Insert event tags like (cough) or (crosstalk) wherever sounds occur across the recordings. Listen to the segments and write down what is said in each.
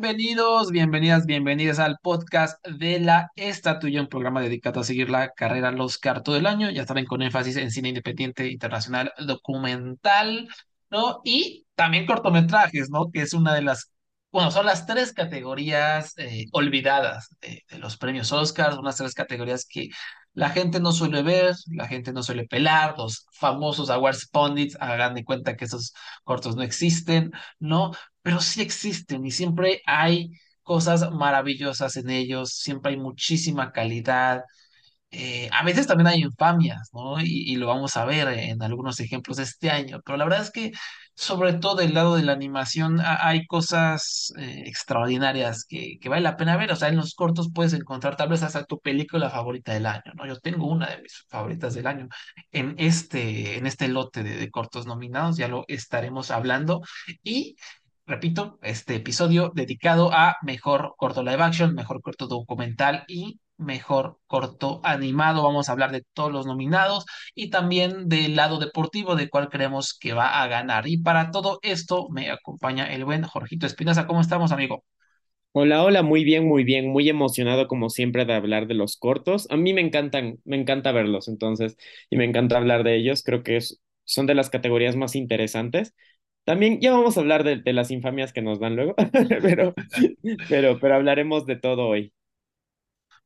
Bienvenidos, bienvenidas, bienvenidas al podcast de la Estatuilla, un programa dedicado a seguir la carrera al Oscar todo el año, ya saben, con énfasis en cine independiente, internacional, documental, ¿no? Y también cortometrajes, ¿no? Que es una de las, bueno, son las tres categorías eh, olvidadas de, de los premios Oscars, unas tres categorías que la gente no suele ver, la gente no suele pelar, los famosos awards pundits hagan de cuenta que esos cortos no existen, ¿no? Pero sí existen y siempre hay cosas maravillosas en ellos, siempre hay muchísima calidad. Eh, a veces también hay infamias, ¿no? Y, y lo vamos a ver en algunos ejemplos este año, pero la verdad es que sobre todo del lado de la animación ha- hay cosas eh, extraordinarias que, que vale la pena ver. O sea, en los cortos puedes encontrar tal vez hasta tu película favorita del año, ¿no? Yo tengo una de mis favoritas del año en este, en este lote de, de cortos nominados, ya lo estaremos hablando. Y repito, este episodio dedicado a mejor corto live action, mejor corto documental y mejor corto animado. Vamos a hablar de todos los nominados y también del lado deportivo de cuál creemos que va a ganar. Y para todo esto me acompaña el buen Jorgito Espinosa. ¿Cómo estamos, amigo? Hola, hola, muy bien, muy bien, muy emocionado como siempre de hablar de los cortos. A mí me encantan, me encanta verlos, entonces, y me encanta hablar de ellos. Creo que es- son de las categorías más interesantes. También ya vamos a hablar de, las infamias que nos dan luego, (laughs) pero, pero, pero hablaremos de todo hoy.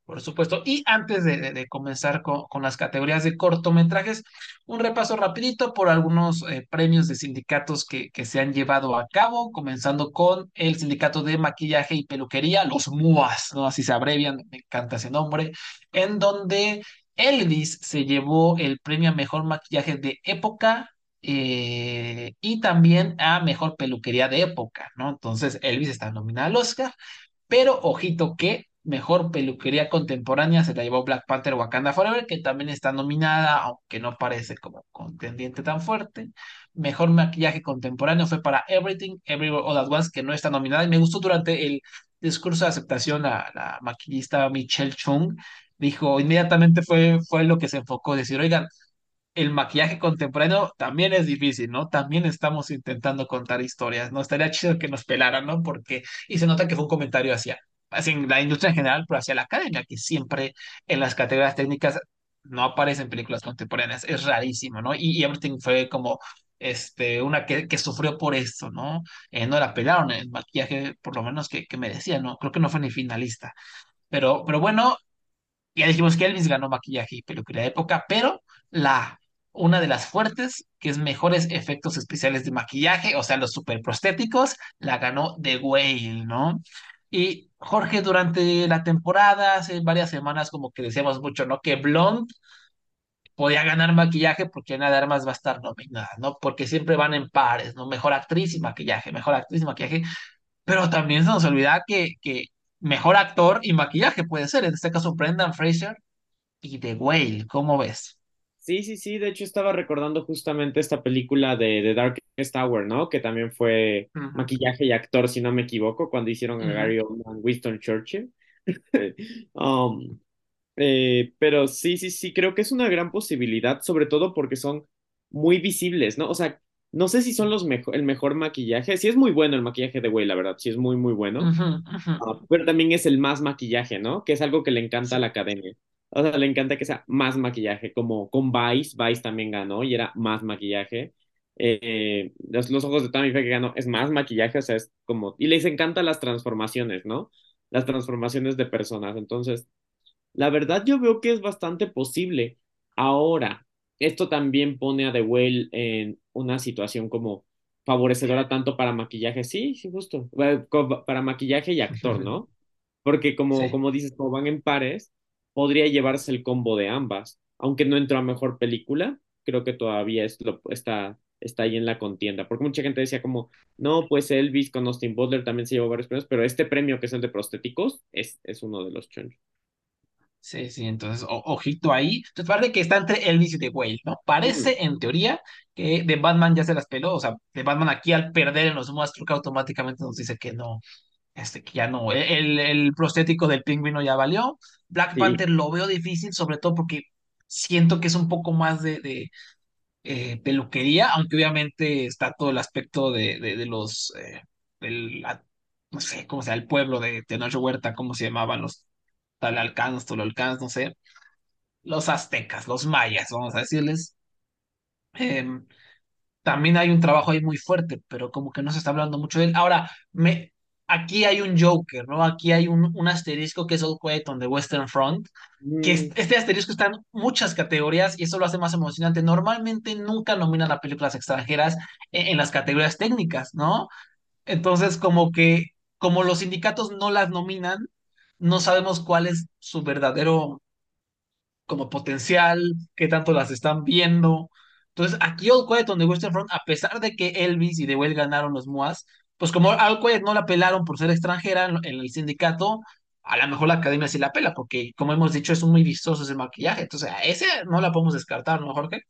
Por supuesto. Y antes de, comenzar con, con las categorías de cortometrajes, un repaso rapidito por algunos eh, premios de sindicatos que, que se han llevado a cabo, comenzando con el sindicato de maquillaje y peluquería, los MUAS, ¿no? Así se abrevian, me encanta ese nombre, en donde Elvis se llevó el premio a mejor maquillaje de época. Eh, y también a mejor peluquería de época, ¿no? Entonces Elvis está nominado al Oscar pero ojito que mejor peluquería contemporánea se la llevó Black Panther Wakanda Forever, que también está nominada, aunque no parece como contendiente tan fuerte. Mejor maquillaje contemporáneo fue para Everything, Everywhere All at Once, que no está nominada. Y me gustó durante el discurso de aceptación la, la maquillista Michelle Chung. Dijo, inmediatamente fue, fue lo que se enfocó, decir, oigan, el maquillaje contemporáneo también es difícil, ¿no? También estamos intentando contar historias, ¿no? Estaría chido que nos pelaran, ¿no? Porque, y se nota que fue un comentario hacia, hacia la industria en general, pero hacia la academia, que siempre en las categorías técnicas no aparecen películas contemporáneas, es rarísimo, ¿no? Y, y Everything fue como, este, una que, que sufrió por eso, ¿no? Eh, no la pelaron el maquillaje, por lo menos que, que merecía, ¿no? Creo que no fue ni finalista. Pero, pero bueno, ya dijimos que Elvis ganó maquillaje y peluquería de época, pero la, una de las fuertes, que es mejores efectos especiales de maquillaje, o sea, los super prostéticos, la ganó The Whale, ¿no? Y Jorge, durante la temporada, hace varias semanas, como que decíamos mucho, ¿no? Que Blonde podía ganar maquillaje porque Ana de Armas va a estar nominada, ¿no? Porque siempre van en pares, ¿no? Mejor actriz y maquillaje, mejor actriz y maquillaje, pero también se nos olvida que, que mejor actor y maquillaje puede ser, en este caso Brendan Fraser y The Whale, ¿cómo ves? Sí, sí, sí, de hecho estaba recordando justamente esta película de The Darkest Tower, ¿no? Que también fue maquillaje y actor, si no me equivoco, cuando hicieron a. Gary Oldman, Winston Churchill. (laughs) Um, Eh, pero sí, sí, sí, creo que es una gran posibilidad, sobre todo porque son muy visibles, ¿no? O sea, no sé si son los mejor, el mejor maquillaje. Sí es muy bueno el maquillaje de Way, la verdad, sí es muy, muy bueno. Ah, pero también es el más maquillaje, ¿no? Que es algo que le encanta a la academia. O sea, le encanta que sea más maquillaje, como con Vice, Vice también ganó y era más maquillaje. Eh, los, los ojos de Tammy Faye que ganó es más maquillaje, o sea, es como... Y les encanta las transformaciones, ¿no? Las transformaciones de personas. Entonces, la verdad yo veo que es bastante posible. Ahora, esto también pone a The Whale en una situación como favorecedora tanto para maquillaje, sí, sí, justo, eh, para maquillaje y actor, (laughs) ¿no? Porque como, sí, como dices, como van en pares, podría llevarse el combo de ambas. Aunque no entró a mejor película, creo que todavía es lo, está, está ahí en la contienda. Porque mucha gente decía como, no, pues Elvis con Austin Butler también se llevó varios premios, pero este premio que es el de prostéticos es, es uno de los chonchos. sí, sí, entonces, o- ojito ahí. Entonces, parece que está entre Elvis y The Whale, ¿no? Parece, en teoría, que The Batman ya se las peló, o sea, The Batman aquí al perder en los que automáticamente nos dice que no, este, que ya no, el, el prostético del pingüino ya valió. Black Sí, Panther lo veo difícil, sobre todo porque siento que es un poco más de, de eh, peluquería, aunque obviamente está todo el aspecto de, de, de los, eh, del no sé, cómo sea el pueblo de Tenoch Huerta, cómo se llamaban los Talalcans, Tololcans, no sé, los aztecas, los mayas, vamos a decirles. Em, también hay un trabajo ahí muy fuerte, pero como que no se está hablando mucho de él. Ahora, me, aquí hay un Joker, ¿no? Aquí hay un, un asterisco que es All Quiet on the Western Front, que es- Mm, este asterisco está en muchas categorías y eso lo hace más emocionante. Normalmente nunca nominan a películas extranjeras en, en las categorías técnicas, ¿no? Entonces, como que, como los sindicatos no las nominan, no sabemos cuál es su verdadero como potencial, qué tanto las están viendo. Entonces, aquí All Quiet on the Western Front, a pesar de que Elvis y The Whale ganaron los MOAs, pues como All Quiet no la pelaron por ser extranjera en, en el sindicato, a lo mejor la academia sí la pela, porque como hemos dicho, es muy vistoso ese maquillaje. Entonces, a ese no la podemos descartar, ¿no, Jorge?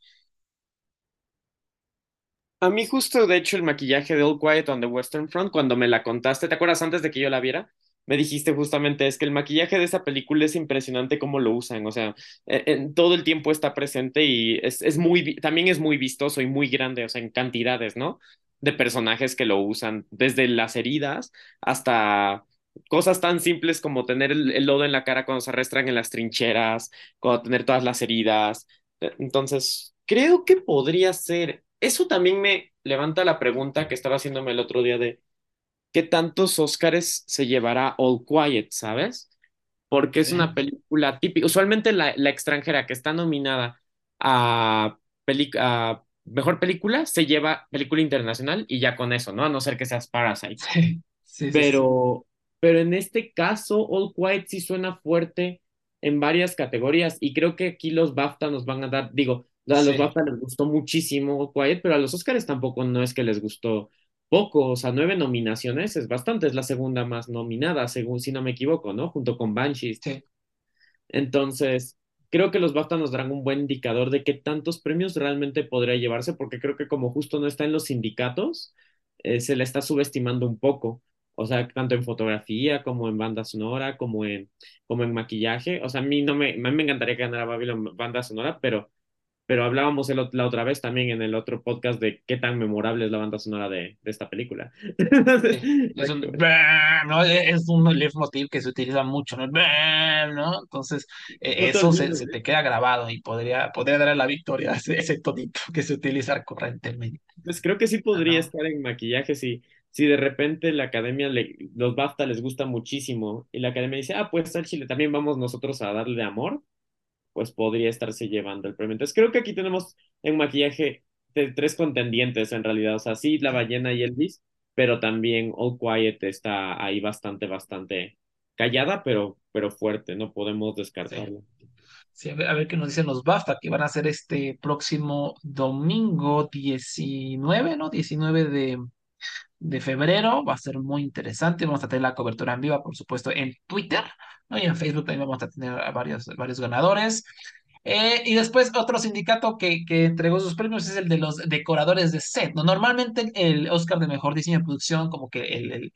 A mí justo, de hecho, el maquillaje de All Quiet on the Western Front, cuando me la contaste, ¿te acuerdas antes de que yo la viera? Me dijiste justamente, es que el maquillaje de esa película es impresionante cómo lo usan, o sea, en, en todo el tiempo está presente y es, es muy, también es muy vistoso y muy grande, o sea, en cantidades, ¿no? De personajes que lo usan, desde las heridas hasta cosas tan simples como tener el, lodo en la cara cuando se arrastran en las trincheras, cuando tener todas las heridas. Eh, Entonces, creo que podría ser. Eso también me levanta la pregunta que estaba haciéndome el otro día de ¿qué tantos Óscares se llevará All Quiet, ¿sabes? Porque es una película típica. Usualmente la, la extranjera que está nominada a, a mejor película se lleva película internacional y ya con eso, ¿no? A no ser que seas Parasite. sí, sí. Pero, pero en este caso, All Quiet sí suena fuerte en varias categorías y creo que aquí los BAFTA nos van a dar, digo, a los BAFTA les gustó muchísimo All Quiet, pero a los Oscars tampoco no es que les gustó poco, o sea, nueve nominaciones es bastante, es la segunda más nominada, según si no me equivoco, ¿no? Junto con Banshees. sí, Entonces, creo que los BAFTA nos darán un buen indicador de qué tantos premios realmente podría llevarse, porque creo que como justo no está en los sindicatos, eh, se le está subestimando un poco. O sea, tanto en fotografía como en banda sonora, como en, como en maquillaje. O sea, a mí no me, a mí me encantaría que ganara Babylon banda sonora, pero, pero hablábamos el la otra vez también en el otro podcast de qué tan memorable es la banda sonora de, de esta película. (laughs) sí. Es un, ¿no? Es un leitmotiv que se utiliza mucho, ¿no? ¿no? Entonces, eh, te eso se, te queda grabado y podría, podría dar la victoria a ese, ese tonito que se utiliza corrientemente, Pues creo que sí podría ¿no? estar en maquillaje si, si de repente la academia, le, los BAFTA les gusta muchísimo y la academia dice, ah, pues al Chile también vamos nosotros a darle amor, pues podría estarse llevando el premio. Entonces creo que aquí tenemos en maquillaje de tres contendientes en realidad, o sea, sí, La Ballena y Elvis, pero también All Quiet está ahí bastante, bastante callada, pero, pero fuerte, no podemos Sí. descartarla. Sí, a ver, a ver qué nos dicen los BAFTA, que van a hacer este próximo domingo 19, ¿no? 19 de, de febrero. Va a ser muy interesante. Vamos a tener la cobertura en viva, por supuesto, en Twitter, ¿no? Y en Facebook también vamos a tener a varios, varios ganadores. Eh, y después otro sindicato que, que entregó sus premios es el de los decoradores de set, ¿no? Normalmente el Oscar de Mejor Diseño de Producción, como que el, el,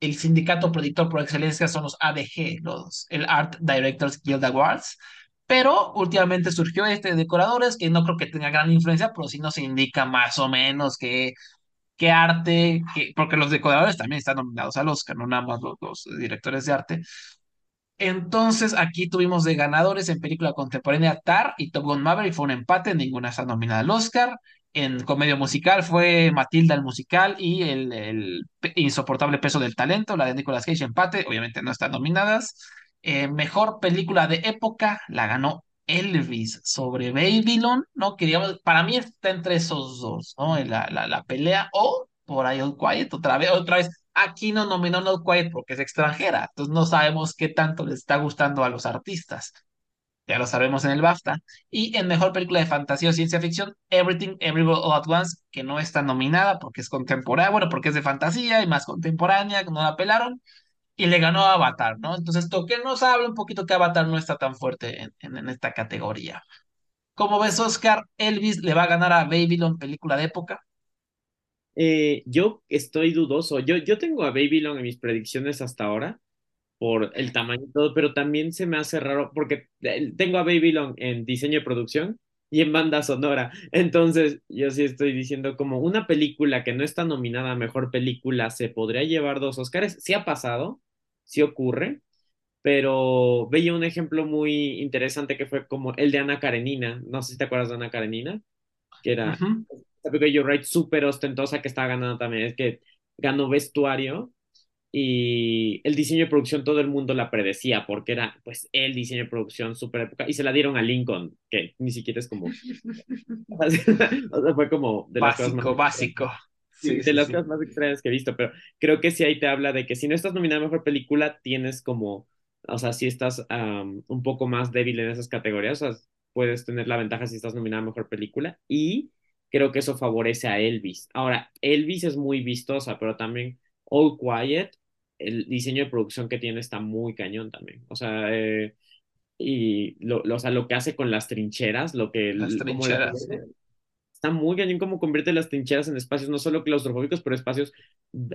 el sindicato predictor por excelencia son los ADG, los, el Art Directors Guild Awards. Pero últimamente surgió este de decoradores que no creo que tenga gran influencia, pero sí nos indica más o menos que qué arte, porque los decoradores también están nominados al Oscar, no nada más los, directores de arte. Entonces, aquí tuvimos de ganadores en película contemporánea Tar y Top Gun Maverick, fue un empate, ninguna está nominada al Oscar. En comedia musical fue Matilda el musical y el, insoportable peso del talento, la de Nicolas Cage, empate, obviamente no están nominadas. Eh, mejor película de época la ganó Elvis sobre Babylon, ¿no? Que digamos, para mí está entre esos dos, ¿no? La, la, la pelea o por ahí All Quiet, otra vez, otra vez Aquí no nominó No Quiet porque es extranjera, entonces no sabemos qué tanto les está gustando a los artistas. Ya lo sabemos en el BAFTA. Y en Mejor Película de Fantasía o Ciencia Ficción, Everything Everywhere All at Once, que no está nominada porque es contemporánea, bueno, porque es de fantasía y más contemporánea, no la pelaron, y le ganó a Avatar, ¿no? Entonces, esto que nos habla un poquito que Avatar no está tan fuerte en, esta categoría. Como ves, Oscar, Elvis le va a ganar a Babylon, película de época. Eh, yo estoy dudoso. Yo, yo tengo a Babylon en mis predicciones hasta ahora por el tamaño y todo, pero también se me hace raro porque eh, tengo a Babylon en diseño de producción y en banda sonora. Entonces, yo sí estoy diciendo como una película que no está nominada a mejor película se podría llevar dos Oscars. Sí ha pasado, sí ocurre, pero veía un ejemplo muy interesante que fue como el de Ana Karenina. No sé si te acuerdas de Ana Karenina, que era Ujú. esta película súper ostentosa que estaba ganando también. Es que ganó vestuario y el diseño de producción todo el mundo la predecía porque era pues el diseño de producción súper época y se la dieron a Lincoln, que ni siquiera es como, (laughs) (laughs) o sea, fue como de las cosas más Básico, básico. sí, Sí, de sí, las sí. cosas más extrañas que he visto, pero creo que sí ahí te habla de que si no estás nominada a mejor película, tienes como, o sea, si estás am, un poco más débil en esas categorías, o sea, puedes tener la ventaja si estás nominada a mejor película y creo que eso favorece a Elvis. Ahora, Elvis es muy vistosa, pero también All Quiet, el diseño de producción que tiene está muy cañón también. O sea, eh, y lo, lo, o sea, lo que hace con las trincheras, lo que, Las trincheras. Está muy cañón cómo convierte las trincheras en espacios no solo claustrofóbicos, pero espacios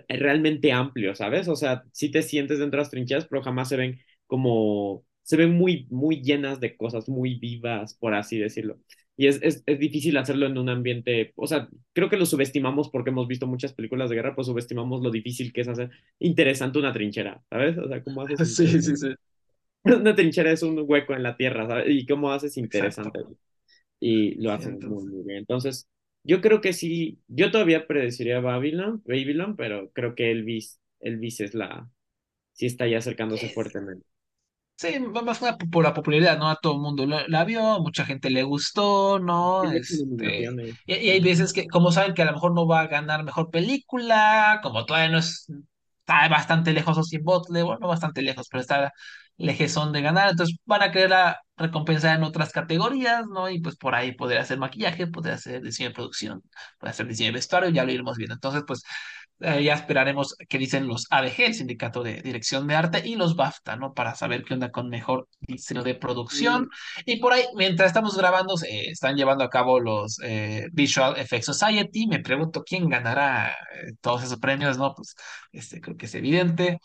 realmente amplios, ¿sabes? O sea, sí te sientes dentro de las trincheras, pero jamás se ven como, se ven muy, muy llenas de cosas, muy vivas, por así decirlo. Y es, es, es difícil hacerlo en un ambiente, o sea, creo que lo subestimamos porque hemos visto muchas películas de guerra, pues subestimamos lo difícil que es hacer interesante una trinchera, ¿sabes? O sea, cómo (laughs) haces Sí, sí, sí. (laughs) Una trinchera es un hueco en la tierra, ¿sabes? Y cómo haces Exacto. interesante y lo Sí, hacen muy, muy bien. Entonces, yo creo que sí, yo todavía predeciría Babylon, Babylon, pero creo que Elvis, Elvis es la, sí está ya acercándose fuertemente. Sí, más que nada por la popularidad, ¿no? A todo el mundo la, la vio, mucha gente le gustó, ¿no? Este, y, y hay veces que, como saben que a lo mejor no va a ganar mejor película, como todavía no es, está bastante lejos o sin Butler, bueno, no bastante lejos, pero está lejezón de ganar, entonces van a querer recompensar en otras categorías, ¿no? Y pues por ahí podría hacer maquillaje, podría hacer diseño de producción, podría hacer diseño de vestuario, ya lo iremos viendo. Entonces, pues eh, ya esperaremos qué dicen los ADG, el Sindicato de Dirección de Arte, y los BAFTA, ¿no? Para saber qué onda con mejor diseño de producción. Y, por ahí, mientras estamos grabando, se están llevando a cabo los eh, Visual Effects Society. Me pregunto quién ganará eh, todos esos premios, ¿no? Pues este, creo que es evidente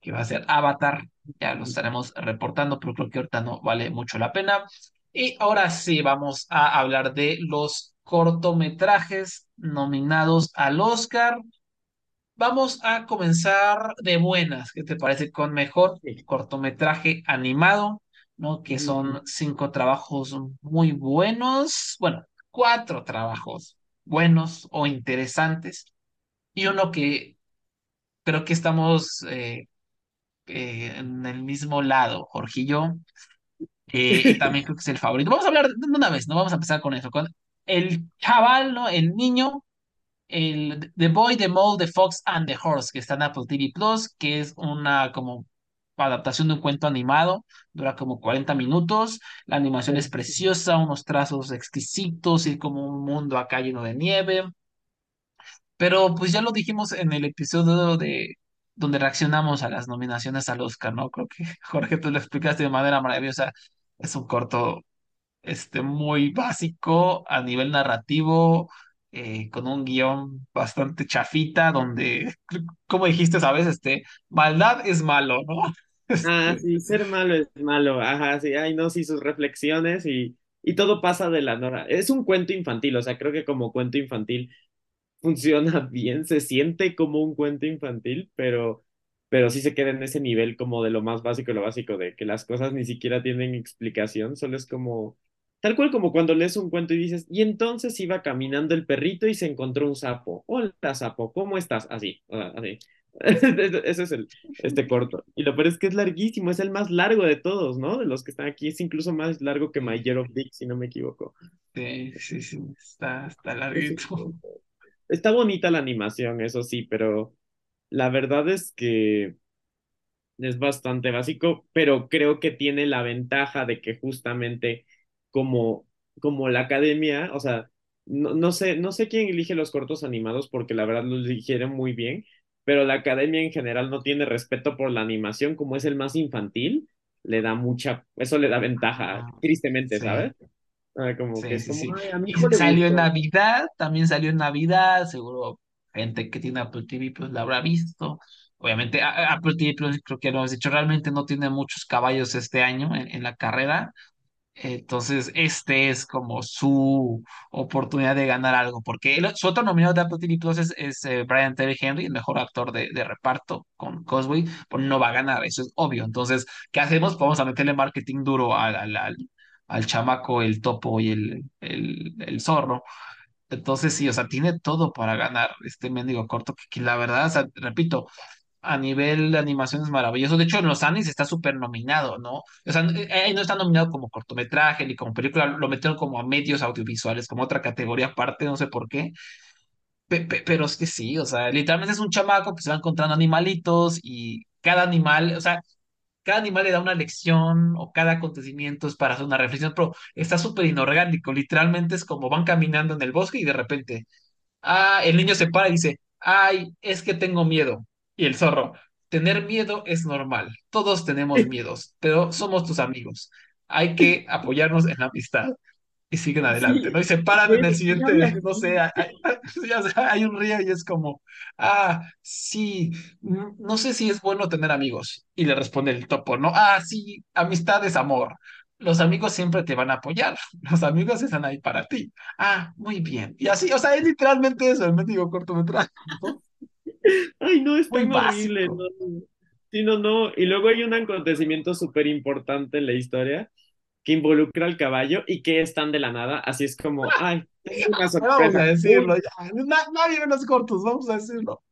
que va a ser Avatar. Ya lo estaremos reportando, pero creo que ahorita no vale mucho la pena. Y ahora sí, vamos a hablar de los cortometrajes nominados al Oscar. Vamos a comenzar de buenas, ¿qué te parece? Con mejor sí. cortometraje animado, ¿no? Que son cinco trabajos muy buenos, bueno, cuatro trabajos buenos o interesantes, y uno que creo que estamos eh, eh, en el mismo lado, Jorge y yo, eh, y (laughs) también creo que es el favorito. Vamos a hablar de una vez, ¿no? Vamos a empezar con eso, con el chaval, ¿no? El niño el The Boy, The Mole, The Fox and the Horse, que está en Apple TV Plus, que es una como adaptación de un cuento animado, dura como 40 minutos, la animación es preciosa, unos trazos exquisitos y como un mundo acá lleno de nieve, pero pues ya lo dijimos en el episodio de donde reaccionamos a las nominaciones al Oscar, ¿no? Creo que (laughs) Jorge, tú lo explicaste de manera maravillosa, es un corto este, muy básico a nivel narrativo, eh, con un guion bastante chafita, donde, (laughs) como dijiste, sabes, este, maldad es malo, ¿no? (laughs) Ah, Este, sí, ser malo es malo. Ajá, sí, ay, no, sí, sus reflexiones y, y todo pasa de la nora. Es un cuento infantil, o sea, creo que como cuento infantil funciona (laughs) bien, se siente como un cuento infantil, pero, pero sí se queda en ese nivel como de lo más básico, lo básico, de que las cosas ni siquiera tienen explicación, solo es como, tal cual como cuando lees un cuento y dices, y entonces iba caminando el perrito y se encontró un sapo. Hola, sapo, ¿cómo estás? Así, así. (laughs) Ese es el, este corto. Y lo peor es que es larguísimo, es el más largo de todos, ¿no? De los que están aquí, es incluso más largo que My Year of Dick, si no me equivoco. sí, sí, sí, está, está (laughs) Es larguito. Está bonita la animación, eso sí, pero la verdad es que es bastante básico, pero creo que tiene la ventaja de que justamente como, como la academia, o sea, no, no sé, no sé quién elige los cortos animados porque la verdad los eligieron muy bien, pero la academia en general no tiene respeto por la animación, como es el más infantil, le da mucha, eso le da ventaja, Ah, tristemente, sí, ¿sabes? Ah, como que sí, es sí, como, ay, a le salió en. Navidad, también salió en Navidad, seguro gente que tiene Apple TV pues la habrá visto. Obviamente, Apple TV Plus, creo que lo has dicho, realmente no tiene muchos caballos este año en, en la carrera Entonces, este es como su oportunidad de ganar algo, porque su otro nominado de Apple TV Plus es, eh, Brian Terry Henry, el mejor actor de, de reparto con Cosby, pues no va a ganar, eso es obvio. Entonces, ¿qué hacemos? Vamos a meterle marketing duro al, al, al, al chamaco, el topo y el, el, el zorro. Entonces, sí, o sea, tiene todo para ganar este mendigo corto, que, que la verdad, o sea, repito, a nivel de animación es maravilloso. De hecho, en los Annies está súper nominado, ¿no? O sea, eh, ahí no está nominado como cortometraje ni como película, lo metieron como a medios audiovisuales, como otra categoría aparte, no sé por qué. Pe- pe- pero es que sí, o sea, literalmente es un chamaco que se va encontrando animalitos y cada animal, o sea, cada animal le da una lección o cada acontecimiento es para hacer una reflexión, pero está súper inorgánico. Literalmente es como van caminando en el bosque y de repente Ah, el niño se para y dice, ay, es que tengo miedo. Y el zorro, tener miedo es normal. Todos tenemos (laughs) miedos, pero somos tus amigos. Hay que apoyarnos en la amistad. Y siguen adelante, Sí, ¿no? Y se paran en el siguiente, no sé, hay, (laughs) hay- un río y es como, ah, sí, no sé si es bueno tener amigos. Y le responde el topo, ¿no? Ah, sí, amistad es amor. Los amigos siempre te van a apoyar. (laughs) Los amigos están ahí para ti. Ah, muy bien. Y así, o sea, es literalmente eso, el mendigo cortometraje, ¿no? Ay, no, es tan horrible. No, no. Sí, no, no. Y luego hay un acontecimiento súper importante en la historia que involucra al caballo y que es tan de la nada. Así es como, (laughs) ay, tengo una Vamos a sorpresa. decirlo ya. Na- nadie ve los cortos, vamos a decirlo.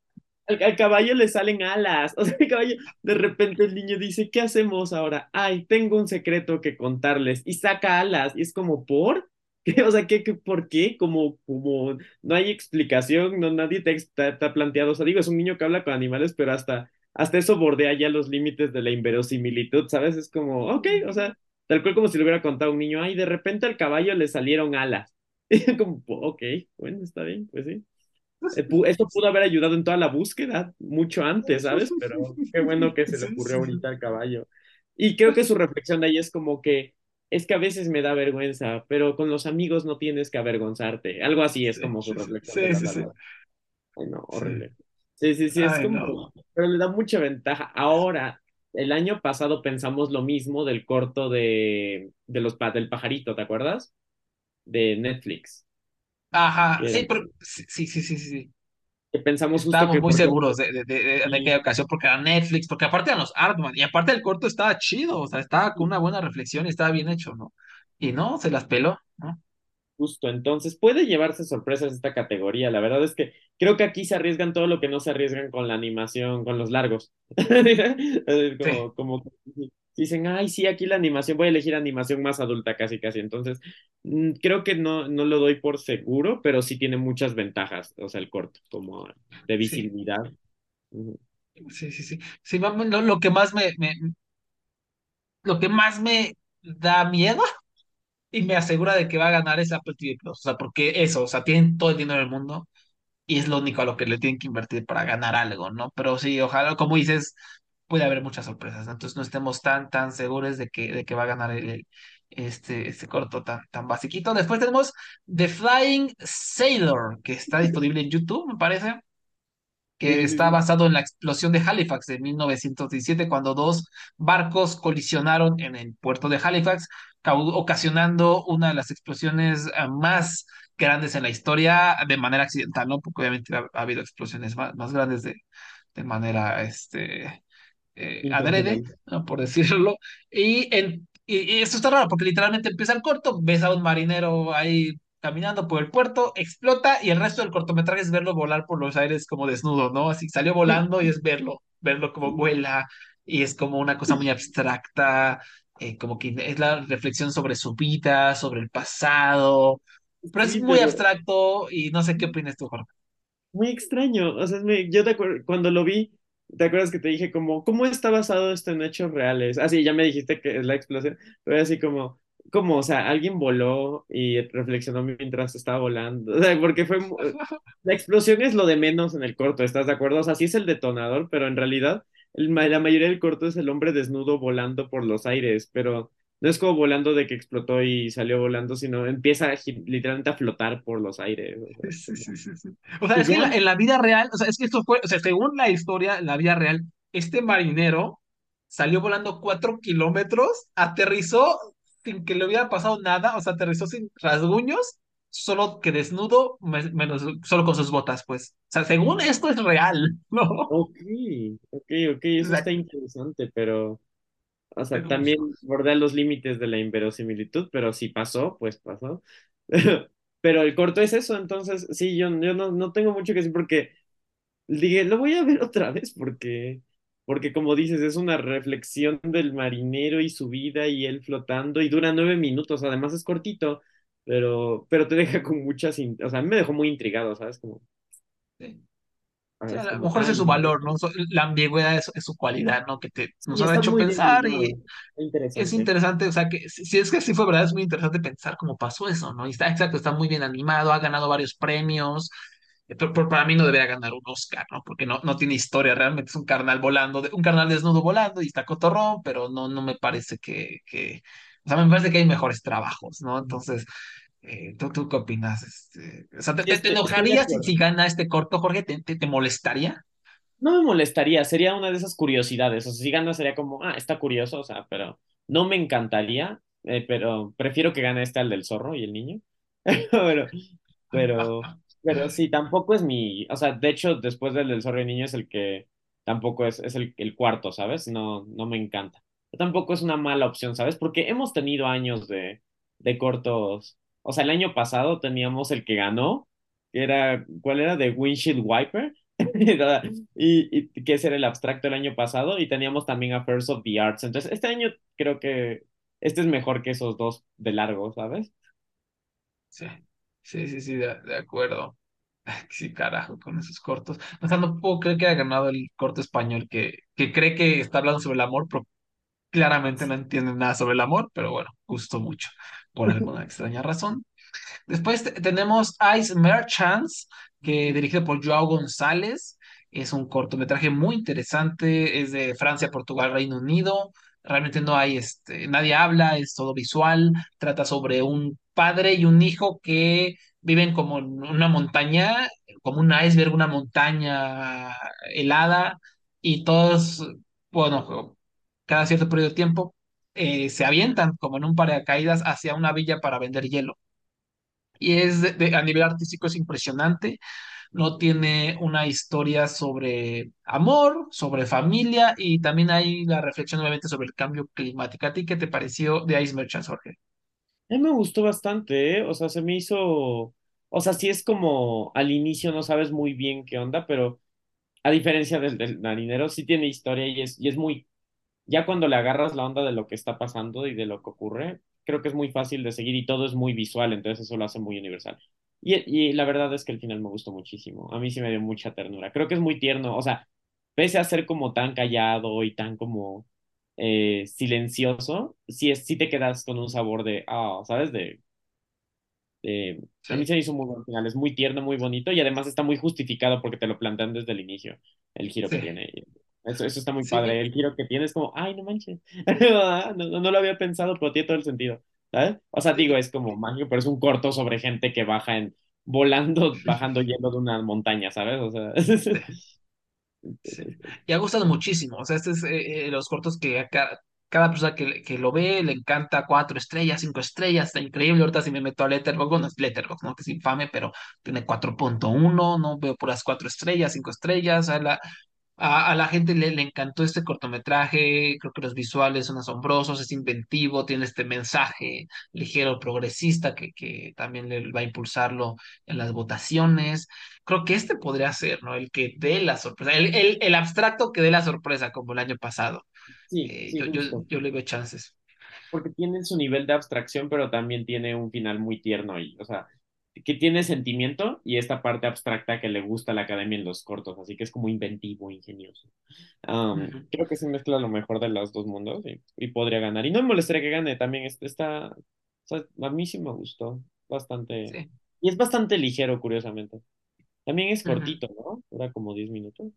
Al, al caballo le salen alas. (laughs) O sea, el caballo, de repente el niño dice, ¿qué hacemos ahora? Ay, tengo un secreto que contarles. Y saca alas. Y es como, ¿por? ¿Qué? O sea, ¿qué, qué, por qué? Como, como, no hay explicación, no, nadie te, ha planteado. O sea, digo, es un niño que habla con animales, pero hasta, hasta eso bordea ya los límites de la inverosimilitud, ¿sabes? Es como, ok, o sea, tal cual como si le hubiera contado a un niño, ay, de repente al caballo le salieron alas. (laughs) Y como, ok, bueno, está bien, pues sí. Eh, pu- Esto pudo haber ayudado en toda la búsqueda mucho antes, ¿sabes? Pero qué bueno que se le ocurrió ahorita al caballo. Y creo que su reflexión de ahí es como que es que a veces me da vergüenza, pero con los amigos no tienes que avergonzarte. Algo así es Sí, como su reflexión sí, sí. Ay, no, horrible. Sí, sí, sí, es Ay, como, no. pero le da mucha ventaja. Ahora, el año pasado pensamos lo mismo del corto de, de los, del pajarito, ¿te acuerdas? De Netflix. Ajá, sí, pero sí, sí, sí, sí. Que pensamos justo Estábamos que muy porque seguros de, de, de, de aquella ocasión porque era Netflix, porque aparte eran los Artman, y aparte el corto estaba chido, o sea, estaba con una buena reflexión y estaba bien hecho, ¿no? Y no, se las peló, ¿no? Justo, entonces puede llevarse sorpresas esta categoría. La verdad es que creo que aquí se arriesgan todo lo que no se arriesgan con la animación, con los largos. Es (laughs) Sí, Como, como dicen, ay, sí, aquí la animación, voy a elegir animación más adulta casi, casi. Entonces, mm, creo que no, no lo doy por seguro, pero sí tiene muchas ventajas, o sea, el corto, como de sí, visibilidad. Sí, sí, sí. Sí, lo, lo que más me, me, lo que más me da miedo (laughs) y me asegura de que va a ganar es Apple TV Plus, o sea, porque eso, o sea, tienen todo el dinero del mundo y es lo único a lo que le tienen que invertir para ganar algo, ¿no? Pero sí, ojalá, como dices, puede haber muchas sorpresas, ¿no? Entonces no estemos tan, tan seguros de que, de que va a ganar el, este, este corto tan, tan basiquito. Después tenemos The Flying Sailor, que está disponible en YouTube, me parece que Sí, está basado en la explosión de Halifax de 1917, cuando dos barcos colisionaron en el puerto de Halifax, ocasionando una de las explosiones eh, más grandes en la historia de manera accidental, ¿no? Porque obviamente ha, ha habido explosiones más, más grandes de, de manera este, eh, adrede. ¿no? Por decirlo. Y, en, y, y esto está raro porque literalmente empieza el corto, ves a un marinero ahí caminando por el puerto, explota y el resto del cortometraje es verlo volar por los aires como desnudo, ¿no? Así salió volando y es verlo, verlo como vuela y es como una cosa muy abstracta, eh, como que es la reflexión sobre su vida, sobre el pasado, pero es muy abstracto y no sé qué opinas tú, Jorge. Muy extraño, o sea, me- yo te acuer- cuando lo vi, ¿te acuerdas que te dije como, ¿cómo está basado esto en hechos reales? Ah, sí, ya me dijiste que es la explosión, pero así como, como, o sea, alguien voló y reflexionó mientras estaba volando, (laughs) o sea, porque fue, la explosión es lo de menos en el corto, ¿estás de acuerdo? O sea, sí es el detonador, pero en realidad el la mayoría del corto es el hombre desnudo volando por los aires, pero no es como volando de que explotó y salió volando, sino empieza a literalmente a flotar por los aires, o sea, Sí, sí, sí. O sea, es que en la, ya, en la vida real, o sea, es que esto fue, o sea, según la historia, en la vida real, este marinero salió volando cuatro kilómetros, aterrizó sin que le hubiera pasado nada, o sea, aterrizó sin rasguños, solo que desnudo, me- menos, solo con sus botas, pues. O sea, según esto es real, (laughs) ¿no? Ok, ok, ok, O eso sea, está interesante, pero, o sea, pero, también bordea los límites de la inverosimilitud, pero si pasó, pues pasó. (laughs) Pero el corto es eso, entonces, sí, yo, yo no, no tengo mucho que decir porque dije, lo voy a ver otra vez porque, porque como dices, es una reflexión del marinero y su vida y él flotando y dura nueve minutos, además es cortito, pero, pero te deja con muchas, o sea, a mí me dejó muy intrigado, ¿sabes? Como, sí. A ¿sabes? lo mejor ese es su valor, ¿no? La ambigüedad es, es su cualidad, ¿no? Que te, nos ha hecho pensar y es interesante. o sea, que si, si es que sí fue verdad, es muy interesante pensar cómo pasó eso, ¿no? Y está, exacto, está muy bien animado, ha ganado varios premios, eh, pero, pero para mí no debería ganar un Oscar, ¿no? Porque no, no tiene historia, realmente es un carnal volando, un carnal desnudo volando y está cotorrón, pero no, no me parece que, que, o sea, me parece que hay mejores trabajos, ¿no? Entonces, eh, ¿tú, tú qué opinas? Este, o sea, ¿te, te, te estoy, estoy de enojaría si, acuerdo. si gana este corto, Jorge? ¿Te, te, te molestaría? No me molestaría, sería una de esas curiosidades. O sea, si gana sería como, ah, está curioso, o sea, pero no me encantaría, eh, pero prefiero que gane este al del zorro y el niño. (laughs) Pero, pero, pero sí, tampoco es mi, o sea, de hecho, después del del zorro y el niño es el que tampoco es, es el, el cuarto, ¿sabes? No, no me encanta. Pero tampoco es una mala opción, ¿sabes? Porque hemos tenido años de, de cortos. O sea, el año pasado teníamos el que ganó, que era, ¿cuál era? De Windshield Wiper. (laughs) Y, y que ese era el abstracto el año pasado, y teníamos también Affairs of the Arts. Entonces, este año creo que este es mejor que esos dos de largo, ¿sabes? Sí, sí, sí, sí, de, de acuerdo. Sí, carajo, con esos cortos. O sea, no puedo creer que haya ganado el corto español que, que cree que está hablando sobre el amor, pero claramente no entiende nada sobre el amor, pero bueno, gustó mucho por alguna extraña razón. Después te- tenemos Ice Merchants, que dirigido por Joao González. Es un cortometraje muy interesante, es de Francia, Portugal, Reino Unido. Realmente no hay, este, nadie habla, es todo visual. Trata sobre un padre y un hijo que viven como en una montaña, como un iceberg, una montaña helada, y todos, bueno, cada cierto periodo de tiempo, eh, se avientan como en un paracaídas hacia una villa para vender hielo y es de- a nivel artístico es impresionante. No tiene una historia sobre amor, sobre familia y también hay la reflexión obviamente sobre el cambio climático. ¿A ti qué te pareció de Ice Merchants, Jorge? A me gustó bastante, ¿eh? O sea, se me hizo, o sea, sí es como al inicio no sabes muy bien qué onda, pero a diferencia del, del marinero, sí tiene historia y es, y es muy, ya cuando le agarras la onda de lo que está pasando y de lo que ocurre, creo que es muy fácil de seguir y todo es muy visual, entonces eso lo hace muy universal. Y, y la verdad es que el final me gustó muchísimo, a mí sí me dio mucha ternura, creo que es muy tierno, o sea, pese a ser como tan callado y tan como eh, silencioso, sí, es, sí te quedas con un sabor de, ah, ¿sabes? De a mí se me hizo muy buen final, es muy tierno, muy bonito y además está muy justificado porque te lo plantean desde el inicio, el giro que tiene. Eso, eso está muy padre. sí, El giro que tiene es como, ay, no manches. (laughs) No, no, no lo había pensado, pero tiene todo el sentido. ¿Sabes? O sea, digo, es como mágico, pero es un corto sobre gente que baja en, volando, (laughs) bajando hielo de una montaña, ¿sabes? O sea, (laughs) sí, sí. Y ha gustado muchísimo. O sea, este es eh, eh, los cortos que a ca- cada, persona que, que lo ve le encanta cuatro estrellas, cinco estrellas, está increíble. Ahorita si me meto a Letterboxd, bueno, es Letterboxd, ¿no? Que es infame, pero tiene cuatro punto uno no veo puras cuatro estrellas, cinco estrellas. O sea, la, A, a la gente le, le encantó este cortometraje, creo que los visuales son asombrosos, es inventivo, tiene este mensaje ligero, progresista, que, que también le va a impulsarlo en las votaciones. Creo que este podría ser, ¿no? El que dé la sorpresa, el, el, el abstracto que dé la sorpresa, como el año pasado. sí, Eh, sí, yo, yo, yo le veo chances. porque tiene su nivel de abstracción, pero también tiene un final muy tierno y, o sea, que tiene sentimiento y esta parte abstracta que le gusta a la academia en los cortos, así que es como inventivo, ingenioso. Um, Ujú. creo que se mezcla lo mejor de los dos mundos y, y podría ganar. Y no me molestaría que gane, también es- está, o sea, a mí sí me gustó bastante. Sí. Y es bastante ligero, curiosamente. También es Ujú. cortito, ¿no? Dura como 10 minutos,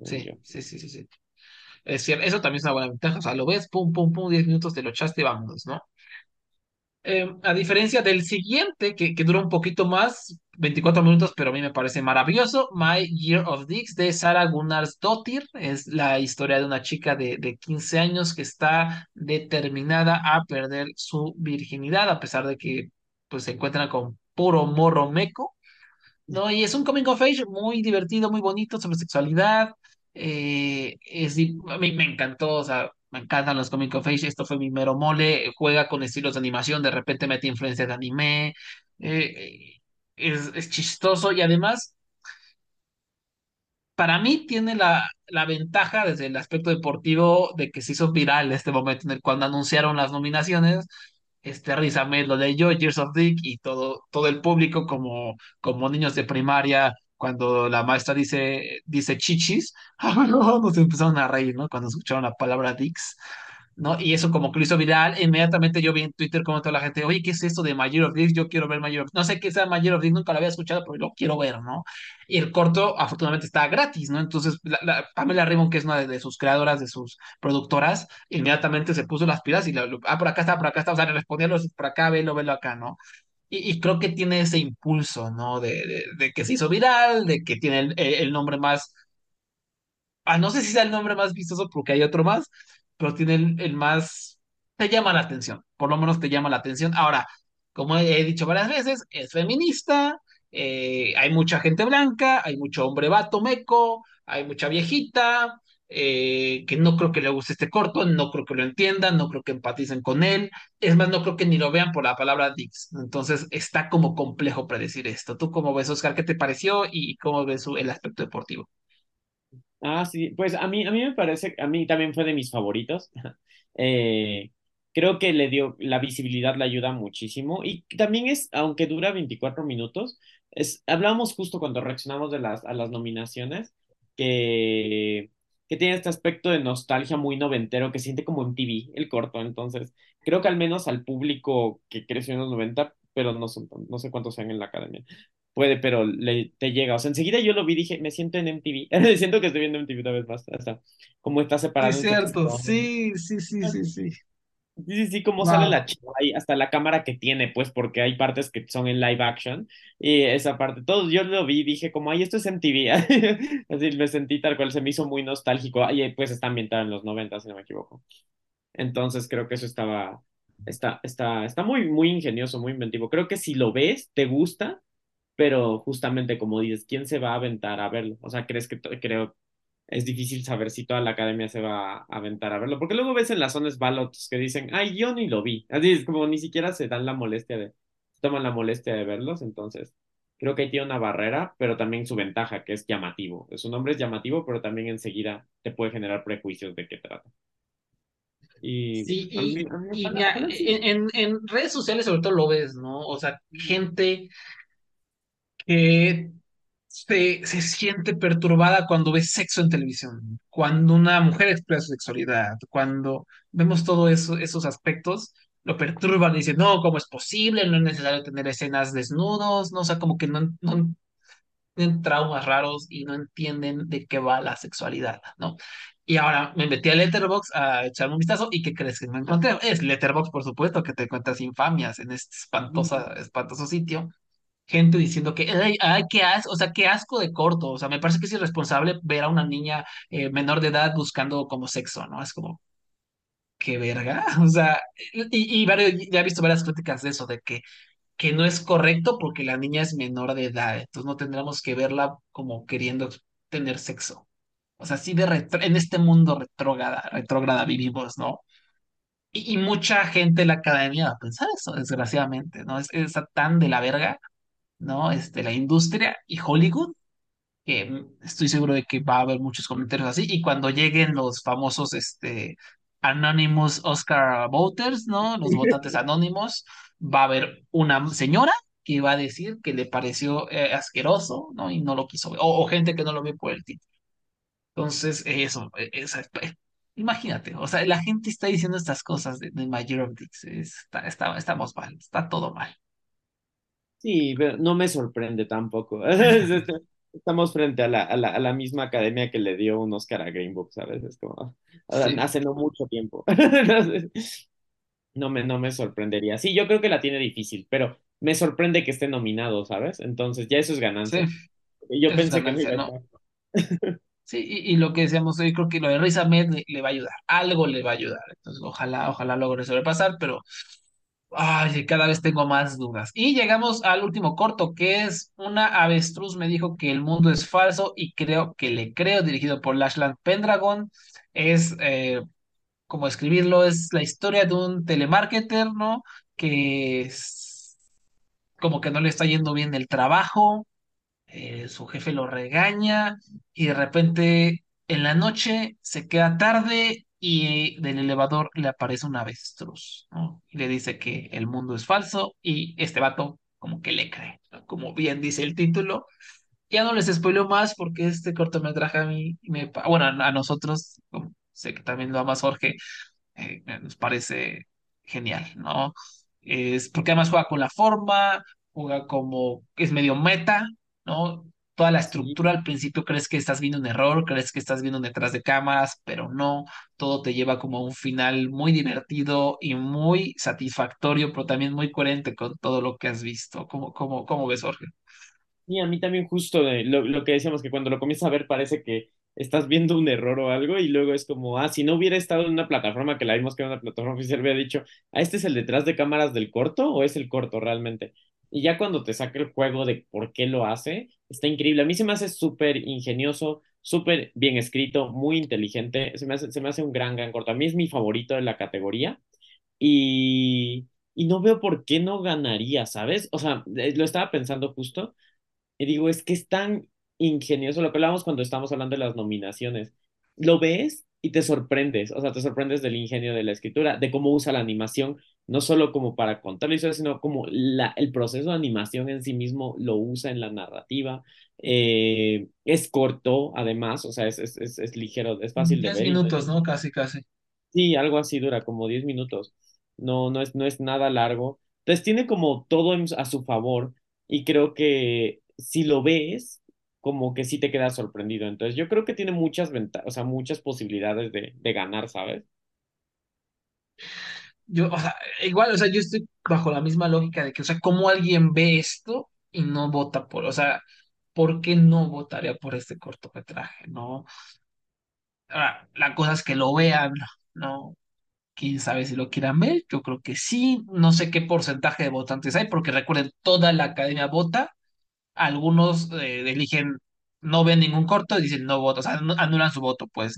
yo. Sí, sí, sí, sí, sí. Es cierto, eso también es una buena ventaja. O sea, lo ves, pum, pum, pum, 10 minutos, te lo echaste y vámonos, ¿no? Eh, a diferencia del siguiente, que, que dura un poquito más, 24 minutos, pero a mí me parece maravilloso, My Year of Dicks de Sarah Gunnarsdóttir. Es la historia de una chica de, de 15 años que está determinada a perder su virginidad, a pesar de que pues, se encuentra con puro morro meco. ¿no? Y es un coming of age muy divertido, muy bonito sobre sexualidad. eh, es, a mí me encantó, o sea, me encantan los coming of age. Esto fue mi mero mole. Juega con estilos de animación, de repente mete influencia de anime. eh, es, es chistoso y además para mí tiene la, la ventaja desde el aspecto deportivo de que se hizo viral este momento en el cuando anunciaron las nominaciones, este Riz lo leyó, Years of Dick, y todo, todo el público como, como niños de primaria, cuando la maestra dice, dice chichis, (laughs) nos empezaron a reír, ¿no? Cuando escucharon la palabra Dicks. ¿no? Y eso como que lo hizo viral, inmediatamente yo vi en Twitter como toda la gente, oye, ¿qué es esto de Mayor of This? Yo quiero ver Mayor of No sé qué sea Mayor of This, nunca lo había escuchado, pero lo quiero ver, ¿no? Y el corto afortunadamente está gratis, ¿no? Entonces, la, la- Pamela Ribon, que es una de, de sus creadoras, de sus productoras, inmediatamente se puso las pilas y, lo- ah, por acá está, por acá está, o sea, le respondía por acá, velo, velo acá, ¿no? Y, y creo que tiene ese impulso, ¿no? De, de, de que se hizo viral, de que tiene el, el nombre más ah, no sé si sea el nombre más vistoso porque hay otro más, pero tiene el, el más, te llama la atención, por lo menos te llama la atención. Ahora, como he, dicho varias veces, es feminista, eh, hay mucha gente blanca, hay mucho hombre vato meco, hay mucha viejita, eh, que no creo que le guste este corto, no creo que lo entiendan, no creo que empaticen con él, es más, no creo que ni lo vean por la palabra Dix. Entonces está como complejo predecir esto. ¿Tú cómo ves, Oscar? ¿Qué te pareció y cómo ves el aspecto deportivo? Ah, sí, pues a mí, a mí me parece, a mí también fue de mis favoritos. (laughs) Eh, creo que le dio, la visibilidad le ayuda muchísimo y también es, aunque dura 24 minutos, es, hablamos justo cuando reaccionamos de las, a las nominaciones, que, que tiene este aspecto de nostalgia muy noventero que siente como en TV el corto, entonces creo que al menos al público que creció en los 90, pero no, son, no sé cuántos sean en la academia puede, pero le, te llega. O sea, enseguida yo lo vi, dije, me siento en MTV. (laughs) Siento que estoy viendo MTV una vez más. O sea, cómo está separado en cierto, sí, sí, sí, sí, sí. Sí, sí, sí, cómo sale la Wow. chica ahí, hasta la cámara que tiene, pues, porque hay partes que son en live action. Y esa parte, todo, yo lo vi dije, como, ay, esto es MTV. (laughs) Así me sentí tal cual, se me hizo muy nostálgico. Y pues está ambientado en los 90, si no me equivoco. Entonces creo que eso estaba, está, está, está muy, muy ingenioso, muy inventivo. Creo que si lo ves, te gusta pero justamente como dices, ¿quién se va a aventar a verlo? O sea, crees que creo es difícil saber si toda la academia se va a aventar a verlo, porque luego ves en las zonas ballots que dicen, ay, yo ni lo vi. Así es como ni siquiera se dan la molestia de, se toman la molestia de verlos, entonces creo que ahí tiene una barrera, pero también su ventaja, que es llamativo. Su nombre es llamativo, pero también enseguida te puede generar prejuicios de qué trata. Y Sí, y, mí mira, en redes sociales sobre todo lo ves, ¿no? O sea, gente que se, se siente perturbada cuando ve sexo en televisión, cuando una mujer expresa su sexualidad, cuando vemos todos eso, esos aspectos, lo perturban y dicen, no, ¿cómo es posible? No es necesario tener escenas desnudos, ¿no? O sea, como que no, no tienen traumas raros y no entienden de qué va la sexualidad, ¿no? Y ahora me metí a Letterboxd a echarme un vistazo y ¿qué crees que me encontré? Es Letterboxd, por supuesto, que te cuentas infamias en este espantosa, espantoso sitio. Gente diciendo que, ay, ay, qué asco, o sea, qué asco de corto, o sea, me parece que es irresponsable ver a una niña eh, menor de edad buscando como sexo, ¿no? Es como, qué verga, (laughs) o sea, y, y varios, ya he visto varias críticas de eso, de que que no es correcto porque la niña es menor de edad, entonces no tendríamos que verla como queriendo tener sexo. O sea, sí de retro- en este mundo retrógrada, retrógrada vivimos, ¿no? Y, y mucha gente de la academia va a pensar eso, desgraciadamente, ¿no? Es, tan de la verga, ¿no? Este, la industria y Hollywood, que estoy seguro de que va a haber muchos comentarios así, y cuando lleguen los famosos, este, Anonymous Oscar Voters, ¿no? Los (laughs) votantes anónimos, va a haber una señora que va a decir que le pareció eh, asqueroso, ¿no? Y no lo quiso ver, o, o gente que no lo vio por el título. Entonces, eso, esa- eh, imagínate, o sea, la gente está diciendo estas cosas de, de of Dicks, está, está- estamos mal, está todo mal. Sí, pero no me sorprende tampoco. (laughs) Estamos frente a la, a la, a la misma academia que le dio un Oscar a Green Book, ¿sabes? Es como, sea, Sí. hace no mucho tiempo. (laughs) No me, no me sorprendería. Sí, yo creo que la tiene difícil, pero me sorprende que esté nominado, ¿sabes? Entonces ya eso es Sí, ganancia. Yo eso es pensé que no. (laughs) Sí, y, y lo que decíamos, yo creo que lo de Riz Ahmed le, le va a ayudar, algo le va a ayudar. Entonces, ojalá, ojalá logre sobrepasar, pero ay, cada vez tengo más dudas. Y llegamos al último corto, que es una avestruz me dijo que el mundo es falso y creo que le creo, dirigido por Lashland Pendragon. Es, eh, como escribirlo, es la historia de un telemarketer, ¿no? Que como que no le está yendo bien el trabajo eh, su jefe lo regaña y de repente en la noche se queda tarde y del elevador le aparece un avestruz, ¿no? Y le dice que el mundo es falso y este vato como que le cree, ¿no? Como bien dice el título. Ya no les spoileo más porque este cortometraje a mí me, bueno, a, a nosotros, como sé que también lo amas Jorge, eh, nos parece genial, ¿no? Es porque además juega con la forma, juega como, es medio meta, ¿no? Toda la estructura al principio crees que estás viendo un error, crees que estás viendo detrás de cámaras, pero no, todo te lleva como a un final muy divertido y muy satisfactorio, pero también muy coherente con todo lo que has visto. ¿Cómo, cómo, cómo ves, Jorge? Y a mí también justo de lo, lo que decíamos, que cuando lo comienzas a ver parece que estás viendo un error o algo y luego es como, ah, si no hubiera estado en una plataforma que la vimos que era una plataforma oficial, hubiera dicho, ah, ¿este es el detrás de cámaras del corto o es el corto realmente? Y ya cuando te saca el juego de por qué lo hace, está increíble. A mí se me hace súper ingenioso, súper bien escrito, muy inteligente. Se me hace, se me hace un gran, gran corto. A mí es mi favorito de la categoría y, y no veo por qué no ganaría, ¿sabes? O sea, eh, lo estaba pensando justo. Y digo, es que es tan ingenioso lo que hablamos cuando estamos hablando de las nominaciones. Lo ves y te sorprendes, o sea, te sorprendes del ingenio de la escritura, de cómo usa la animación, no solo como para contar la historia, sino como la, el proceso de animación en sí mismo lo usa en la narrativa. Eh, es corto, además, o sea, es, es, es, es ligero, es fácil de ver y minutos, ¿no? Casi, casi. Sí, algo así dura, como 10 minutos. No, no es, no es nada largo. Entonces tiene como todo a su favor y creo que si lo ves, como que sí te quedas sorprendido. Entonces yo creo que tiene muchas ventajas, o sea, muchas posibilidades de, de ganar, ¿sabes? Yo, o sea, igual, o sea, yo estoy bajo la misma lógica de que, o sea, ¿cómo alguien ve esto y no vota por, o sea, ¿por qué no votaría por este cortometraje, no? Ahora, la cosa es que lo vean, ¿no? Quién sabe si lo quieran ver, yo creo que sí, no sé qué porcentaje de votantes hay, porque recuerden, toda la academia vota, algunos eh, eligen, no ven ningún corto y dicen no voto, o sea, anu- anulan su voto, pues,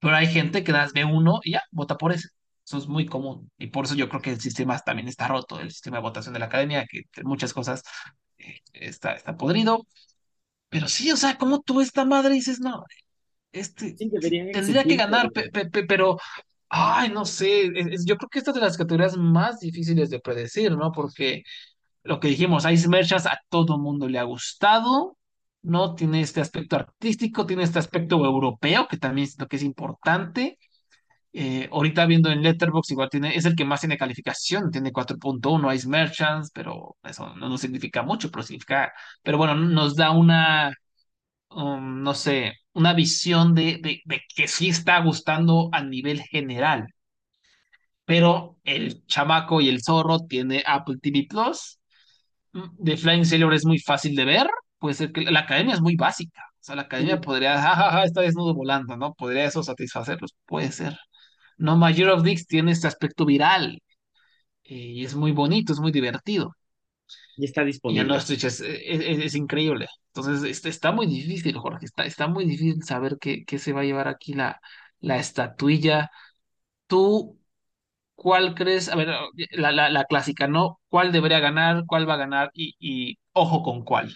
pero hay gente que das ve uno y ya, vota por ese. Eso es muy común. Y por eso yo creo que el sistema también está roto, el sistema de votación de la academia, que muchas cosas eh, está, está podrido. Pero sí, o sea, como tú esta madre dices, no, este Sí, tendría que ganar, pe- pe- pe- pero, ay, no sé, es- yo creo que esta es de las categorías más difíciles de predecir, ¿no? Porque lo que dijimos, Ice Merchants a todo mundo le ha gustado, ¿no? Tiene este aspecto artístico, tiene este aspecto europeo, que también siento que es importante. Eh, ahorita viendo en Letterboxd, igual tiene, es el que más tiene calificación, tiene 4.1 Ice Merchants, pero eso no, no significa mucho, pero significa, pero bueno, nos da una, um, no sé, una visión de, de, de que sí está gustando a nivel general. Pero el chamaco y el zorro tiene Apple TV Plus, de Flying Sailor es muy fácil de ver, puede ser que la academia es muy básica. O sea, la academia sí, podría, (laughs) jajaja, está desnudo volando, ¿no? Podría eso satisfacerlos, puede ser. No, Year of Dicks tiene este aspecto viral eh, y es muy bonito, es muy divertido. y está disponible. Es, es- es increíble. Entonces, este, está muy difícil, Jorge, está, está muy difícil saber qué, qué se va a llevar aquí la, la estatuilla. ¿Tú cuál crees? A ver, la, la, la clásica, ¿no? ¿Cuál debería ganar? ¿Cuál va a ganar? Y, y ojo con cuál.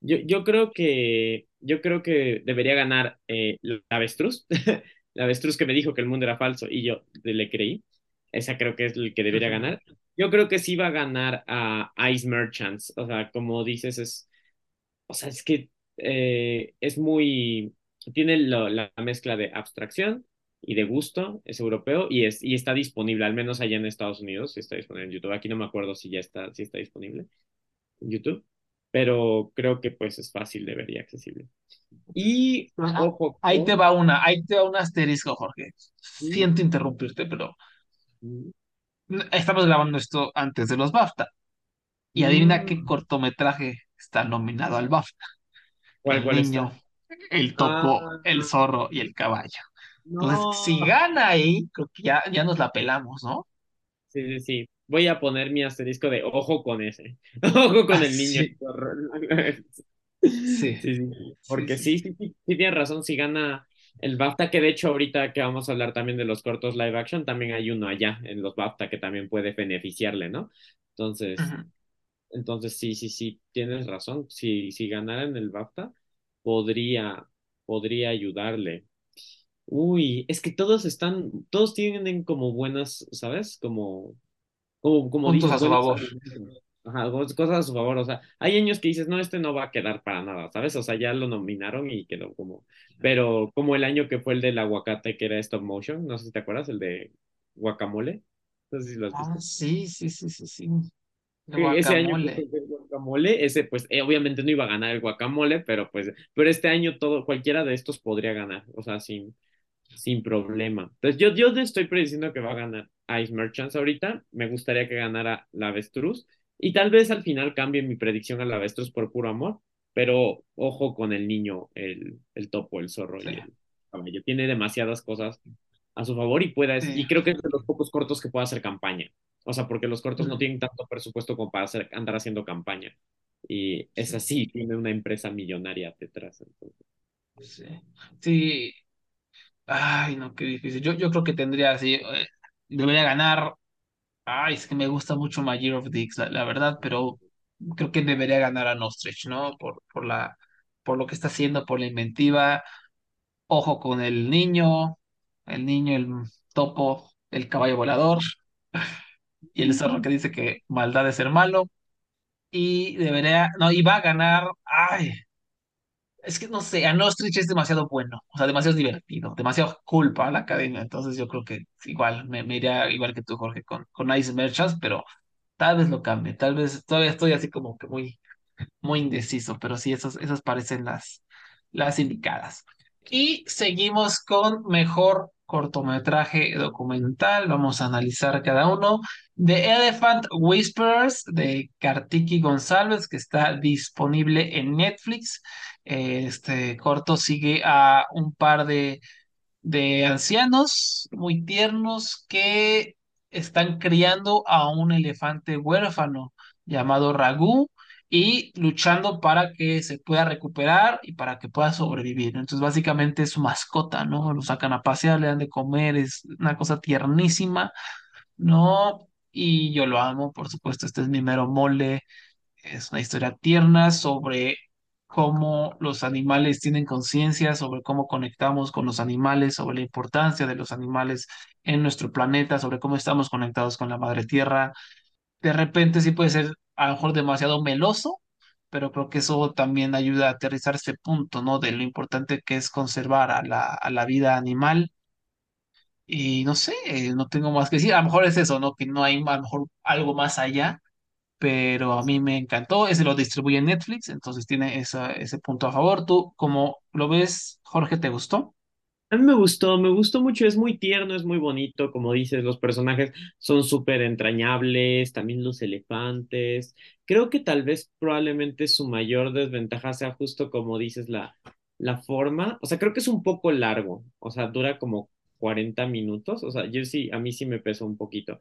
Yo, yo creo que, yo creo que debería ganar eh, la avestruz, (laughs) la avestruz que me dijo que el mundo era falso y yo le creí. Esa creo que es el que debería ganar. Yo creo que sí va a ganar a Ice Merchants. O sea, como dices, es, o sea, es que eh, es muy, tiene lo- la mezcla de abstracción y de gusto, es europeo y, es, y está disponible, al menos allá en Estados Unidos, está disponible en YouTube. Aquí no me acuerdo si ya está, si está disponible en YouTube, pero creo que pues es fácil de ver y accesible. Y Ah, ojo Ahí te va una, ahí te va un asterisco, Jorge. Siento interrumpirte, pero Estamos grabando esto antes de los BAFTA. Y adivina qué Mm, cortometraje está nominado al BAFTA. ¿cuál, El cuál está? niño, el Ah, topo, el zorro y el caballo. Entonces, si gana ahí, creo que ya, ya nos la pelamos, ¿no? Sí, sí, sí. Voy a poner mi asterisco de ojo con ese. (laughs) Ojo con Ah, el niño. sí, Sí, sí, Porque sí, sí, sí. tienes razón. Si gana el BAFTA, que de hecho ahorita que vamos a hablar también de los cortos live action, también hay uno allá en los BAFTA que también puede beneficiarle, ¿no? Entonces, entonces sí, sí, sí, tienes razón. Si, si ganara en el BAFTA, podría, podría ayudarle. Uy, es que todos están, todos tienen como buenas, ¿sabes? Como como, como Puntos dices, a su favor. argumentos. Ajá, cos- cosas a su favor. O sea, hay años que dices, no, este no va a quedar para nada, ¿sabes? O sea, ya lo nominaron y quedó como. Pero como el año que fue el del aguacate, que era stop motion, no sé si te acuerdas, el de guacamole. No sé si lo has Ah, sí, sí, sí, sí, sí. Que ese año el guacamole, ese pues eh, obviamente no iba a ganar el guacamole, pero pues, pero este año todo, cualquiera de estos podría ganar. O sea, sin, sin problema. Entonces, yo, yo estoy prediciendo que va a ganar Ice Merchants ahorita. Me gustaría que ganara la Avestruz. Y tal vez al final cambie mi predicción a la Avestruz por puro amor. Pero ojo con el niño, el, el topo, el zorro Sí, y el caballo. Tiene demasiadas cosas a su favor y pueda, sí. y creo que es de los pocos cortos que pueda hacer campaña. O sea, porque los cortos no tienen tanto presupuesto como para hacer, andar haciendo campaña. Y es Sí, así, tiene una empresa millonaria detrás. Entonces. sí. Sí. Ay, no, qué difícil. Yo, yo creo que tendría así. eh, debería ganar. Ay, es que me gusta mucho My Year of Dicks, la, la verdad, pero creo que debería ganar a Nostrich, ¿no? Por, por la, por lo que está haciendo, por la inventiva. Ojo con el niño, el niño, el topo, el caballo volador (laughs) y el zorro que dice que maldad es ser malo. Y debería, no, y va a ganar. Ay, es que no sé, a Nostrich es demasiado bueno, o sea, demasiado divertido, demasiado cool la academia. Entonces yo creo que igual me, me iría igual que tú, Jorge, con, con Ice Merchants, pero tal vez lo cambie, tal vez todavía estoy así como que muy muy indeciso, pero sí, esas, esas parecen las, las indicadas. Y seguimos con mejor cortometraje documental. Vamos a analizar cada uno. The Elephant Whisperers de Kartiki González, que está disponible en Netflix. Este corto sigue a un par de de ancianos muy tiernos que están criando a un elefante huérfano llamado Ragú y luchando para que se pueda recuperar y para que pueda sobrevivir. Entonces, básicamente es su mascota, ¿no? Lo sacan a pasear, le dan de comer, es una cosa tiernísima, ¿no? Y yo lo amo, por supuesto, este es mi mero mole es una historia tierna sobre cómo los animales tienen conciencia, sobre cómo conectamos con los animales, sobre la importancia de los animales en nuestro planeta, sobre cómo estamos conectados con la madre tierra. De repente sí puede ser a lo mejor demasiado meloso, pero creo que eso también ayuda a aterrizar ese punto, ¿no? De lo importante que es conservar a la, a la vida animal. Y no sé, eh, no tengo más que decir. A lo mejor es eso, ¿no? Que no hay a lo mejor algo más allá pero a mí me encantó. Ese lo distribuye Netflix, entonces tiene esa, ese punto a favor. ¿Tú cómo lo ves, Jorge, te gustó? A mí me gustó, me gustó mucho, es muy tierno, es muy bonito, como dices, los personajes son súper entrañables, también los elefantes. Creo que tal vez probablemente su mayor desventaja sea justo como dices, la, la forma, o sea, creo que es un poco largo, o sea, dura como 40 minutos, o sea, yo sí, a mí sí me pesó un poquito.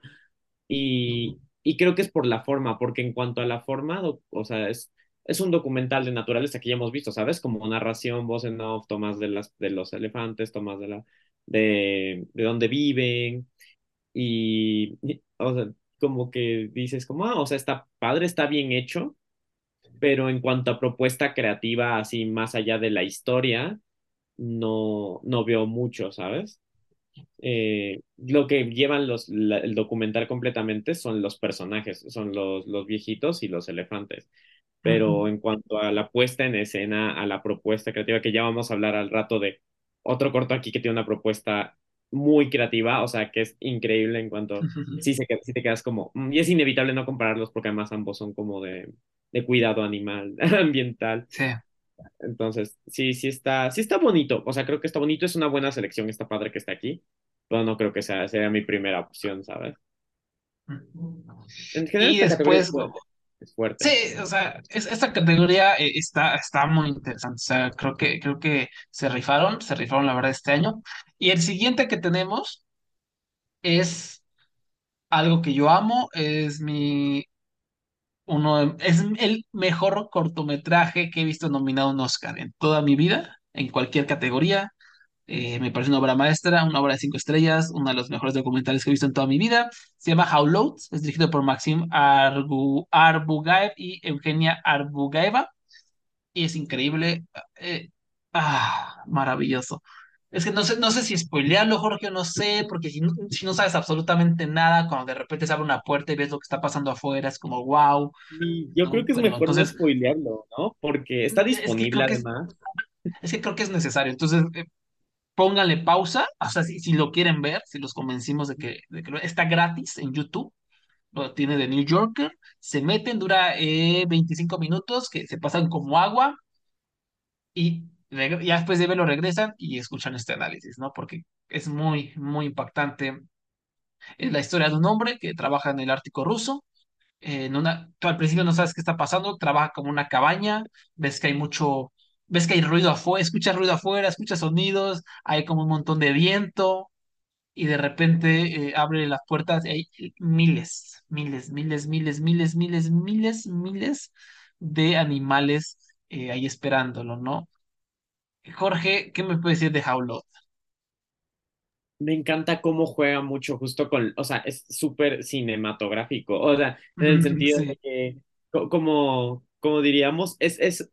Y, y creo que es por la forma, porque en cuanto a la forma, o sea, es, es un documental de naturaleza que ya hemos visto, ¿sabes? Como narración, voz en off, tomas de las, de los elefantes, tomas de la, de, de dónde viven, y, o sea, como que dices, como, ah, o sea, está padre, está bien hecho, pero en cuanto a propuesta creativa, así más allá de la historia, no, no veo mucho, ¿sabes? eh, lo que llevan los, la- el documental completamente son los personajes, son los, los viejitos y los elefantes. Pero en cuanto a la puesta en escena, a la propuesta creativa, que ya vamos a hablar al rato de otro corto aquí que tiene una propuesta muy creativa, o sea, que es increíble en cuanto, sí, se, sí te quedas como, mm, y es inevitable no compararlos porque además ambos son como de, de cuidado animal, (laughs) ambiental. Sí. Entonces, sí, sí está, sí está bonito. O sea, creo que está bonito, es una buena selección, está padre que esté aquí, pero no creo que sea, sea mi primera opción, ¿sabes? En general, Y categoría es fuerte. Sí, o sea, es- esta categoría eh, está, está muy interesante. O sea, creo que, creo que se rifaron, se rifaron la verdad este año. Y el siguiente que tenemos es algo que yo amo, es mi, uno, es el mejor cortometraje que he visto nominado a un Oscar en toda mi vida, en cualquier categoría. Eh, me parece una obra maestra, una obra de cinco estrellas, uno de los mejores documentales que he visto en toda mi vida. Se llama How Load, es dirigido por Maxim Arbu- Arbugaev y Eugenia Arbugaeva y es increíble. eh, ah, maravilloso. Es que no sé, no sé si spoilearlo, Jorge, no sé, porque si no, si no sabes absolutamente nada, cuando de repente se abre una puerta y ves lo que está pasando afuera, es como wow, Y yo creo ¿no? que es mejor no entonces, spoilearlo, ¿no? Porque está es que creo disponible que es, además. es que creo que es necesario. Entonces, eh, pónganle pausa, o sea, si, lo quieren ver, si los convencimos de que, de que está gratis en YouTube, lo tiene de New Yorker, se meten, dura eh, 25 minutos, que se pasan como agua, y ya después de verlo regresan y escuchan este análisis, ¿no? Porque es muy, muy impactante. Es la historia de un hombre que trabaja en el Ártico ruso. eh, al principio no sabes qué está pasando, trabaja como una cabaña, ves que hay mucho, ves que hay ruido afuera, escuchas ruido afuera, escuchas sonidos, hay como un montón de viento y de repente eh, abre las puertas y hay miles, miles, miles, miles, miles, miles, miles, miles de animales eh, ahí esperándolo, ¿no? Jorge, ¿qué me puedes decir de Howlot? Me encanta cómo juega mucho justo con, o sea, es súper cinematográfico, o sea, en el sentido de que, co- como, como diríamos, es, es,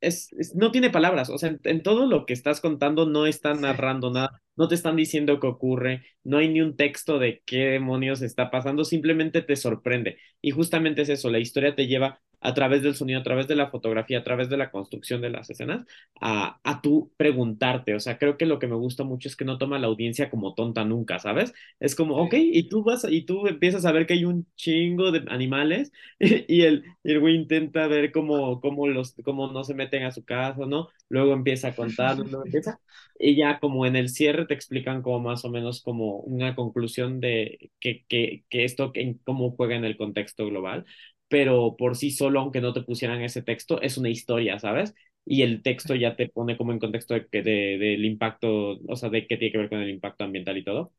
es, es- no tiene palabras, o sea, en, en todo lo que estás contando no están narrando nada, no te están diciendo qué ocurre, no hay ni un texto de qué demonios está pasando, simplemente te sorprende. Y justamente es eso, la historia te lleva a través del sonido, a través de la fotografía, a través de la construcción de las escenas a, a tú preguntarte. O sea, creo que lo que me gusta mucho es que no toma la audiencia como tonta nunca, ¿sabes? Es como, ok, y tú vas, y tú empiezas a ver que hay un chingo de animales (laughs) y el, y el güey intenta ver cómo, cómo los, cómo no se meten a su casa, ¿no? Luego empieza a contar, luego (laughs) empieza, y ya como en el cierre te explican como más o menos como una conclusión de que, que, que esto, en cómo juega en el contexto global. Pero por sí solo, aunque no te pusieran ese texto, es una historia, ¿sabes? y el texto ya te pone como en contexto de, de- del impacto, o sea, de qué tiene que ver con el impacto ambiental y todo.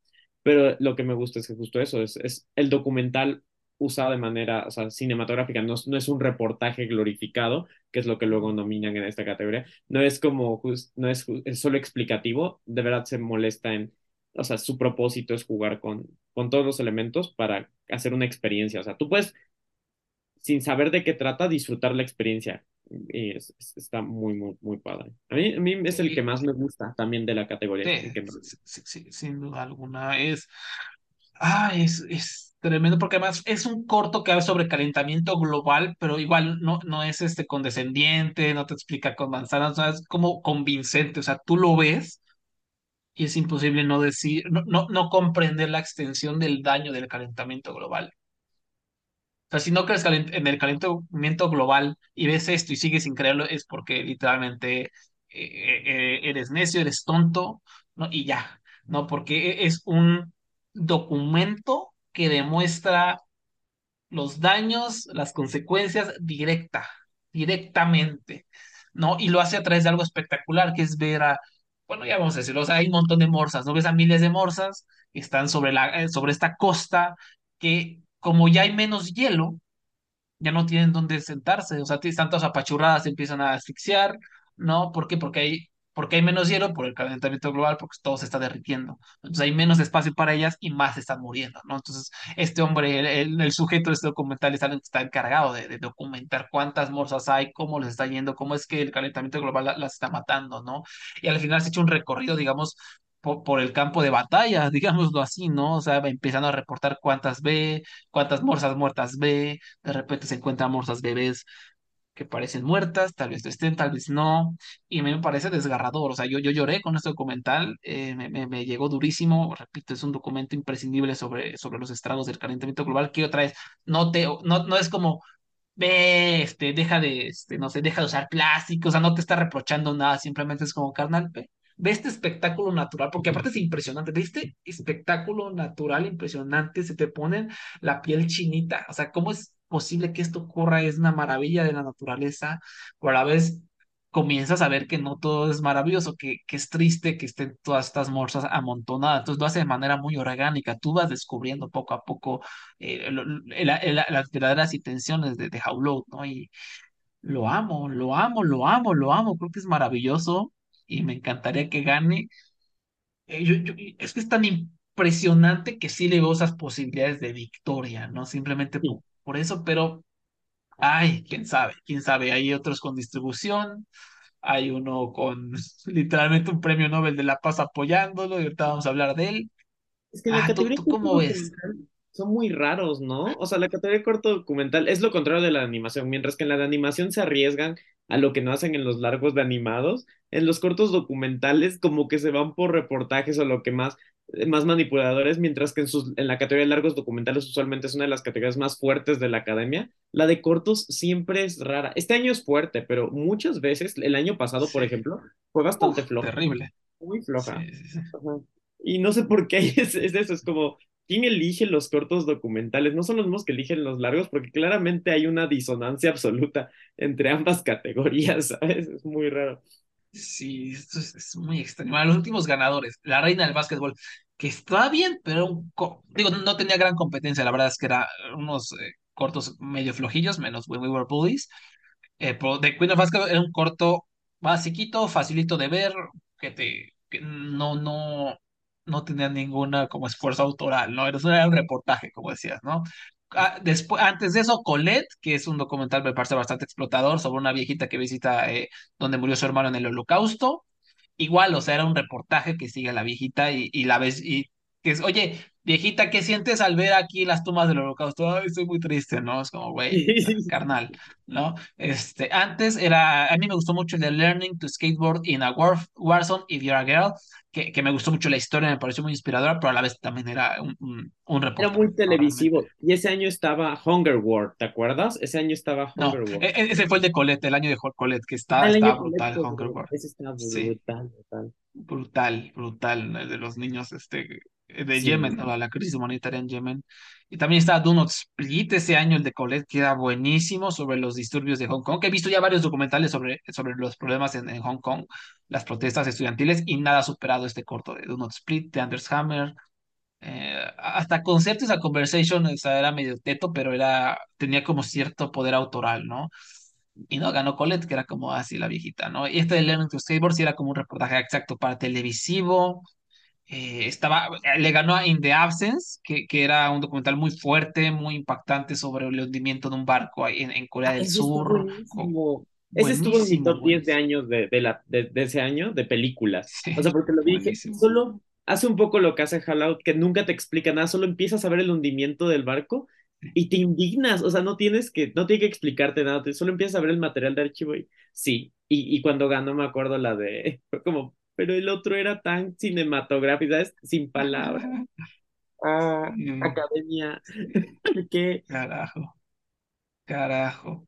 Pero lo que me gusta es que justo eso, es, es el documental usado de manera, o sea, cinematográfica, no, no es un reportaje glorificado, que es lo que luego nominan en esta categoría, no es como, jus- no es, es solo explicativo, de verdad se molesta en, o sea, su propósito es jugar con, con todos los elementos para hacer una experiencia, o sea, tú puedes sin saber de qué trata, disfrutar la experiencia. Y es- es- está muy, muy, muy padre. A mí, a mí es el que más me gusta también de la categoría. sí, que sí, sin duda alguna. Es, ah, es, es tremendo porque además es un corto que habla sobre calentamiento global, pero igual no, no es este condescendiente, no te explica con manzanas, es como convincente. O sea, tú lo ves y es imposible no decir, no, no, no comprender la extensión del daño del calentamiento global. O sea, si no crees en el calentamiento global y ves esto y sigues sin creerlo, es porque literalmente eh, eh, eres necio, eres tonto, ¿no? Y ya, ¿no? Porque e- es un documento que demuestra los daños, las consecuencias directa, directamente, ¿no? Y lo hace a través de algo espectacular, que es ver a, bueno, ya vamos a decirlo, hay un montón de morsas, ¿no? Ves a miles de morsas que están sobre la, eh, sobre esta costa que como ya hay menos hielo, ya no tienen dónde sentarse, o sea, están todas apachurradas, empiezan a asfixiar, ¿no? ¿Por qué? Porque hay, porque hay menos hielo por el calentamiento global, porque todo se está derritiendo. Entonces hay menos espacio para ellas y más están muriendo, ¿no? Entonces, este hombre, el, el- sujeto de este documental está, está encargado de, documentar cuántas morsas hay, cómo les está yendo, cómo es que el calentamiento global la- las está matando, ¿no? Y al final se echa un recorrido, digamos, por, el campo de batalla, (laughs) digámoslo así, ¿no? O sea, empezando a reportar cuántas ve, cuántas morsas muertas ve, de repente se encuentran morsas bebés que parecen muertas, tal vez estén, tal vez no, y me parece desgarrador, o sea, yo, yo lloré con este documental, eh, me, me, me llegó durísimo, repito, es un documento imprescindible sobre, sobre los estragos del calentamiento global, que otra vez, no te, no, no es como, ve, este, deja de, este, no sé, deja de usar plástico, o sea, no te está reprochando nada, simplemente es como, carnal, ve, ve este espectáculo natural, porque aparte es impresionante, ve este espectáculo natural impresionante, se te ponen la piel chinita, o sea, ¿cómo es posible que esto ocurra? Es una maravilla de la naturaleza, pero a la vez comienzas a ver que no todo es maravilloso, que, que es triste que estén todas estas morsas amontonadas, entonces lo hace de manera muy orgánica, tú vas descubriendo poco a poco eh, lo- el- el- las verdaderas intenciones de, de ¿no? Y lo amo, lo amo, lo amo, lo amo, creo que es maravilloso y me encantaría que gane. Eh, yo- yo- es que es tan impresionante que sí le veo esas posibilidades de victoria, ¿no? Simplemente Sí. po- por eso, pero, ay, quién sabe, quién sabe, hay otros con distribución. Hay uno con (laughs) literalmente un premio Nobel de la Paz apoyándolo y ahorita vamos a hablar de él. Es que la Ah, ¿tú, categoría tú corto cómo ves? son muy raros, ¿no? O sea, la categoría de corto documental es lo contrario de la animación, mientras que en la de animación se arriesgan a lo que no hacen en los largos de animados, en los cortos documentales como que se van por reportajes o lo que más, eh, más manipuladores, mientras que en, sus, en la categoría de largos documentales usualmente es una de las categorías más fuertes de la academia. La de cortos siempre es rara. Este año es fuerte, pero muchas veces, el año pasado, por ejemplo, fue Uf, bastante floja, terrible. muy floja. sí, sí. Ajá. Y no sé por qué (laughs) es, es eso, es como, ¿quién elige los cortos documentales? No son los mismos que eligen los largos, porque claramente hay una disonancia absoluta entre ambas categorías, (laughs) ¿sabes? Es muy raro. Sí, esto es, muy extraño. Bueno, los últimos ganadores, la reina del básquetbol, que está bien, pero digo, no tenía gran competencia, la verdad es que era unos eh, cortos medio flojillos, menos When We Were Bullies. Eh, The Queen of Basketball era un corto basiquito, facilito de ver, que te que no, no, no tenía ninguna como esfuerzo autoral, ¿no? Era era un reportaje, como decías, ¿no? Ah, después, antes de eso, Colette, que es un documental, me parece bastante explotador, sobre una viejita que visita eh, donde murió su hermano en el holocausto. Igual, o sea, era un reportaje que sigue a la viejita y, y la ves y que es, oye, viejita, ¿qué sientes al ver aquí las tumbas del holocausto? Ay, estoy muy triste, ¿no? Es como, güey, carnal, ¿no? Este, antes era, a mí me gustó mucho el de Learning to Skateboard in a War, Warzone if You're a Girl, que, que me gustó mucho la historia, me pareció muy inspiradora, pero a la vez también era un, un, un Era muy ¿no? Televisivo. Y ese año estaba Hunger World, ¿te acuerdas? Ese año estaba No, Hunger World. e- e- ese fue el de Colette, el año de Colette, que está, estaba brutal, Hunger. World. Ese está Sí. brutal, brutal. brutal, brutal, el de los niños este, de Yemen. ¿no? La crisis humanitaria en Yemen. Y también está Do Not Split ese año, el de Colette, que era buenísimo sobre los disturbios de Hong Kong, que he visto ya varios documentales sobre, sobre los problemas en, en Hong Kong, las protestas estudiantiles, y nada ha superado este corto de Do Not Split, de Anders Hammer. Eh, hasta Concertos a Conversation, o sea, era medio teto, pero era, tenía como cierto poder autoral, ¿no? Y no ganó Colette, que era como así la viejita, ¿no? Y este de Learning to Skateboard sí era como un reportaje exacto para televisivo. Eh, estaba, eh, le ganó a In the Absence, que, que era un documental muy fuerte, muy impactante sobre el hundimiento de un barco en, en Corea Ah, del Sur. Buenísimo. Ese estuvo en mi top 10 de años de, de, la, de, de ese año, de películas. Sí, O sea, porque lo vi dije, solo hace un poco lo que hace Fallout, que nunca te explica nada, solo empiezas a ver el hundimiento del barco y te indignas. O sea, no tienes que, no tiene que explicarte nada, solo empiezas a ver el material de archivo y sí. Y, y cuando ganó, me acuerdo la de, (laughs) fue como, pero el otro era tan cinematográfico, ¿sabes? Sin palabras. Ah, Mm, academia, (laughs) que Carajo, carajo.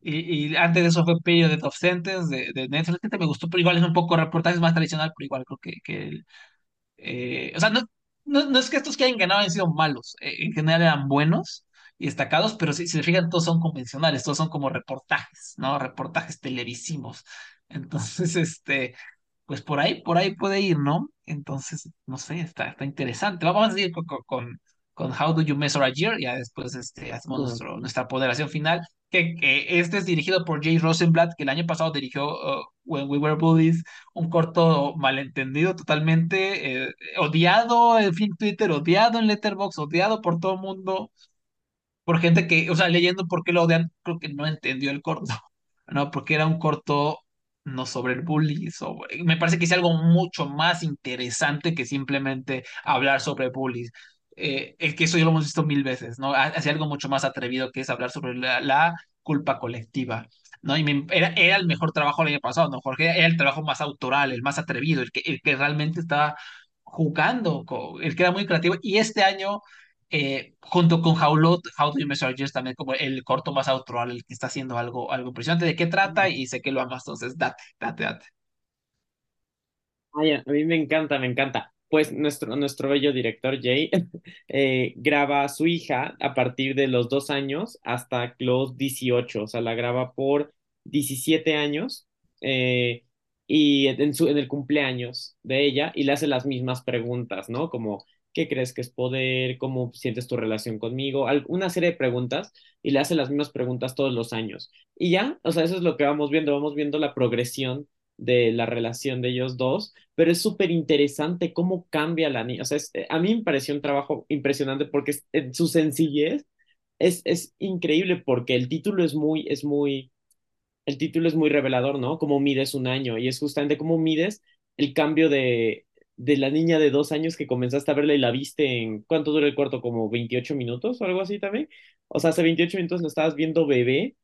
Y, y antes de eso fue Period of Sentence de, de Netflix, que me gustó, pero igual es un poco reportajes más tradicional, pero igual creo que, que el- eh, o sea, no, no, no es que estos que hayan ganado hayan sido malos, eh, en general eran buenos y destacados, pero si, si se fijan, todos son convencionales, todos son como reportajes, ¿no? Reportajes televisivos. Entonces, (laughs) este, pues por ahí, por ahí puede ir, ¿no? Entonces, no sé, está, está interesante. Vamos a seguir con, con, How Do You Measure a Year, ya después este, hacemos Ah, nuestro, sí. nuestra ponderación final, que, que este es dirigido por Jay Rosenblatt, que el año pasado dirigió uh, When We Were Bullies, un corto malentendido totalmente, eh, odiado en fin Twitter, odiado en Letterboxd, odiado por todo el mundo, por gente que, o sea, leyendo por qué lo odian, creo que no entendió el corto, (laughs) ¿no? Porque era un corto no sobre el bullying, sobre... me parece que es algo mucho más interesante que simplemente hablar sobre bullies. Eh, es que eso ya lo hemos visto mil veces, ¿no? Ha- Hace algo mucho más atrevido que es hablar sobre la, la culpa colectiva, ¿no? Y me- era, era el mejor trabajo el año pasado, ¿no, Jorge? Era el trabajo más autoral, el más atrevido, el que, el que realmente estaba jugando, co- el que era muy creativo. Y este año eh, junto con How, How Do You Measure también como el corto más autoral, el que está haciendo algo, algo impresionante. ¿De qué trata? Y sé que lo amas, entonces date, date, date. Ay, a mí me encanta, me encanta. Pues nuestro, nuestro bello director Jay (laughs) eh, graba a su hija a partir de los dos años hasta los 18, o sea, la graba por 17 años eh, y en, su, en el cumpleaños de ella y le hace las mismas preguntas, ¿no? Como, ¿qué crees que es poder? ¿Cómo sientes tu relación conmigo? Una serie de preguntas y le hace las mismas preguntas todos los años. Y ya, o sea, eso es lo que vamos viendo, vamos viendo la progresión de la relación de ellos dos pero es súper interesante cómo cambia la niña. O sea, es- a mí me pareció un trabajo impresionante porque es- en su sencillez es, es increíble porque el título es muy, es muy, el título es muy revelador, ¿no? Cómo mides un año y es justamente cómo mides el cambio de, de la niña de dos años que comenzaste a verla y la viste en, ¿cuánto dura el corto? Como 28 minutos o algo así también. O sea, hace 28 minutos la estabas viendo bebé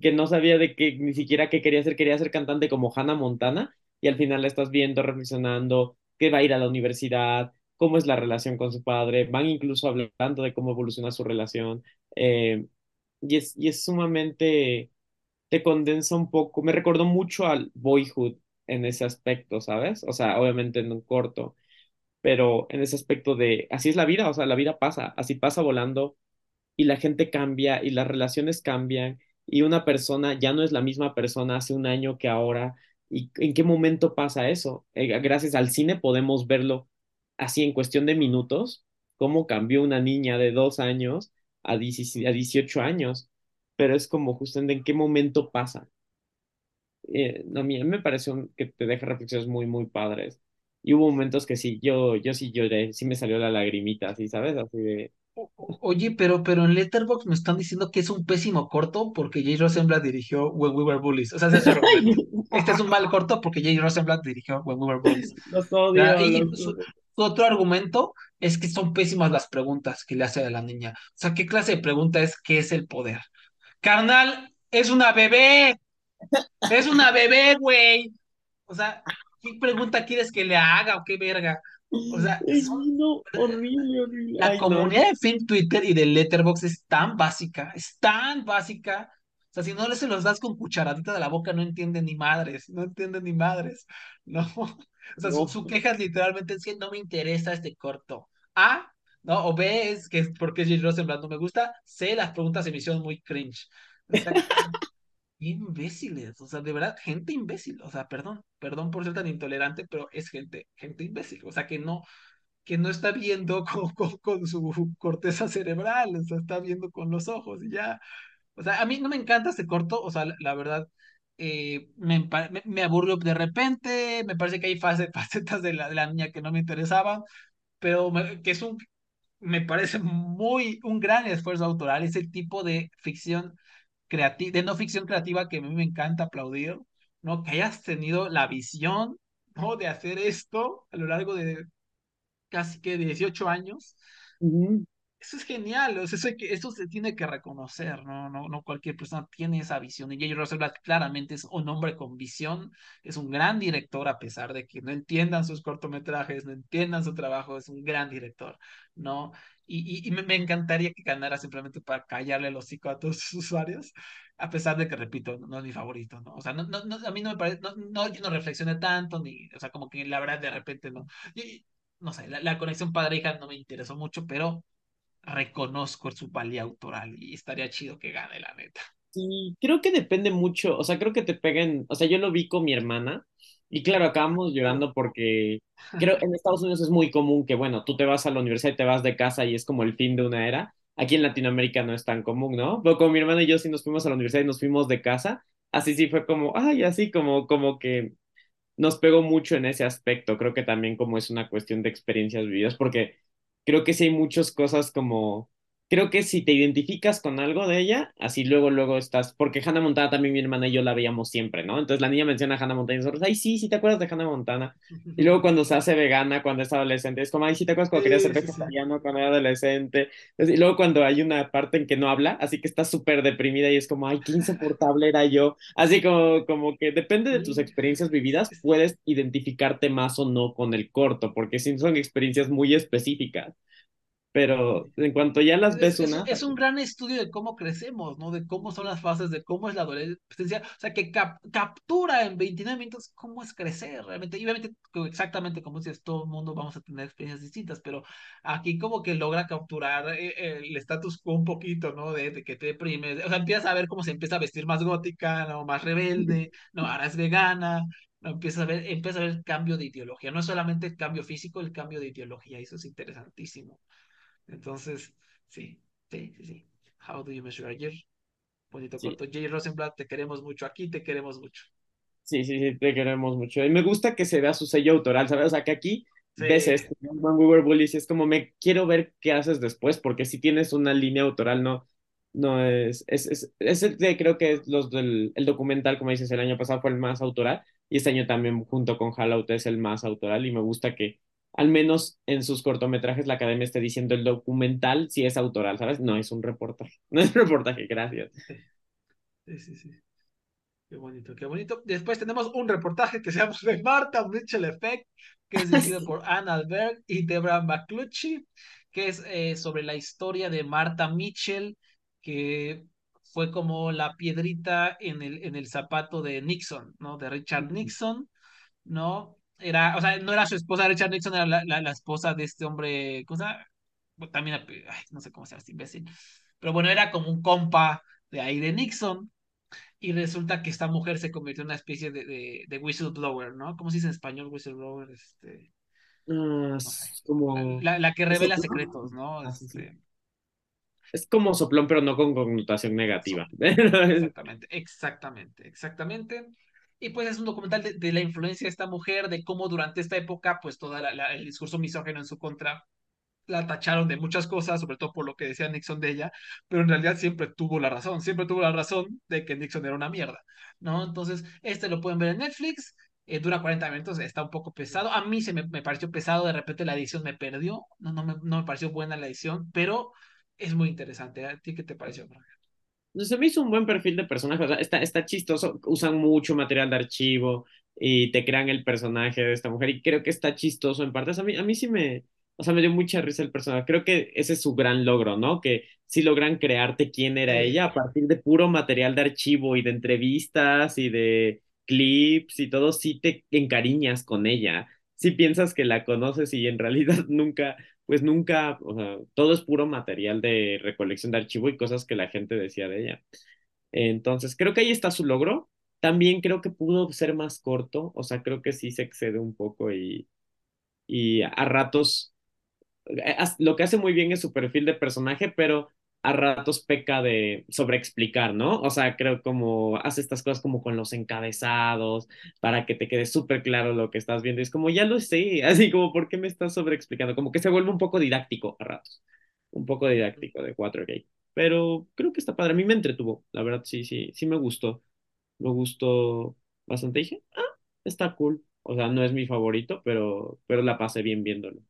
que no sabía de qué, ni siquiera qué quería hacer, quería ser cantante como Hannah Montana, y al final la estás viendo, reflexionando, que va a ir a la universidad, cómo es la relación con su padre, van incluso hablando de cómo evoluciona su relación, eh, y es, y es sumamente, te condensa un poco, me recordó mucho al Boyhood en ese aspecto, ¿sabes? O sea, obviamente en un corto, pero en ese aspecto de, así es la vida, o sea, la vida pasa, así pasa volando y la gente cambia y las relaciones cambian y una persona ya no es la misma persona hace un año que ahora. ¿Y en qué momento pasa eso? Eh, gracias al cine podemos verlo así en cuestión de minutos, cómo cambió una niña de dos años a, 17 a 18 años, pero es como justamente en qué momento pasa. Eh, no, a mí me pareció que te deja reflexiones muy, muy padres. Y hubo momentos que sí, yo, yo sí lloré, sí me salió la lagrimita, así, ¿sabes? Así de... O- Oye, pero, pero en Letterboxd me están diciendo que es un pésimo corto porque Jay Rosenblatt dirigió When We Were Bullies. O sea, es. (laughs) Este es un mal corto porque Jay Rosenblatt dirigió When We Were Bullies. (laughs) Los ¿verdad? odio, Y, los y su, odio. su otro argumento es que son pésimas las preguntas que le hace a la niña. O sea, ¿qué clase de pregunta es qué es el poder? Carnal, es una bebé, es una bebé, güey. O sea, ¿qué pregunta quieres que le haga o qué verga? O sea, son no, horrible, horrible. la Ay, no. comunidad de Film Twitter y de Letterboxd es tan básica, es tan básica. O sea, si no le se los das con cucharadita de la boca, no entienden ni madres, no entienden ni madres, (laughs) ¿no? O sea, su, No. su queja es literalmente es que no me interesa este corto. A, ¿no? O B es que es porque J. Rosenblatt no me gusta. C, las preguntas se me hicieron muy cringe. O sea, imbéciles, o sea, de verdad, gente imbécil. O sea, perdón, perdón por ser tan intolerante, pero es gente, gente imbécil. O sea, que no, que no está viendo (laughs) con, con, con su corteza cerebral, o sea, está viendo con los ojos y ya. O sea, a mí no me encanta este corto, o sea, la, la verdad, eh, me, me, me aburrió de repente, me parece que hay fase- (laughs) facetas de la, de la niña que no me interesaban, pero me- que es un, me parece muy, un gran esfuerzo autoral, ese tipo de ficción creativa, de no ficción creativa que a mí me encanta aplaudir, ¿no? Que hayas tenido la visión, ¿no? De hacer esto a lo largo de casi que 18 años. Eso es genial, o sea, eso, que, eso se tiene que reconocer, ¿no? No, no cualquier persona tiene esa visión. Y J. Rosenblatt claramente es un hombre con visión, es un gran director, a pesar de que no entiendan sus cortometrajes, no entiendan su trabajo, es un gran director, ¿no? Y, y, y me, me encantaría que ganara simplemente para callarle el hocico a todos (laughs) sus usuarios, a pesar de que, repito, no, no es mi favorito, ¿no? O sea, no, no, a mí no me parece, no, no, yo no reflexioné tanto, ni, o sea, como que la verdad de repente no. No sé, la, la conexión padre-hija no me interesó mucho, pero reconozco su valía autoral y estaría chido que gane, la neta. Sí, creo que depende mucho, o sea, creo que te peguen, o sea, yo lo vi con mi hermana y claro, acabamos llorando porque creo en Estados Unidos es muy común que, bueno, tú te vas a la universidad y te vas de casa y es como el fin de una era. Aquí en Latinoamérica no es tan común, ¿no? Pero con mi hermana y yo sí nos fuimos a la universidad y nos fuimos de casa, así sí fue como, ay, así como, como que nos pegó mucho en ese aspecto. Creo que también como es una cuestión de experiencias vividas, porque creo que sí hay muchas cosas como, creo que si te identificas con algo de ella, así luego, luego estás, porque Hannah Montana también mi hermana y yo la veíamos siempre, ¿no? Entonces la niña menciona a Hannah Montana y nosotros, ay, sí, sí te acuerdas de Hannah Montana. Y luego cuando se hace vegana, cuando es adolescente, es como, ay, sí te acuerdas cuando quería ser Sí, sí, sí. vegetariano cuando era adolescente. Y luego cuando hay una parte en que no habla, así que está súper deprimida y es como, ay, qué insoportable era yo. Así como, como que depende de tus Sí. experiencias vividas, puedes identificarte más o no con el corto, porque sí son experiencias muy específicas. Pero en cuanto ya las Es, ves es, una, es un gran estudio de cómo crecemos, ¿no? De cómo son las fases, de cómo es la adolescencia. O sea, que cap captura en 29 minutos cómo es crecer realmente. Y obviamente, exactamente como dices, todo el mundo vamos a tener experiencias distintas, pero aquí como que logra capturar eh, el status quo un poquito, ¿no? De, de, que te deprimes. O sea, empiezas a ver cómo se empieza a vestir más gótica, ¿no? Más rebelde, ¿no? Ahora es vegana. No, empiezas a ver, empieza a ver el cambio de ideología. No es solamente el cambio físico, el cambio de ideología. Eso es interesantísimo. Entonces, sí, sí, sí, sí. How do you measure a year? Bonito sí, corto. Jay Rosenblatt, te queremos mucho aquí, te queremos mucho. Sí, sí, sí, te queremos mucho. Y me gusta que se vea su sello autoral, ¿sabes? O sea, que aquí ves Sí, esto, ¿no? Google Bullies, es como, me quiero ver qué haces después, porque si tienes una línea autoral, no, no es, es, es, es el creo que es los del el documental, como dices, el año pasado fue el más autoral, y este año también junto con Fallout es el más autoral, y me gusta que al menos en sus cortometrajes la academia esté diciendo el documental si es autoral, ¿sabes? No es un reportaje, (laughs) no es un reportaje, gracias. sí, sí, sí. Qué bonito, qué bonito. Después tenemos un reportaje que se llama The Martha Mitchell Effect, que es dirigido (laughs) por Anna Alberg y Debra McCluchy, que es eh, sobre la historia de Martha Mitchell, que fue como la piedrita en el, en el zapato de Nixon, ¿no? De Richard Nixon, ¿no? Era, o sea, no era su esposa, Richard Nixon era la, la, la esposa de este hombre, cosa, también, ay, no sé cómo se llama este imbécil, pero bueno, era como un compa de ahí de Nixon y resulta que esta mujer se convirtió en una especie de, de, de whistleblower, ¿no? ¿Cómo se dice en español whistleblower? Este, no sé. es La, como... la, la que revela ¿Soplón? secretos, ¿no? Ah. Este, Es como soplón, pero no con connotación negativa. exactamente, exactamente, exactamente. Y pues es un documental de, la influencia de esta mujer, de cómo durante esta época, pues todo el discurso misógeno en su contra la tacharon de muchas cosas, sobre todo por lo que decía Nixon de ella, pero en realidad siempre tuvo la razón, siempre tuvo la razón de que Nixon era una mierda, ¿no? Entonces, este lo pueden ver en Netflix, eh, dura 40 minutos, está un poco pesado, a mí se me, me, pareció pesado, de repente la edición me perdió, no, no, me, no me pareció buena la edición, pero es muy interesante, ¿a ti qué te pareció? Se me hizo un buen perfil de personaje, o sea, está, está chistoso, usan mucho material de archivo y te crean el personaje de esta mujer y creo que está chistoso en partes. A mí, a mí sí me, o sea, me dio mucha risa el personaje. Creo que ese es su gran logro, ¿no? Que sí logran crearte quién era ella a partir de puro material de archivo y de entrevistas y de clips y todo, sí te encariñas con ella. Sí piensas que la conoces y en realidad (laughs) nunca, pues nunca, o sea, todo es puro material de recolección de archivo y cosas que la gente decía de ella. Entonces, creo que ahí está su logro. También creo que pudo ser más corto, o sea, creo que sí se excede un poco y, y a ratos eh, lo que hace muy bien es su perfil de personaje, pero a ratos peca de sobreexplicar, ¿no? O sea, creo como hace estas cosas como con los encabezados para que te quede súper claro lo que estás viendo. Y es como, ya lo sé, (laughs) así como, ¿por qué me estás sobreexplicando? Como que se vuelve un poco didáctico a ratos, un poco didáctico de 4K. Pero creo que está padre. A mí me entretuvo, la verdad, sí, sí, sí me gustó. Me gustó bastante. Dije, ah, está cool. O sea, no es mi favorito, pero, pero la pasé bien viéndolo.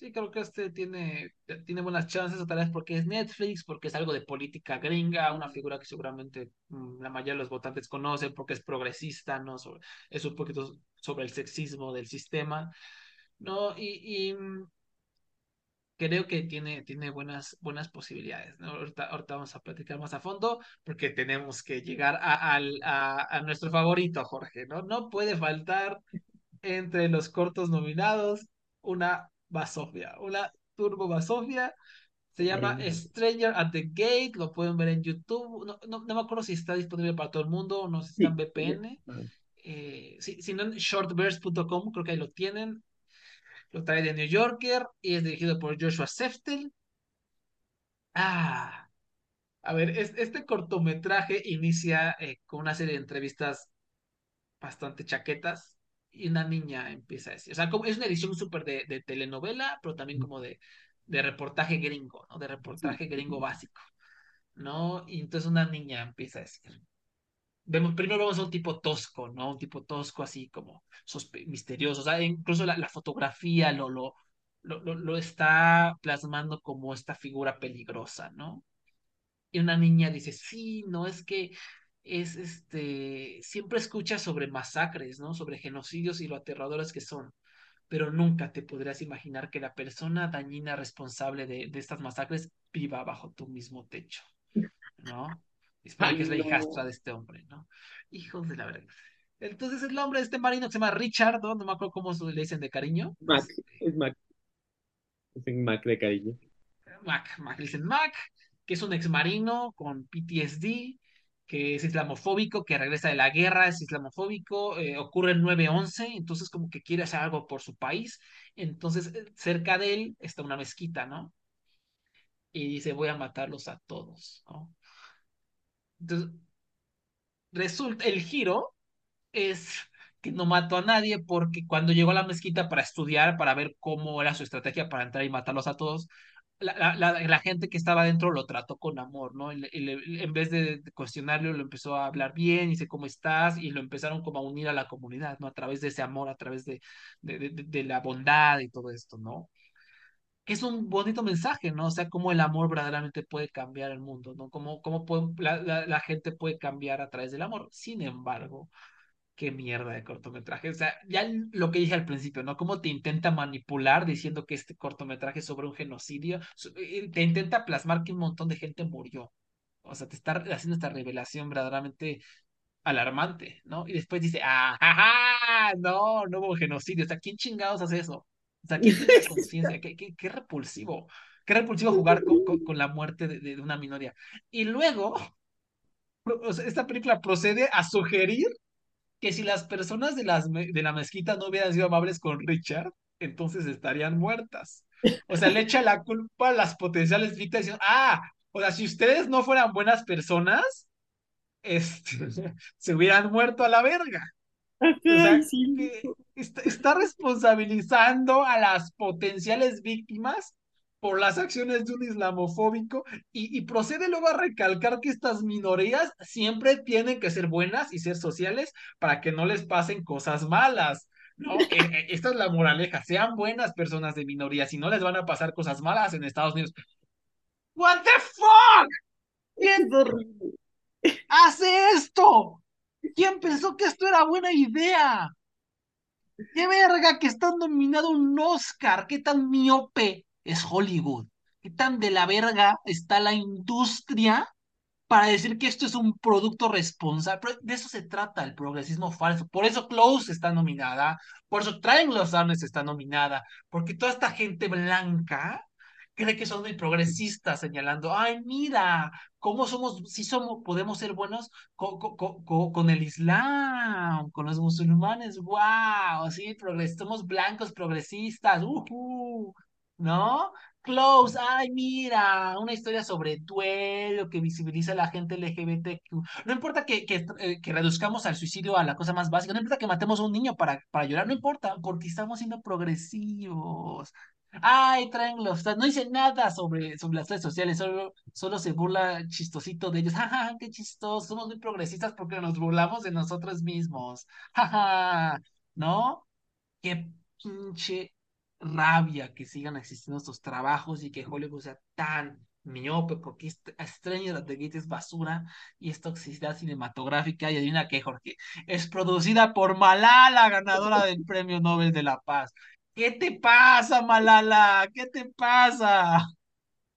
Sí, creo que este tiene, tiene buenas chances, tal vez porque es Netflix, porque es algo de política gringa, una figura que seguramente mm, la mayoría de los votantes conocen porque es progresista, ¿no? Sobre, es un poquito sobre el sexismo del sistema, ¿no? Y, y mm, creo que tiene, tiene buenas, buenas posibilidades, ¿no? Ahorita, vamos a platicar más a fondo porque tenemos que llegar a, al- a, a nuestro favorito, Jorge, ¿no? No puede faltar entre los cortos nominados una Basofia, una Turbo Basofia. Se llama Stranger at the Gate, lo pueden ver en YouTube. No, no, no me acuerdo si está disponible para todo el mundo o no sé si está en. VPN. Eh, si, si no en shortverse.com, creo que ahí lo tienen. Lo trae de New Yorker y es dirigido por Joshua Seftel. Ah, a ver, es, este cortometraje inicia eh, con una serie de entrevistas bastante chaquetas y una niña empieza a decir, o sea, como, es una edición súper de, de, telenovela, pero también como de, de reportaje gringo, ¿no? De reportaje gringo básico, ¿no? Y entonces una niña empieza a decir, vemos, primero vemos a un tipo tosco, ¿no? Un tipo tosco así como misterioso, o sea, incluso la, la fotografía lo, lo, lo, lo, lo está plasmando como esta figura peligrosa, ¿no? Y una niña dice, sí, no es que es este, siempre escucha sobre masacres, ¿no? Sobre genocidios y lo aterradores que son. pero nunca te podrías imaginar que la persona dañina responsable de, de estas masacres viva bajo tu mismo techo, ¿no? Espera que es la hijastra de este hombre, ¿no? Hijos de la verga. Entonces el nombre de este marino que se llama Richard, ¿no? No me acuerdo cómo le dicen de cariño. Mac, Este, es Mac, es un Mac de cariño. Mac, Mac, le dicen Mac, que es un ex marino con PTSD, que es islamofóbico, que regresa de la guerra, es islamofóbico, eh, ocurre el 9-11, entonces como que quiere hacer algo por su país. Entonces eh, cerca de él está una mezquita, ¿no? Y dice, voy a matarlos a todos. Entonces resulta, el giro es que no mató a nadie porque cuando llegó a la mezquita para estudiar, para ver cómo era su estrategia para entrar y matarlos a todos, la, la, la, gente que estaba dentro lo trató con amor, ¿no? Y, y, en vez de cuestionarlo, lo empezó a hablar bien, dice, ¿cómo estás? Y lo empezaron como a unir a la comunidad, ¿no? A través de ese amor, a través de, de, de, la bondad y todo esto, ¿no? es un bonito mensaje, ¿no? O sea, cómo el amor verdaderamente puede cambiar el mundo, ¿no? Cómo, cómo puede, la, la, la, gente puede cambiar a través del amor. Sin embargo, qué mierda de cortometraje. O sea, ya lo que dije al principio, ¿no? Cómo te intenta manipular diciendo que este cortometraje es sobre un genocidio, te intenta plasmar que un montón de gente murió. O sea, te está haciendo esta revelación verdaderamente alarmante, ¿no? Y después dice, ¡ah, no, no hubo genocidio! O sea, ¿quién chingados hace eso? O sea, ¿quién tiene (laughs) conciencia? ¿Qué, qué, qué, repulsivo. Qué repulsivo jugar con, con, con la muerte de, de, una minoría. Y luego, o sea, esta película procede a sugerir que si las personas de, las, de la mezquita no hubieran sido amables con Richard, entonces estarían muertas. O sea, le echa la culpa a las potenciales víctimas diciendo, ah, o sea, si ustedes no fueran buenas personas, este, (laughs) se hubieran muerto a la verga. O sea, sí. que está, está, responsabilizando a las potenciales víctimas por las acciones de un islamofóbico y, y, procede luego a recalcar que estas minorías siempre tienen que ser buenas y ser sociales para que no les pasen cosas malas. ¿no? (laughs) Esta es la moraleja, sean buenas personas de minorías y no les van a pasar cosas malas en Estados Unidos. What the fuck? Horrible. hace esto? ¿Quién pensó que esto era buena idea? ¡Qué verga que está nominado un Oscar! ¿Qué tan miope es Hollywood? ¿Qué tan de la verga está la industria para decir que esto es un producto responsable? De eso se trata el progresismo falso. Por eso Close está nominada, por eso Triangle Sadness está nominada, porque toda esta gente blanca cree que son muy progresistas, señalando, ay, mira, cómo somos, si somos, podemos ser buenos con, el Islam, con los musulmanes, wow, sí, somos blancos progresistas, uh ¿no? Close, ay, mira, una historia sobre duelo que visibiliza a la gente LGBTQ. No importa que, que, que, reduzcamos al suicidio a la cosa más básica, no importa que matemos a un niño para, para llorar, no importa, porque estamos siendo progresivos. Ay, of no dice nada sobre, sobre las redes sociales, solo, solo se burla chistosito de ellos. (laughs) Jaja, qué chistoso, somos muy progresistas porque nos burlamos de nosotros mismos. (laughs) Jaja, ¿no? Qué pinche rabia que sigan existiendo estos trabajos y que Hollywood sea tan miope porque Stranger at the Gate es basura y es toxicidad cinematográfica y adivina qué, Jorge, es producida por Malala, ganadora del (laughs) Premio Nobel de la Paz. ¿Qué te pasa, Malala? ¿Qué te pasa?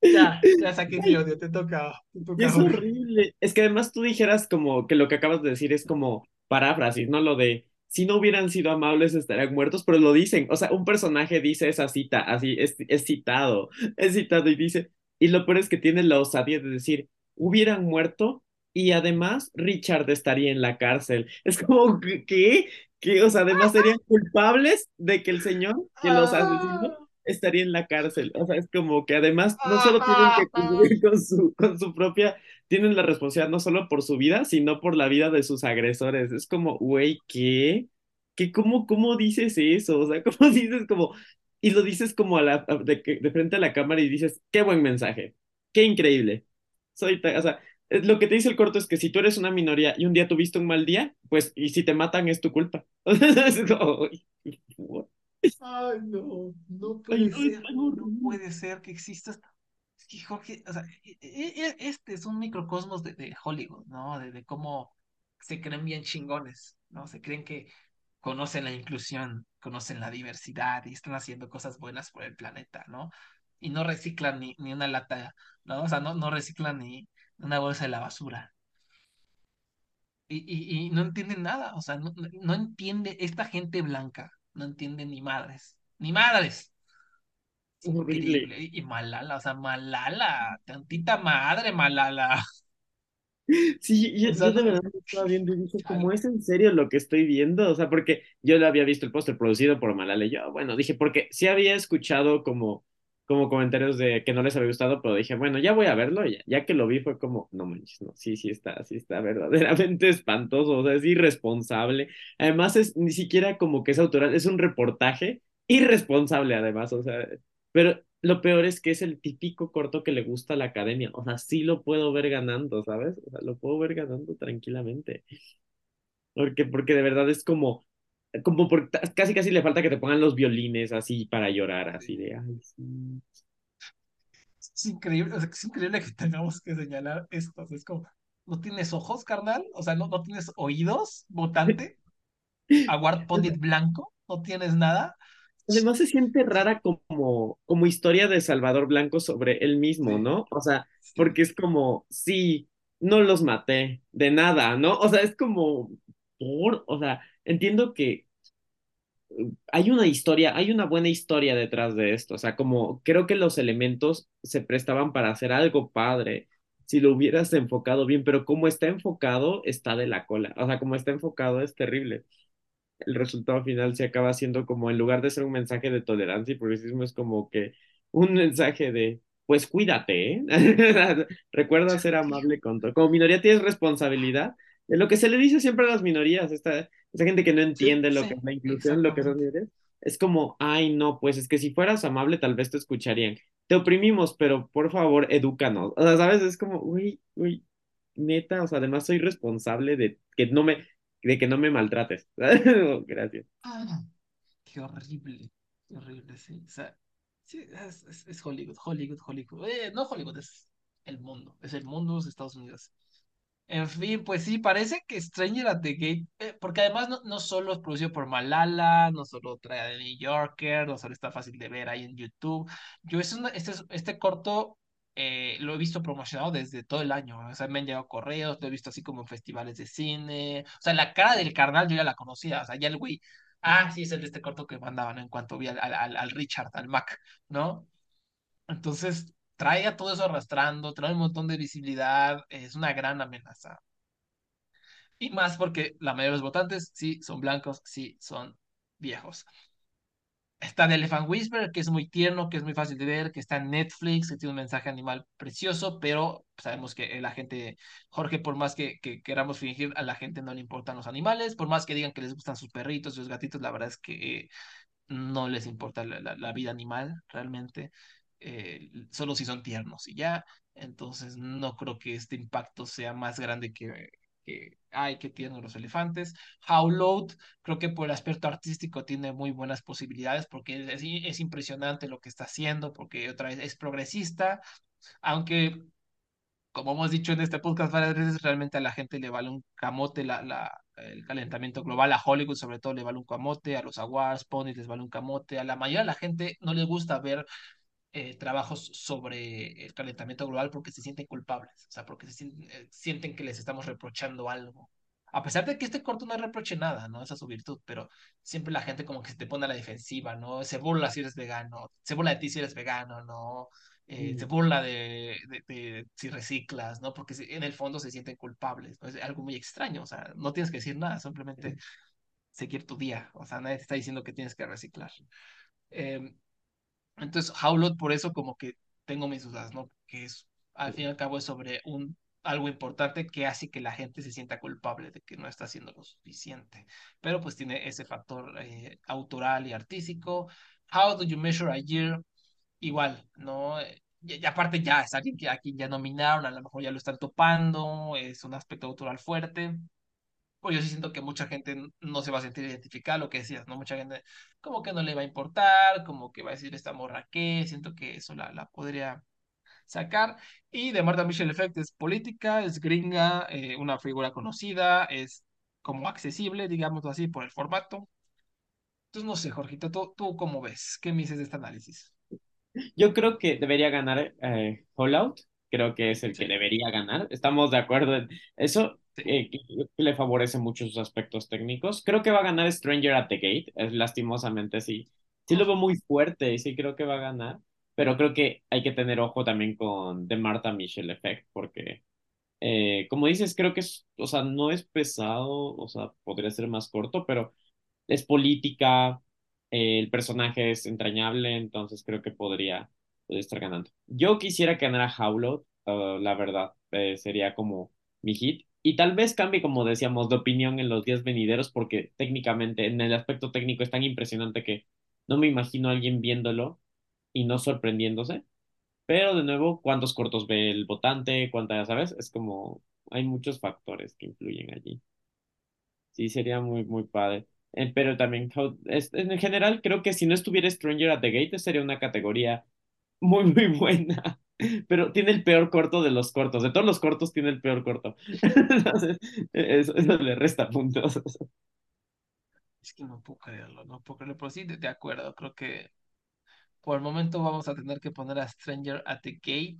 Ya, ya saqué mi odio, te toca. Te toca es horrible. Es que además tú dijeras como que lo que acabas de decir es como paráfrasis, ¿no? Lo de si no hubieran sido amables estarían muertos, pero lo dicen. O sea, un personaje dice esa cita, así es, es citado, es citado y dice, y lo peor es que tiene la osadía de decir, hubieran muerto y además Richard estaría en la cárcel. (laughs) Es como, ¿qué? que, o sea, además serían culpables de que el señor que los asesinó estaría en la cárcel. O sea, es como que además no solo tienen que cumplir con su, con su propia, tienen la responsabilidad no solo por su vida, sino por la vida de sus agresores. Es como, güey, ¿qué? ¿Qué cómo, ¿Cómo dices eso? O sea, (laughs) ¿cómo dices como, y lo dices como a la, de, de frente a la cámara y dices, qué buen mensaje, qué increíble. Soy, o sea, lo que te dice el corto es que si tú eres una minoría y un día tuviste un mal día, pues, y si te matan es tu culpa. (laughs) Ay, no, no puede Ay, ser, no, no, puede ser que exista Jorge, o sea, e, e, e, este es un microcosmos de, de Hollywood, ¿no? De, cómo se creen bien chingones, ¿no? Se creen que conocen la inclusión, conocen la diversidad y están haciendo cosas buenas por el planeta, ¿no? Y no reciclan ni, ni una lata, ¿no? O sea, no, no reciclan ni una bolsa de la basura. Y, y, y no entienden nada, o sea, no no entiende esta gente blanca, no entiende ni madres, ni madres. Horrible. increíble. Y, Malala, o sea, Malala, tantita madre, Malala. Sí, yo, O sea, yo de verdad lo estaba viendo y dije, ¿cómo es en serio lo que estoy viendo? O sea, porque yo lo había visto el póster producido por Malala y yo, bueno, dije, porque sí había escuchado como, como comentarios de que no les había gustado, pero dije, bueno, ya voy a verlo, ya, ya que lo vi fue como, no manches, no, sí, sí está, sí está verdaderamente (laughs) espantoso, o sea, es irresponsable. Además, es ni siquiera como que es autoral, es un reportaje irresponsable además, o sea, pero lo peor es que es el típico corto que le gusta a la academia. O sea, sí lo puedo ver ganando, ¿sabes? O sea, lo puedo ver ganando tranquilamente. Porque, porque de verdad es como, como por, casi casi le falta que te pongan los violines así para llorar, así de, ay, sí. Es increíble, o sea, es increíble que tengamos que señalar esto. o sea, es como, ¿no tienes ojos, carnal? O sea, ¿no, no tienes oídos, votante? (laughs) ¿Aguard pondit (laughs) blanco? ¿No tienes nada? Además se siente rara como, como historia de Salvador Blanco sobre él mismo, ¿no? O sea, porque es como, sí, no los maté, de nada, ¿no? O sea, es como, por, o sea, entiendo que hay una historia, hay una buena historia detrás de esto. O sea, como creo que los elementos se prestaban para hacer algo padre si lo hubieras enfocado bien, pero como está enfocado, está de la cola. O sea, como está enfocado, es terrible. El resultado final se acaba siendo como, en lugar de ser un mensaje de tolerancia y progresismo, es como que un mensaje de, pues cuídate, ¿eh? (laughs) Recuerda ser amable con todo. Como minoría tienes responsabilidad de lo que se le dice siempre a las minorías, esta, esta gente que no sí, entiende lo que es la inclusión, lo que son minorías, es como, ay, no, pues es que si fueras amable tal vez te escucharían. Te oprimimos, pero por favor, edúcanos. O sea, ¿sabes? Es como, uy, uy, neta, o sea, además soy responsable de que no me, de que no me maltrates. (laughs) Gracias. Ah, qué horrible, qué horrible, sí. O sea, sí, es, es, es Hollywood, Hollywood, Hollywood. Eh, no Hollywood, es el mundo, es el mundo, es Estados Unidos. En fin, pues sí, parece que Stranger at the Gate, eh, porque además no, no solo es producido por Malala, no solo trae de New Yorker, no solo está fácil de ver ahí en YouTube. Yo es una- este, es- este corto eh, lo he visto promocionado desde todo el año, o sea, me han llegado correos, lo he visto así como en festivales de cine, o sea, la cara del carnal yo ya la conocía, o sea, ya el güey, ah, sí, es el de este corto que mandaban en cuanto vi al, al, al Richard, al Mac, ¿no? Entonces, trae a todo eso arrastrando, trae un montón de visibilidad, es una gran amenaza. Y más porque la mayoría de los votantes sí son blancos, sí son viejos. Está The Elephant Whisperer, que es muy tierno, que es muy fácil de ver, que está en Netflix, que tiene un mensaje animal precioso, pero sabemos que la gente, Jorge, por más que, que queramos fingir, a la gente no le importan los animales, por más que digan que les gustan sus perritos sus gatitos, la verdad es que no les importa la vida animal realmente, eh, solo si son tiernos y ya. Entonces no creo que este impacto sea más grande que, que ay, qué tiernos los elefantes. Howload, creo que por el aspecto artístico tiene muy buenas posibilidades porque es, es impresionante lo que está haciendo, porque otra vez es progresista, aunque como hemos dicho en este podcast varias veces, realmente a la gente le vale un camote la, la, el calentamiento global, a Hollywood sobre todo le vale un camote, a los awards, Pony les vale un camote, a la mayoría de la gente no les gusta ver eh, trabajos sobre el calentamiento global porque se sienten culpables, o sea, porque se sienten, eh, sienten que les estamos reprochando algo. A pesar de que este corto no reproche nada, ¿no? Esa es su virtud, pero siempre la gente como que se te pone a la defensiva, ¿no? Se burla si eres vegano, se burla de ti si eres vegano, ¿no? Eh, se Mm, burla de, de, de si reciclas, ¿no? Porque se- en el fondo se sienten culpables, ¿no? Es algo muy extraño, o sea, no tienes que decir nada, simplemente seguir tu día, o sea, nadie te está diciendo que tienes que reciclar. Eh, entonces, Howlot, por eso como que tengo mis dudas, ¿no? Que es, al fin y al cabo, es sobre un, algo importante que hace que la gente se sienta culpable de que no está haciendo lo suficiente. Pero pues tiene ese factor eh, autoral y artístico. How do you measure a year? Igual, ¿no? Eh, Y, y aparte ya es alguien que aquí ya nominaron, a lo mejor ya lo están topando, es un aspecto autoral fuerte. Pues yo sí siento que mucha gente no se va a sentir identificada, lo que decías, ¿no? Mucha gente como que no le va a importar, como que va a decir esta morra qué, siento que eso la, la podría sacar. Y de Martha Michelle Effect es política, es gringa, eh, una figura conocida, es como accesible, digámoslo así, por el formato. Entonces, no sé, Jorgito, ¿tú, tú cómo ves? ¿Qué me dices de este análisis? Yo creo que debería ganar eh, Fallout. Creo que es el que Sí, debería ganar. Estamos de acuerdo en eso. Eh, que que le favorece mucho sus aspectos técnicos. Creo que va a ganar Stranger at the Gate. Es lastimosamente sí. Sí lo veo muy fuerte y sí creo que va a ganar. Pero creo que hay que tener ojo también con The Martha Michelle Effect porque eh, como dices, creo que es, o sea, no es pesado, o sea, podría ser más corto, pero es política, eh, el personaje es entrañable, entonces creo que podría, podría estar ganando. Yo quisiera que ganara Howlot, uh, la verdad, eh, sería como mi hit. Y tal vez cambie, como decíamos, de opinión en los días venideros, porque técnicamente, en el aspecto técnico es tan impresionante que no me imagino a alguien viéndolo y no sorprendiéndose. Pero de nuevo, ¿cuántos cortos ve el votante? ¿Cuántas, sabes? Es como, hay muchos factores que influyen allí. Sí, sería muy, muy padre. Eh, pero también, en general, creo que si no estuviera Stranger at the Gate, sería una categoría muy, muy buena. Pero tiene el peor corto de los cortos. De todos los cortos, tiene el peor corto. (laughs) Entonces, eso, eso le resta puntos. Es que no puedo creerlo, no puedo creerlo, pero sí, de, acuerdo, creo que por el momento vamos a tener que poner a Stranger at the Gate.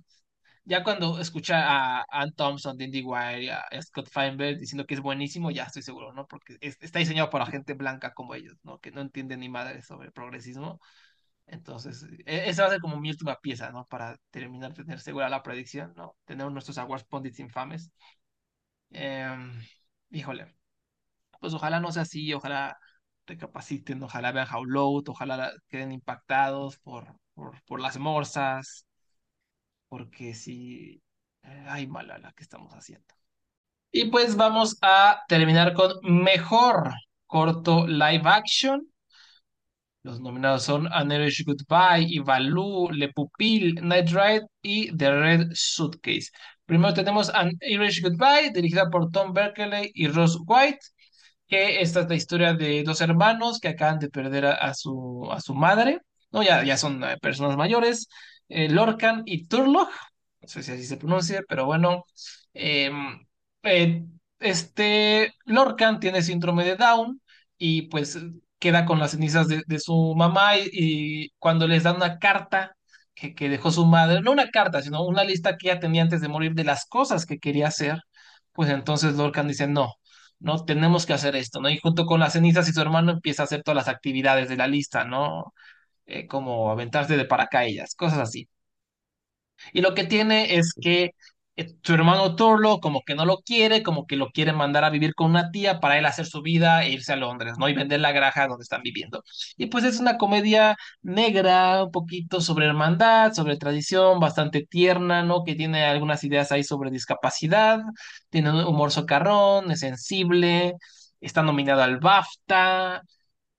Ya cuando escucha a Ann Thompson de IndieWire a Scott Feinberg diciendo que es buenísimo, ya estoy seguro, ¿no? Porque es- está diseñado para gente blanca como ellos, ¿no? Que no entienden ni madre sobre progresismo. Entonces, e- esa va a ser como mi última pieza, ¿no? Para terminar tener segura la predicción, ¿no? Tener nuestros awards pundits infames. Em, híjole, pues ojalá no sea así, ojalá recapaciten, ojalá vean How Loud, ojalá queden impactados por, por, por las morsas, porque sí, eh, ay, mala la que estamos haciendo. Y pues vamos a terminar con mejor corto live action. Los nominados son An Irish Goodbye, Baloo, Le Pupil, Night Ride y The Red Suitcase. Primero tenemos An Irish Goodbye, dirigida por Tom Berkeley y Ross White, que esta es la historia de dos hermanos que acaban de perder a, a su, a su madre, ¿no? Ya, ya son eh, personas mayores, eh, Lorcan y Turlough, no sé si así se pronuncia, pero bueno, em, eh, este Lorcan tiene síndrome de Down y pues queda con las cenizas de, su mamá y, cuando les dan una carta que, dejó su madre, no una carta, sino una lista que ella tenía antes de morir de las cosas que quería hacer, pues entonces Lorcan dice, no, no, tenemos que hacer esto, ¿no? Y junto con las cenizas y su hermano empieza a hacer todas las actividades de la lista, ¿no? Eh, como aventarse de paracaídas, cosas así. Y lo que tiene es que su hermano Torlo como que no lo quiere, como que lo quiere mandar a vivir con una tía para él hacer su vida e irse a Londres, ¿no? Y vender la granja donde están viviendo. Y pues es una comedia negra, un poquito sobre hermandad, sobre tradición, bastante tierna, ¿no? Que tiene algunas ideas ahí sobre discapacidad, tiene un humor socarrón, es sensible, está nominado al BAFTA.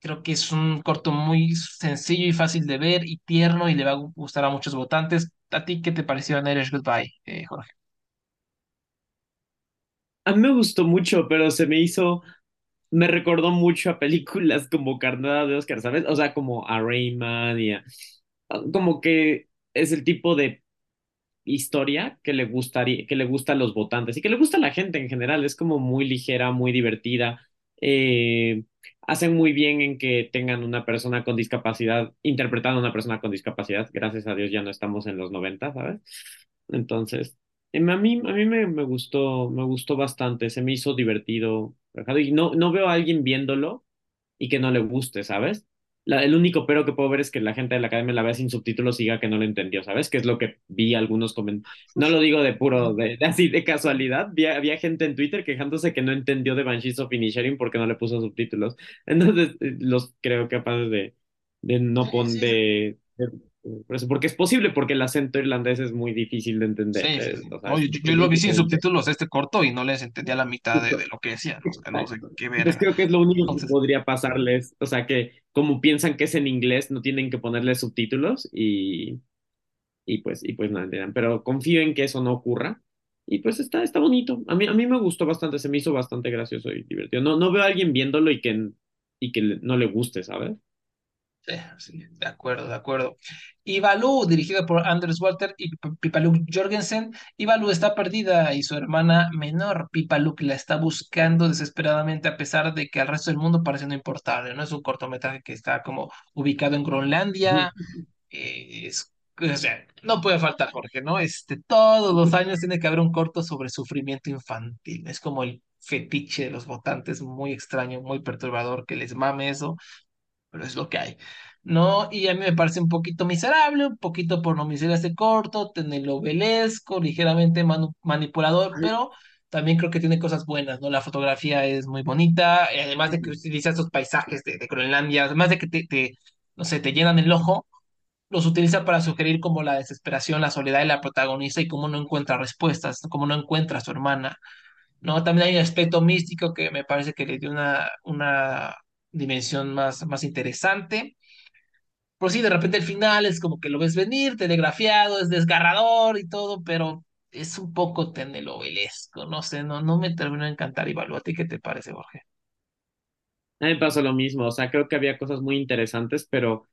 Creo que es un corto muy sencillo y fácil de ver y tierno y le va a gustar a muchos votantes. ¿A ti qué te pareció Irish Goodbye, eh, Jorge? A mí me gustó mucho, pero se me hizo, me recordó mucho a películas como Carnada de Oscar, ¿sabes? O sea, como a Rayman y a, como que es el tipo de historia que le gustaría, que le gusta a los votantes y que le gusta a la gente en general. Es como muy ligera, muy divertida. Eh, hacen muy bien en que tengan una persona con discapacidad, interpretando a una persona con discapacidad. Gracias a Dios ya no estamos en los 90, ¿sabes? Entonces, a mí, a mí me, me gustó, me gustó bastante, se me hizo divertido. Y no, no veo a alguien viéndolo y que no le guste, ¿sabes? La- el único pero que puedo ver es que la gente de la academia la vea sin subtítulos y diga que no lo entendió, ¿sabes? Que es lo que vi algunos comentarios. No lo digo de puro, de, de así de casualidad. Vi, había gente en Twitter quejándose que no entendió de Banshees of Inisherin porque no le puso subtítulos. (laughs) Entonces, eh, los creo capaces de, de no poner, de, de- por eso, porque es posible, porque el acento irlandés es muy difícil de entender. Sí, sí, sí. o sea, No, yo, yo lo vi sin subtítulos este corto y no les entendía la mitad de, de lo que decían. O sea, no sé qué Entonces verga. creo que es lo único que Entonces, podría pasarles, o sea que como piensan que es en inglés, no tienen que ponerle subtítulos y, y pues, y pues no entiendan. Pero confío en que eso no ocurra. Y pues está, está bonito. A mí, a mí me gustó bastante, se me hizo bastante gracioso y divertido. No, no veo a alguien viéndolo y que, y que no le guste, ¿sabes? Sí, de acuerdo, de acuerdo. Y Baloo, dirigido por Anders Walter y Pipaluk Jorgensen, Baloo está perdida y su hermana menor, Pipaluk, la está buscando desesperadamente a pesar de que al resto del mundo parece no importarle, ¿no? Es un cortometraje que está como ubicado en Groenlandia, eh, es, o sea, no puede faltar, Jorge, ¿no? Este, todos los años tiene que haber un corto sobre sufrimiento infantil, es como el fetiche de los votantes, muy extraño, muy perturbador que les mame eso pero es lo que hay. ¿No? Y a mí me parece un poquito miserable, un poquito por no este corto, telenovelesco, ligeramente manu- manipulador, pero también creo que tiene cosas buenas, ¿no? La fotografía es muy bonita, y además de que utiliza estos paisajes de, de Groenlandia, además de que te, te, no sé, te llenan el ojo, los utiliza para sugerir como la desesperación, la soledad de la protagonista y cómo no encuentra respuestas, cómo no encuentra a su hermana. ¿no? También hay un aspecto místico que me parece que le dio una, una dimensión más, más interesante. Por sí, de repente el final es como que lo ves venir, telegrafiado, es desgarrador y todo, pero es un poco telenovelesco, no sé, no, no me terminó de encantar. Ivalo, ¿a ti qué te parece, Jorge? A mí me pasó lo mismo, o sea, creo que había cosas muy interesantes, pero,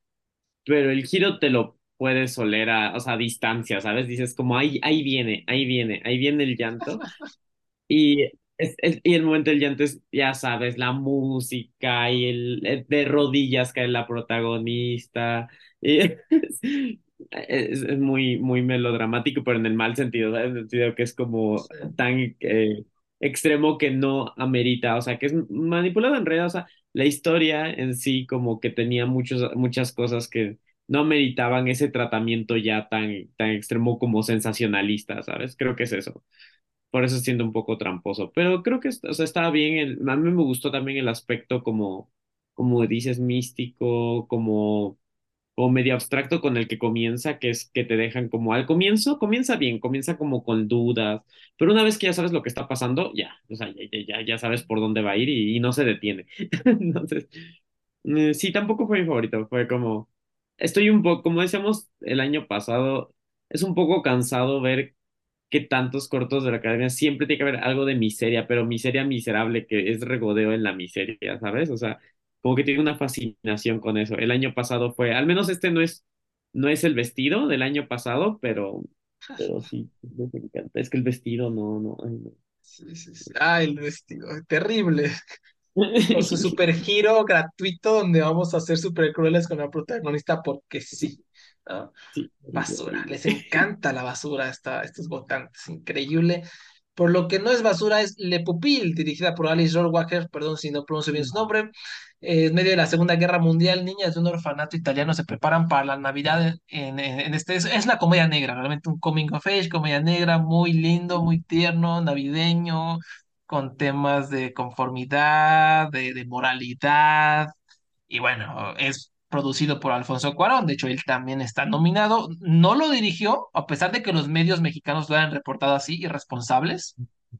pero el giro te lo puedes oler a, o sea, a distancia, ¿sabes? Dices como ahí, ahí viene, ahí viene, ahí viene el llanto. (laughs) Y, es, es- y el momento del llanto es, ya sabes, la música y el, el de rodillas cae la protagonista. Y (laughs) es, es- es muy, muy melodramático, pero en el mal sentido, ¿sabes? En el sentido que es como Sí, tan eh, extremo que no amerita, o sea, que es manipulado en realidad, o sea, la historia en sí como que tenía muchos, muchas cosas que no ameritaban ese tratamiento ya tan, tan extremo como sensacionalista, ¿sabes? Creo que es eso. Por eso siento un poco tramposo. Pero creo que o sea, estaba bien. El, a mí me gustó también el aspecto como, como dices, místico, como, como medio abstracto con el que comienza, que es que te dejan como al comienzo, comienza bien, comienza como con dudas, pero una vez que ya sabes lo que está pasando, ya, o sea, ya, ya, ya, ya sabes por dónde va a ir y, no se detiene. (laughs) Entonces, eh, sí, tampoco fue mi favorito, fue como, estoy un poco, como decíamos el año pasado, es un poco cansado ver que tantos cortos de la academia siempre tiene que haber algo de miseria, pero miseria miserable, que es regodeo en la miseria, ¿sabes? O sea, como que tiene una fascinación con eso. El año pasado fue, al menos este no es, no es el vestido del año pasado, pero, pero sí, me encanta. Es que el vestido no, no, ay, no. sí, sí, sí. Ay, el vestido, terrible. Con su (laughs) super giro gratuito donde vamos a ser súper crueles con la protagonista porque sí. ¿No? Sí, horrible, Basura, les encanta la basura a estos votantes, increíble. Por lo que no es basura, es Le Pupil, dirigida por Alice Rohrwacher, perdón si no pronuncio bien su nombre. Eh, en medio de la Segunda Guerra Mundial, niñas de un orfanato italiano se preparan para la Navidad en, en- en este. Es, es la comedia negra, realmente un coming of age, comedia negra, muy lindo, muy tierno, navideño, con temas de conformidad, de, de moralidad y bueno, es producido por Alfonso Cuarón, de hecho él también está nominado, no lo dirigió, a pesar de que los medios mexicanos lo hayan reportado así, irresponsables,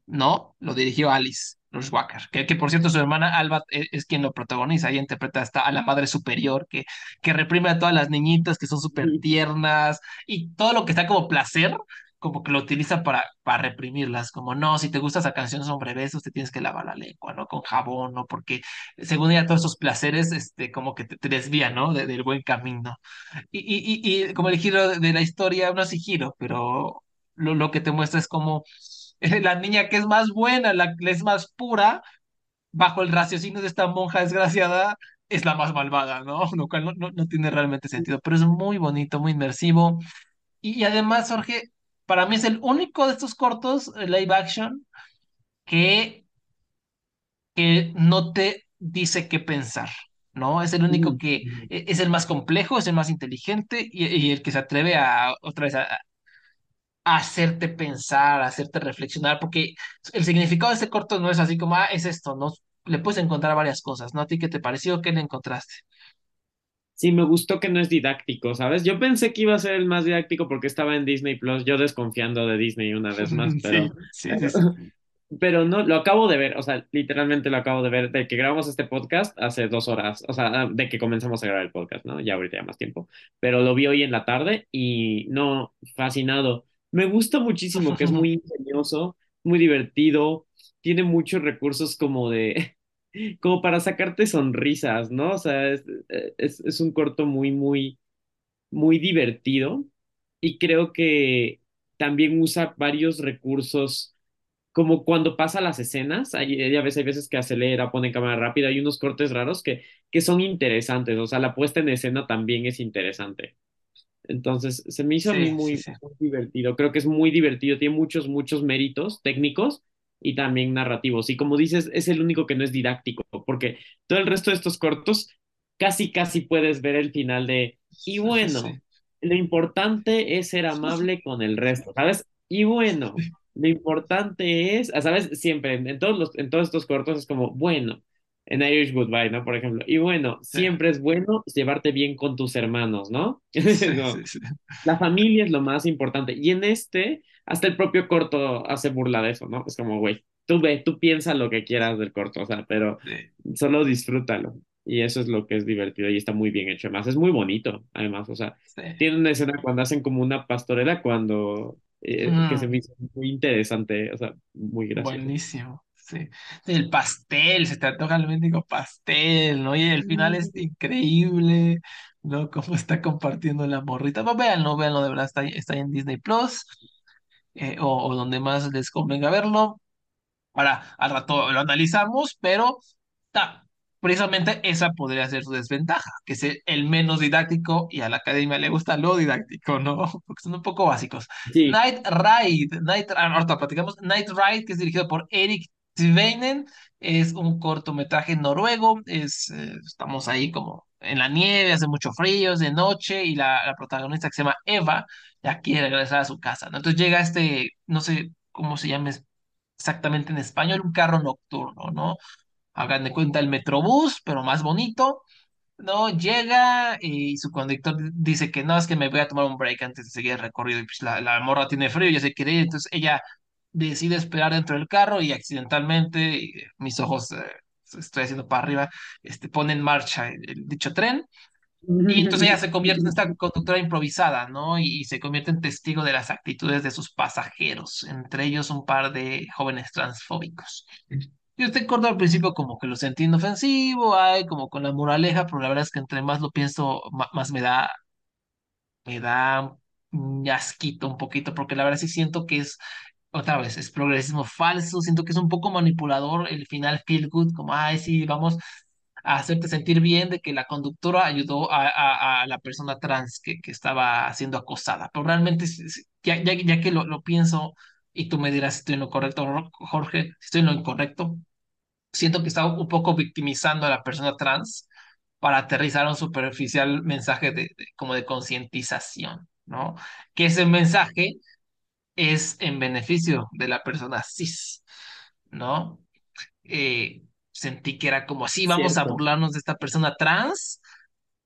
no, lo dirigió Alice Rohrwacher, que, que por cierto su hermana Alba es, es quien lo protagoniza, ella interpreta hasta a la madre superior, que, que reprime a todas las niñitas que son súper tiernas, y todo lo que está como placer, como que lo utiliza para, para reprimirlas, como no, si te gusta esa canción sobre besos, te tienes que lavar la lengua, ¿no? Con jabón, ¿no? Porque según ella, todos esos placeres, este, como que te, te desvían, ¿no? De- del buen camino. Y, y, y, y como el giro de, la historia, no así giro, pero lo, lo que te muestra es como eh, la niña que es más buena, la que es más pura, bajo el raciocinio de esta monja desgraciada, es la más malvada, ¿no? (laughs) Lo cual no, no, no tiene realmente sentido, pero es muy bonito, muy inmersivo. Y además, Jorge, para mí es el único de estos cortos eh, live action que que no te dice qué pensar, ¿no? Es el único que e- es el más complejo, es el más inteligente y, y el que se atreve a otra vez a, a hacerte pensar, a hacerte reflexionar, porque el significado de este corto no es así como, ah, es esto, ¿no? Le puedes encontrar varias cosas, ¿no? ¿A ti qué te pareció? ¿Qué le encontraste? Sí, me gustó que no es didáctico, ¿sabes? Yo pensé que iba a ser el más didáctico porque estaba en Disney Plus, yo desconfiando de Disney una vez más, (laughs) pero sí, sí, sí. (laughs) Pero no, lo acabo de ver, o sea, literalmente lo acabo de ver de que grabamos este podcast hace dos horas, o sea, de que comenzamos a grabar el podcast, ¿no? Ya ahorita ya más tiempo, pero lo vi hoy en la tarde y no, fascinado. Me gusta muchísimo que es (laughs) muy ingenioso, muy divertido, tiene muchos recursos como de, como para sacarte sonrisas, ¿no? O sea, es, es, es un corto muy, muy, muy divertido y creo que también usa varios recursos, como cuando pasa las escenas, hay, ya ves, hay veces que acelera, pone cámara rápida, hay unos cortes raros que, que son interesantes, o sea, la puesta en escena también es interesante. Entonces, se me hizo a mí Sí, muy, sí. muy divertido. Creo que es muy divertido, tiene muchos, muchos méritos técnicos y también narrativos. Y como dices, es el único que no es didáctico, porque todo el resto de estos cortos casi, casi puedes ver el final de, y Sí. bueno, lo importante es ser amable con el resto, ¿sabes? Y bueno, lo importante es, ¿sabes? Siempre, en, en todos los, en todos estos cortos es como, bueno, en Irish Goodbye, ¿no? Por ejemplo, y bueno, Sí, siempre es bueno llevarte bien con tus hermanos, ¿no? (laughs) sí, No, sí, sí. la familia es lo más importante. Y en este, hasta el propio corto hace burla de eso, ¿no? Es como, güey, tú ve, tú piensa lo que quieras del corto, o sea, pero Sí, solo disfrútalo. Y eso es lo que es divertido y está muy bien hecho. Además, es muy bonito, además, o sea, sí. tiene una escena cuando hacen como una pastorela, cuando, eh, que se Mm, me hizo muy interesante, o sea, muy gracioso. buenísimo. Sí. El pastel, se te antoja el mendigo pastel, ¿no? Y el final es increíble, ¿no? Cómo está compartiendo la morrita. Pues véanlo, véanlo, de verdad, está, está en Disney Plus, eh, o, o donde más les convenga verlo. Ahora, al rato lo analizamos, pero ta, precisamente esa podría ser su desventaja, que es el, menos didáctico y a la academia le gusta lo didáctico, ¿no? (laughs) Porque son un poco básicos. Sí, Night Ride, Night, ah, ahorita platicamos, Night Ride, que es dirigido por Eric Tveinen, es un cortometraje noruego, es, eh, estamos ahí como en la nieve, hace mucho frío, es de noche y la, la protagonista que se llama Eva ya quiere regresar a su casa, ¿no? Entonces llega este, no sé cómo se llama exactamente en español, un carro nocturno, ¿no? Hagan de cuenta el Metrobús, pero más bonito, ¿no? Llega y su conductor dice que no, es que me voy a tomar un break antes de seguir el recorrido. Y pues la, la morra tiene frío, ya se quiere ir, entonces ella decide esperar dentro del carro y accidentalmente, mis ojos, eh, estoy haciendo para arriba, este, pone en marcha el, el dicho tren. Y entonces ella se convierte en esta conductora improvisada, ¿no? Y, y se convierte en testigo de las actitudes de sus pasajeros, entre ellos un par de jóvenes transfóbicos. Yo te acuerdo al principio como que lo sentí inofensivo, ay, como con la moraleja, pero la verdad es que entre más lo pienso, ma- más me da, me da un asquito un poquito, porque la verdad sí siento que es, otra vez, es progresismo falso, siento que es un poco manipulador el final feel good, como, ay, sí, vamos a hacerte sentir bien de que la conductora ayudó a, a- a la persona trans que, que estaba siendo acosada, pero realmente, ya, ya, ya que lo, lo pienso y tú me dirás si estoy en lo correcto, Jorge, si estoy en lo incorrecto siento que está un poco victimizando a la persona trans para aterrizar un superficial mensaje de, de- como de concientización, ¿no? Que ese mensaje es en beneficio de la persona cis, ¿no? Eh, sentí que era como así, vamos a burlarnos de esta persona trans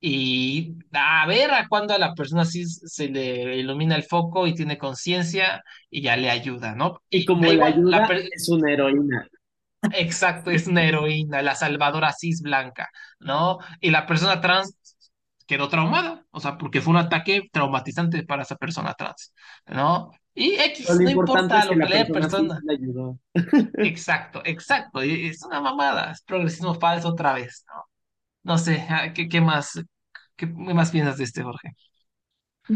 y a ver a cuándo a la persona cis se le ilumina el foco y tiene conciencia y ya le ayuda, ¿no? Y como la, ayuda es una heroína. Exacto, es una heroína, la salvadora cis blanca, ¿no? Y la persona trans quedó traumada, o sea, porque fue un ataque traumatizante para esa persona trans, ¿no? Y X, lo no importa es que lo que la le haya persona ayudó. (laughs) Exacto, exacto, y es una mamada, es progresismo falso otra vez, ¿no? No sé, ah, ¿qué, qué más, qué más piensas de este, Jorge?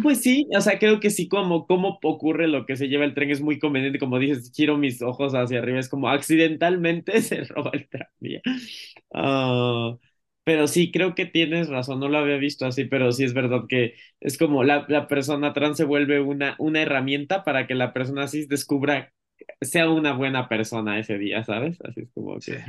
Pues sí, o sea, creo que sí, como cómo ocurre lo que se lleva el tren es muy conveniente, como dices, giro mis ojos hacia arriba, es como accidentalmente (laughs) se roba el tranvía. Ah, pero sí, creo que tienes razón, no lo había visto así, pero sí es verdad que es como la, la persona trans se vuelve una, una herramienta para que la persona cis descubra, sea una buena persona ese día, ¿sabes? Así es como Sí, que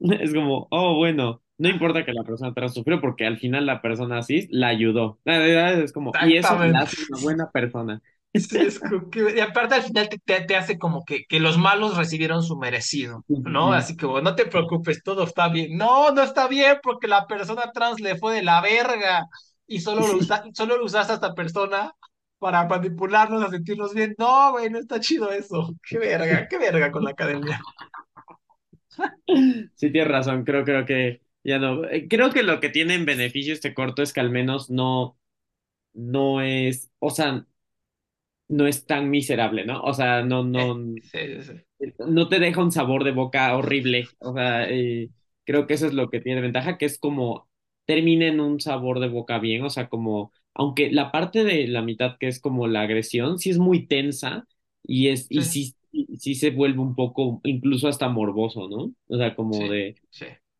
(laughs) Es como, oh, bueno, no importa que la persona trans sufrió porque al final la persona cis la ayudó. La verdad Es como, y eso la hace una buena persona. Sí, es como que- y aparte al final te, te- te hace como que, que los malos recibieron su merecido, ¿no? sí. Así que bueno, no te preocupes, todo está bien. No, no está bien porque la persona trans le fue de la verga y solo lo, usa, (laughs) solo lo usaste a esta persona para manipularnos a sentirnos bien. No, güey, no está chido eso. Qué verga, qué verga con la academia. (laughs) Sí, tienes razón, creo, creo que ya no. eh, Creo que lo que tiene en beneficio este corto es que al menos no, no es, o sea, no es tan miserable, ¿no? O sea, no, Eh, no, sí, sí, sí. no te deja un sabor de boca horrible. O sea, eh, Creo que eso es lo que tiene ventaja, que es como termina en un sabor de boca bien, o sea, como, aunque la parte de la mitad que es como la agresión, sí es muy tensa y es, y Sí, sí, se vuelve un poco, incluso hasta morboso, ¿no? O sea, como sí, de,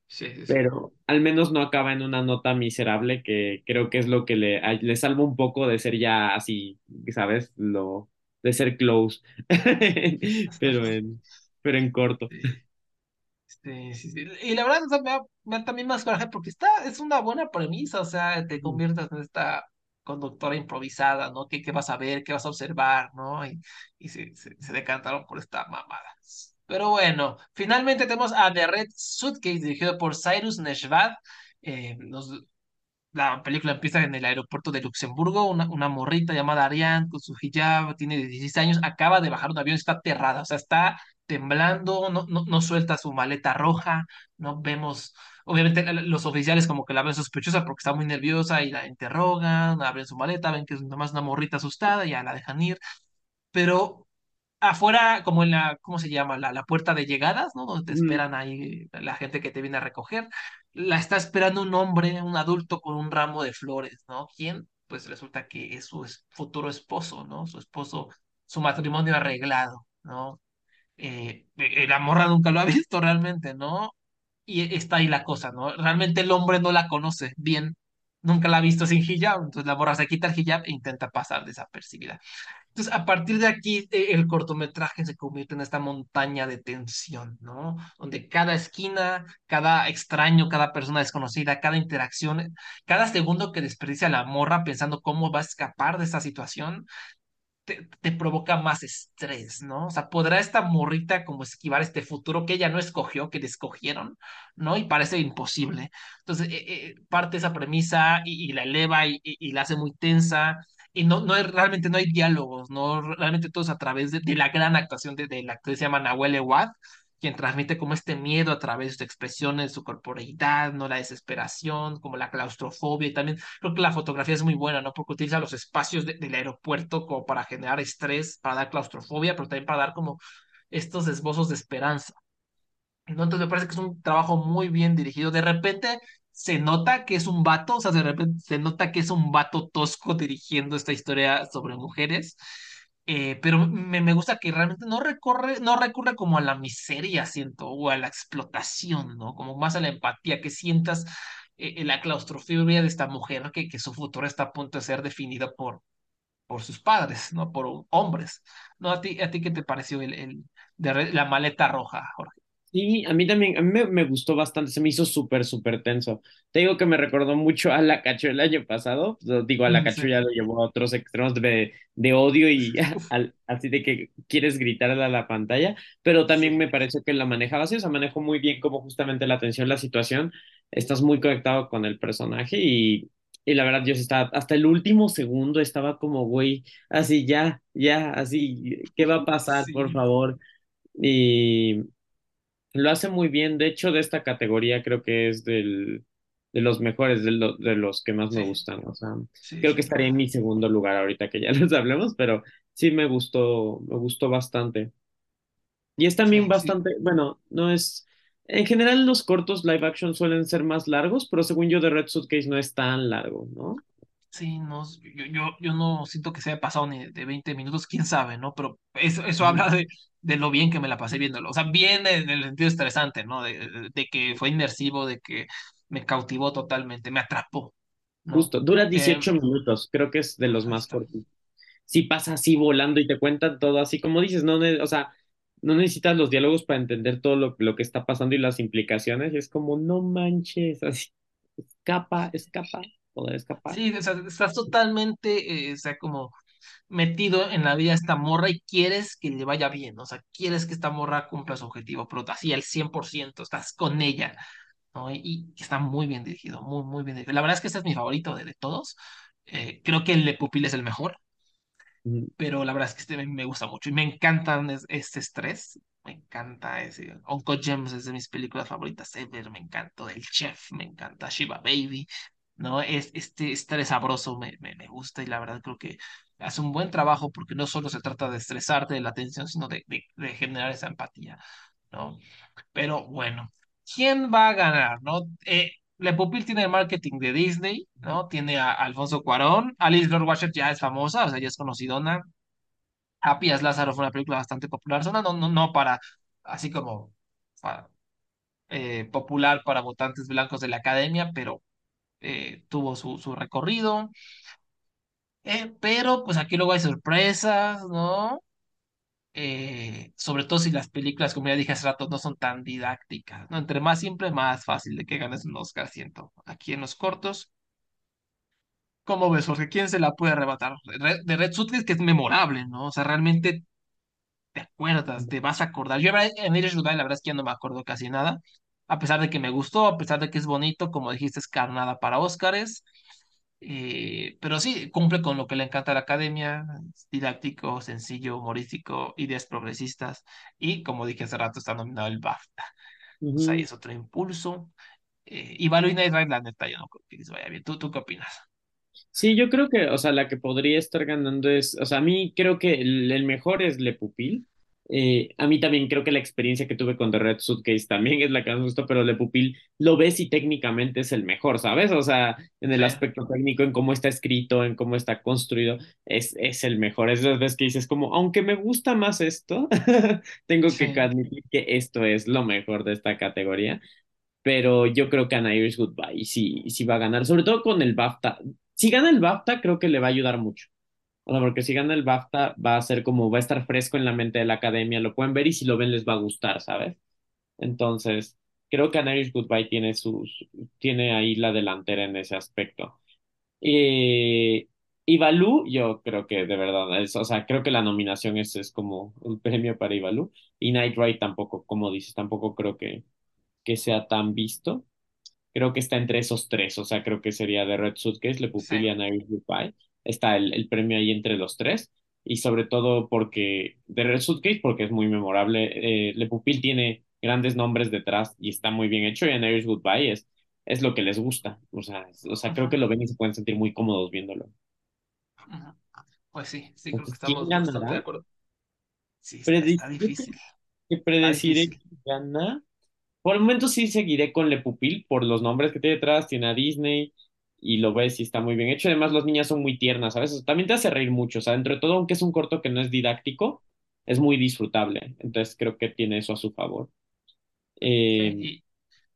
sí, sí, sí, sí. pero al menos no acaba en una nota miserable que creo que es lo que le, le salva un poco de ser ya así, ¿sabes? Lo, de ser close, (laughs) pero en, pero en corto. Sí. Sí, sí. Y la verdad, o sea, me da, me da también más coraje porque está, es una buena premisa, o sea, te conviertes en esta conductora improvisada, ¿no? ¿Qué, qué vas a ver, qué vas a observar, ¿no? Y, y se, se, se decantaron por esta mamada. Pero bueno, finalmente tenemos a The Red Suitcase, dirigido por Cyrus Neshvad. Eh, la película empieza en el aeropuerto de Luxemburgo, una, una morrita llamada Ariane con su hijab, tiene 16 años, acaba de bajar un avión, está aterrada, o sea, está temblando, no, no, no suelta su maleta roja, no vemos, obviamente los oficiales como que la ven sospechosa porque está muy nerviosa y la interrogan, abren su maleta, ven que es nomás una morrita asustada y ya la dejan ir, pero afuera, como en la, ¿cómo se llama? La, la puerta de llegadas, ¿no? Donde te esperan ahí la gente que te viene a recoger. La está esperando un hombre, un adulto con un ramo de flores, ¿no? ¿Quién? Pues resulta que es su futuro esposo, ¿no? Su esposo, su matrimonio arreglado, ¿no? Eh, eh, la morra nunca lo ha (laughs) visto realmente, ¿no? Y está ahí la cosa, ¿no? Realmente el hombre no la conoce bien, nunca la ha visto sin hijab, entonces la morra se quita el hijab e intenta pasar desapercibida. Entonces, a partir de aquí, eh, el cortometraje se convierte en esta montaña de tensión, ¿no? Donde cada esquina, cada extraño, cada persona desconocida, cada interacción, cada segundo que desperdicia la morra pensando cómo va a escapar de esta situación, te, te provoca más estrés, ¿no? O sea, ¿podrá esta morrita como esquivar este futuro que ella no escogió, que le escogieron, ¿no? Y parece imposible. Entonces, eh, eh, parte esa premisa y, y la eleva y, y- y la hace muy tensa. Y no, no hay, realmente no hay diálogos, ¿no? Realmente todo es a través de, la gran actuación de, la actriz se llama Eguad, quien transmite como este miedo a través de sus expresiones, su corporeidad, ¿no? La desesperación, como la claustrofobia y también Creo que la fotografía es muy buena, ¿no? Porque utiliza los espacios de- del aeropuerto como para generar estrés, para dar claustrofobia, pero también para dar como estos esbozos de esperanza. ¿no? Entonces me parece que es un trabajo muy bien dirigido. De repente se nota que es un vato, o sea, de repente se nota que es un vato tosco dirigiendo esta historia sobre mujeres. eh, pero me, me gusta que realmente no recorre, no recurre como a la miseria, siento, o a la explotación, ¿no? Como más a la empatía, que sientas eh, la claustrofobia de esta mujer, que, que su futuro está a punto de ser definido por, por sus padres, ¿no? Por hombres. ¿No? ¿A ti, a ti qué te pareció el, el de la maleta roja, Jorge? Sí, a mí también, a mí me, me gustó bastante, se me hizo súper, súper tenso. Te digo que me recordó mucho a la Cacho el año pasado, Lo digo, a la Cacho ya lo llevó a otros extremos de, de odio y (laughs) (laughs) al- así de que quieres gritarle a la pantalla, pero también me pareció que la manejaba así, o sea, manejó muy bien como justamente la atención, la situación, estás muy conectado con el personaje y, y la verdad yo estaba, hasta el último segundo estaba como, güey, así ya, ya, así, ¿qué va a pasar, por sí, favor? Y lo hace muy bien. De hecho, de esta categoría creo que es del, de los mejores, de, lo- de los que más me gustan. O sea, sí, creo que estaría en mi segundo lugar ahorita que ya (laughs) les hablemos, pero sí me gustó, me gustó bastante. Y es también bastante, bueno, no es. En general, los cortos live action suelen ser más largos, pero según yo, The Red Suitcase no es tan largo, ¿no? Sí, no, yo, yo, yo no siento que se haya pasado ni de 20 minutos, quién sabe, ¿no? Pero eso, eso habla de, de lo bien que me la pasé viéndolo. O sea, bien en el sentido estresante, ¿no? De, de, que fue inmersivo, de que me cautivó totalmente, me atrapó, ¿no? Justo, dura Eh, 18 minutos, creo que es de los más cortos. si pasa así volando y te cuentan todo así, como dices, no, o sea, no necesitas los diálogos para entender todo lo, lo que está pasando y las implicaciones, y es como, no manches, así, escapa, escapa, poder escapar. Sí, o sea, estás totalmente, eh, o sea, como metido en la vida de esta morra y quieres que le vaya bien, o sea, quieres que esta morra cumpla su objetivo, pero así al 100% estás con ella, ¿no? Y, y está muy bien dirigido, muy, muy bien dirigido. La verdad es que este es mi favorito de, de todos. Eh, creo que el de Pupil es el mejor, pero la verdad es que este me, me gusta mucho y me encantan es- este estrés. Me encanta ese. Uncle James es de mis películas favoritas ever. Me encantó El Chef, me encanta Shiva Baby. ¿No? Es, este estrés sabroso me, me, me gusta y la verdad creo que hace un buen trabajo porque no solo se trata de estresarte de la tensión, sino de, generar esa empatía, ¿no? Pero bueno. ¿quién va a ganar, no? Eh, Le Pupil tiene el marketing de Disney, ¿no? Tiene a Alfonso Cuarón, Alice Lord Watcher ya es famosa, o sea, ya es conocidona. Happy as Lázaro fue una película bastante popular, no, no, no para, así como eh, popular para votantes blancos de la academia, pero eh, tuvo su, su recorrido. Eh, pero pues aquí luego hay sorpresas, ¿no? Eh, sobre todo si las películas, como ya dije hace rato, no son tan didácticas, ¿no? Entre más simple, más fácil de que ganes un Oscar, siento. Aquí en los cortos, ¿cómo ves, Jorge? ¿Quién se la puede arrebatar? De Red, Suitcase, que es memorable, ¿no? O sea, realmente te acuerdas, te vas a acordar. Yo en Irish Goodbye, la verdad es que ya no me acuerdo casi nada, a pesar de que me gustó, a pesar de que es bonito, como dijiste, es carnada para Oscars. Eh, pero sí, cumple con lo que le encanta a la academia, didáctico, sencillo, humorístico, ideas progresistas y como dije hace rato está nominado el BAFTA. O sea, ahí es otro impulso. Eh, y Night Ride, la neta, yo no creo que les vaya bien. ¿Tú, tú qué opinas? Sí, yo creo que, o sea, la que podría estar ganando es, o sea, a mí creo que el, el mejor es Le Pupil. Eh, a mí también creo que la experiencia que tuve con The Red Suitcase también es la que más me gustó, pero Le Pupil lo ves y técnicamente es el mejor, ¿sabes? O sea, en el aspecto técnico, en cómo está escrito, en cómo está construido, es, es el mejor. Es las veces que dices como, aunque me gusta más esto, (laughs) tengo que admitir que esto es lo mejor de esta categoría pero yo creo que An Irish Goodbye sí, sí va a ganar, sobre todo con el BAFTA. Si gana el BAFTA, creo que le va a ayudar mucho. O sea, porque si gana el BAFTA, va a ser como, va a estar fresco en la mente de la academia, lo pueden ver y si lo ven les va a gustar, ¿sabes? Entonces, creo que An Irish Goodbye tiene sus, tiene ahí la delantera en ese aspecto. Eh, y Balú, yo creo que de verdad, es, o sea, creo que la nominación es, es como el premio para Ivalu. Y Night Ride tampoco, como dices, tampoco creo que, que sea tan visto. Creo que está entre esos tres, o sea, creo que sería de Red Suitcase, Le sí. Pupil y An Irish Goodbye. Está el, el premio ahí entre los tres. Y sobre todo porque, de Red Suitcase, porque es muy memorable. Eh, Le Pupil tiene grandes nombres detrás y está muy bien hecho. Y An Irish Goodbye es, es lo que les gusta. O sea, es- o sea, creo que lo ven y se pueden sentir muy cómodos viéndolo. Pues sí, sí, creo que Entonces, ¿quién estamos bastante de acuerdo. Sí, está, está difícil, que predeciré quién gana. Por el momento sí seguiré con Le Pupil por los nombres que tiene detrás, tiene a Disney y lo ves y está muy bien hecho. Además, las niñas son muy tiernas, ¿sabes? También te hace reír mucho, o sea, dentro de todo, aunque es un corto que no es didáctico, es muy disfrutable. Entonces creo que tiene eso a su favor. Sí, Eh, y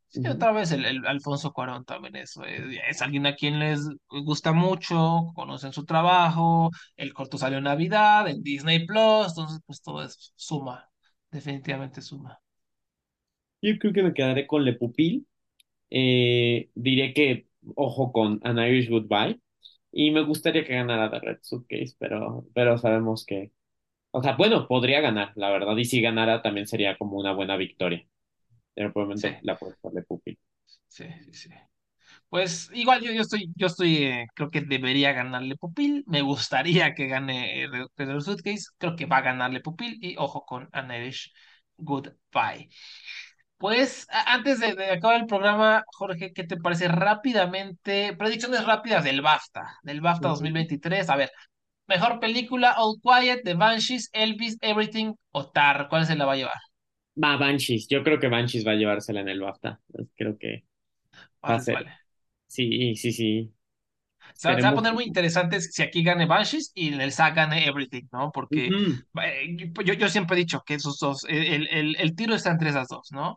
sí, otra vez el, el Alfonso Cuarón también es, eh, es alguien a quien les gusta mucho, conocen su trabajo, el corto salió en Navidad, en Disney Plus, entonces pues todo es suma, definitivamente suma. Yo creo que me quedaré con Le Pupil. Eh, diré que ojo con An Irish Goodbye. Y me gustaría que ganara The Red Suitcase, pero, pero sabemos que, o sea, bueno, podría ganar, la verdad. Y si ganara también sería como una buena victoria. Pero el Sí, la puedo por Le Pupil. sí, sí, sí. Pues igual yo, yo estoy, yo estoy, eh, creo que debería ganarle Pupil, me gustaría que gane eh, Red Red Suitcase, creo que va a ganarle Pupil y ojo con An Irish Goodbye. Pues antes de, de acabar el programa, Jorge, ¿qué te parece rápidamente? Predicciones rápidas del BAFTA, del BAFTA Ujú. 2023. A ver, mejor película, All Quiet, The Banshees, Elvis, Everything o Tar. ¿Cuál se la va a llevar? Va, Banshees. Yo creo que Banshees va a llevársela en el BAFTA. Creo que va a ser. vale. Sí, sí, sí. Se va, a poner muy interesante si aquí gane Banshees y en el SAG gane Everything, ¿no? Porque Ujú. eh, yo, yo siempre he dicho que esos dos, el, el, el tiro está entre esas dos, ¿no?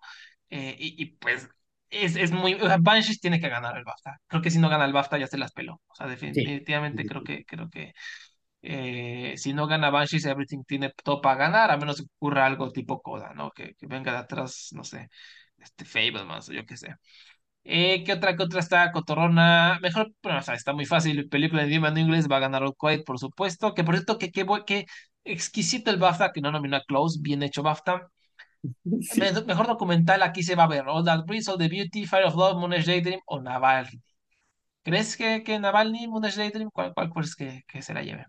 Eh, y, y, pues es, es muy. Banshees tiene que ganar el BAFTA. Creo que si no gana el BAFTA ya se las peló. O sea, Sí. definitivamente creo que, creo que eh, si no gana Banshees, Everything tiene todo para ganar, a menos que ocurra algo tipo Coda, ¿no? Que, que venga de atrás, no sé, este Fablemans o yo qué sé. Eh, ¿qué otra, qué otra está cotorrona? Mejor, bueno, o sea, está muy fácil. Película en idioma no inglés va a ganar All Quiet, por supuesto. Que por cierto, que qué qué exquisito el BAFTA, que no nominó a Close, bien hecho BAFTA. (laughs) Me- mejor documental aquí se va a ver. All That Breeze, All the Beauty, Fire of Love, Moonage Daydream o Navalny. ¿Crees que, que Navalny, Moonage Daydream, cuál, cuál crees que, que se la lleve?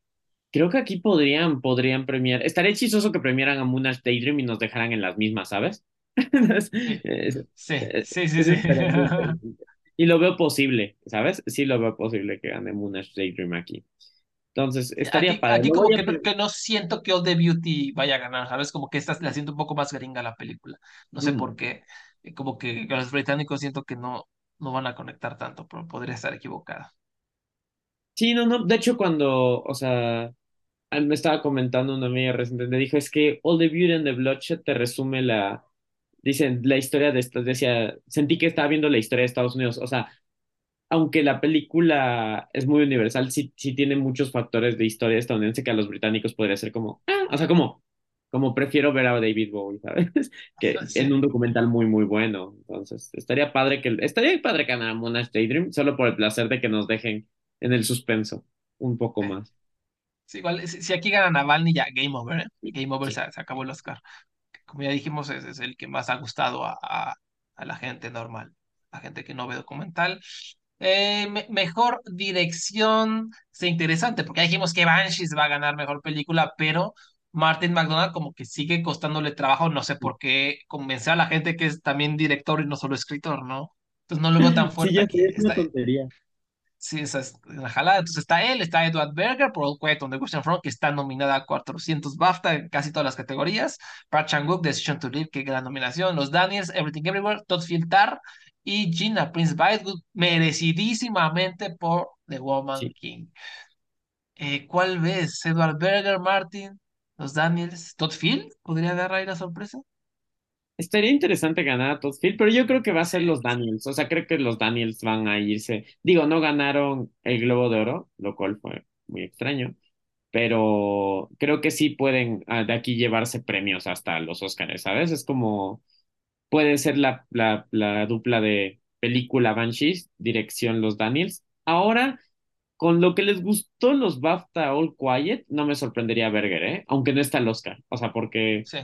Creo que aquí podrían, podrían premiar. Estaría chistoso que premiaran a Moonage Daydream y nos dejaran en las mismas, ¿sabes? (laughs) Sí, sí, sí, sí. (laughs) Y lo veo posible, ¿sabes? Sí lo veo posible que gane Moonage Daydream aquí. Entonces, estaría Aquí, padre. aquí como que a... no, pre- que no siento que All the Beauty vaya a ganar, ¿sabes? Como que esta la siento un poco más gringa la película. No sé por Mm. qué. eh, como que los británicos siento que no, no van a conectar tanto, pero podría estar equivocado. Sí, no, no. De hecho, cuando, o sea, me estaba comentando una amiga reciente, me dijo, es que All the Beauty and the Bloodshed te resume la, dicen, la historia de estos, decía, sentí que estaba viendo la historia de Estados Unidos. O sea, aunque la película es muy universal, sí, sí tiene muchos factores de historia estadounidense que a los británicos podría ser como, ah, o sea, como, como prefiero ver a David Bowie, ¿sabes? (laughs) Que en un documental muy, muy bueno. Entonces, estaría padre que, estaría padre que ganara Monash Daydream, solo por el placer de que nos dejen en el suspenso un poco más. Sí, igual, si, aquí gana Navalny, ya game over, ¿eh? Game over, Sí. se, se acabó el Oscar. Como ya dijimos, es, es el que más ha gustado a, a, a la gente normal, la gente que no ve documental. Eh, me- mejor dirección, es interesante, porque ya dijimos que Banshees va a ganar mejor película, pero Martin McDonagh como que sigue costándole trabajo, no sé por qué convencer a la gente que es también director y no solo escritor, ¿no? Entonces no lo veo tan (laughs) Sí, fuerte ya aquí. sé, es una tontería. Sí, esa es la jalada. Entonces está él, está Edward Berger por All Quiet on the Western Front, que está nominada a 400 BAFTA en casi todas las categorías. Park Chan-wook, Decision to Live, que gran nominación. Los Daniels, Everything Everywhere, Todd Field Tar y Gina Prince Bythewood, merecidísimamente por The Woman Sí. King. Eh, ¿cuál ves? Edward Berger, Martin, los Daniels, Todd Field, ¿podría dar ahí la sorpresa? Estaría interesante ganar a Todd Field, pero yo creo que va a ser los Daniels. O sea, creo que los Daniels van a irse. Digo, no ganaron el Globo de Oro, lo cual fue muy extraño, pero creo que sí pueden ah, de aquí llevarse premios hasta los Oscars, ¿sabes? Es como puede ser la, la, la dupla de película Banshees, dirección los Daniels. Ahora, con lo que les gustó los BAFTA All Quiet, no me sorprendería Berger, ¿eh? Aunque no está el Oscar. O sea, porque sí,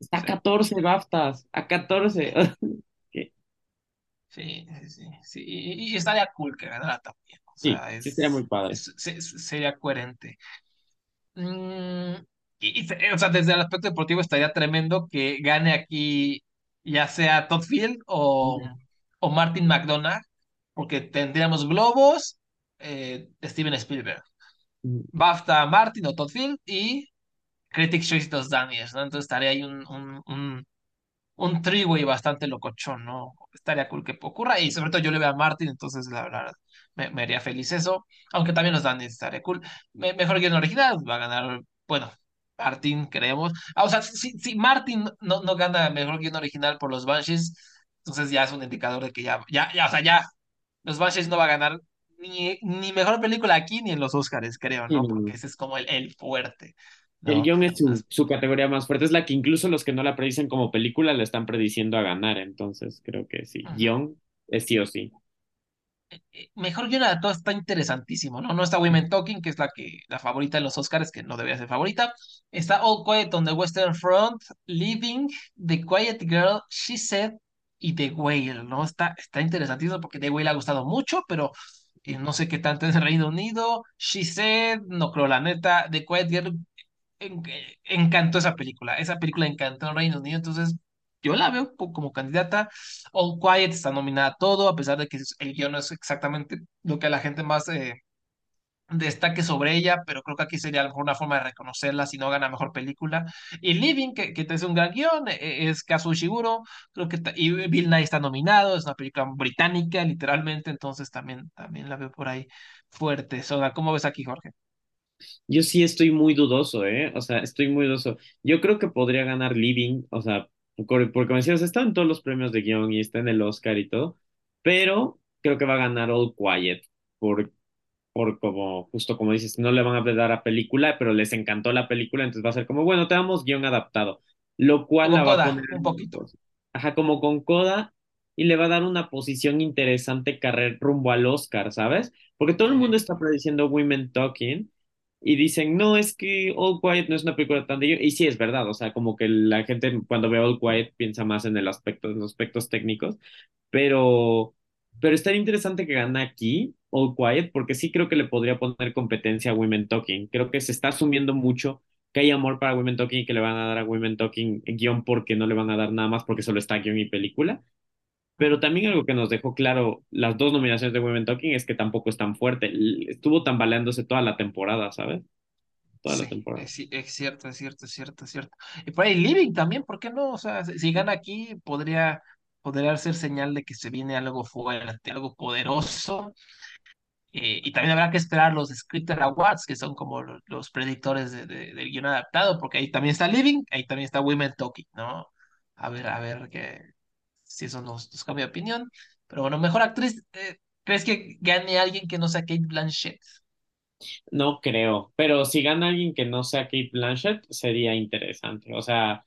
está a sí. 14 BAFTAs, a 14. (laughs) Que- Sí, sí, sí, sí. Y, y estaría cool que ganara también. O Sí, sea, sí sería muy es, padre. es- se- sería coherente. Mm, y, y se- o sea, desde el aspecto deportivo estaría tremendo que gane aquí ya sea Todd Field o, o Martin McDonagh, porque tendríamos globos, eh, Steven Spielberg, BAFTA Martin o Todd Field y Critics' Choice los Daniels, ¿no? Entonces estaría ahí un, un, un, un three-way bastante locochón, ¿no? Estaría cool que ocurra y sobre todo yo le veo a Martin, entonces la verdad me, me haría feliz eso, aunque también los Daniels estaría cool. Me- mejor guion original, va a ganar, bueno, Martin, creemos. Ah, o sea, si, si Martin no, no gana mejor guion original por los Banshees, entonces ya es un indicador de que ya, ya, ya, o sea, ya, los Banshees no va a ganar ni, ni mejor película aquí ni en los Oscars, creo, ¿no? Porque ese es como el, el fuerte, El guion es su, su categoría más fuerte, es la que incluso los que no la predicen como película la están prediciendo a ganar, entonces creo que sí, guion es sí o sí. eh, mejor guion adaptado está interesantísimo, ¿no? No está Women Talking, que es la que la favorita de los Oscars, que no debería ser favorita. Está All Quiet on the Western Front, Living, The Quiet Girl, She Said y The Whale, ¿no? Está, está interesantísimo porque The Whale ha gustado mucho, pero eh, no sé qué tanto es el Reino Unido. She Said, no creo la neta. The Quiet Girl en- encantó esa película. Esa película encantó en Reino Unido, entonces yo la veo co- como candidata. All Quiet está nominada a todo, a pesar de que el guion no es exactamente lo que la gente más eh, destaque sobre ella, pero creo que aquí sería a lo mejor una forma de reconocerla si no gana mejor película. Y Living, que, que es un gran guion, eh, es Kazuo Ishiguro, creo que y Bill Nye está nominado, es una película británica, literalmente, entonces también, también la veo por ahí fuerte. Soda, ¿cómo ves aquí, Jorge? Yo sí estoy muy dudoso, ¿eh? O sea, estoy muy dudoso. Yo creo que podría ganar Living, o sea, por- porque como decías, está en todos los premios de guion y está en el Oscar y todo, pero creo que va a ganar All Quiet, por, por como, justo como dices, no le van a dar a película, pero les encantó la película, entonces va a ser como, bueno, te damos guion adaptado, lo cual Como la va a poner, Coda, un poquito. ajá, como con coda y le va a dar una posición interesante carrera rumbo al Oscar, ¿sabes? Porque todo el mundo está prediciendo Women Talking y dicen, no, es que All Quiet no es una película tan de. Y sí, es verdad, o sea, como que la gente cuando ve All Quiet piensa más en el aspecto, en los aspectos técnicos, pero, pero estaría interesante que gane aquí All Quiet, porque sí creo que le podría poner competencia a Women Talking. Creo que se está asumiendo mucho que hay amor para Women Talking y que le van a dar a Women Talking guion porque no le van a dar nada más porque solo está guion y película. Pero también algo que nos dejó claro las dos nominaciones de Women Talking es que tampoco es tan fuerte. Estuvo tambaleándose toda la temporada, ¿sabes? Toda la temporada. es, ci- es cierto, es cierto, es cierto, es cierto. Y por ahí Living también, ¿por qué no? O sea, si, si gana aquí, podría, podría ser señal de que se viene algo fuerte, algo poderoso. Eh, y también habrá que esperar los Scripted Awards, que son como lo- los, predictores de, de- del guion adaptado, porque ahí también está Living, ahí también está Women Talking, ¿no? A ver, a ver que, si eso nos, nos cambia de opinión. Pero bueno, mejor actriz, eh, ¿crees que gane alguien que no sea Kate Blanchett? No creo, pero si gana alguien que no sea Kate Blanchett, sería interesante. O sea,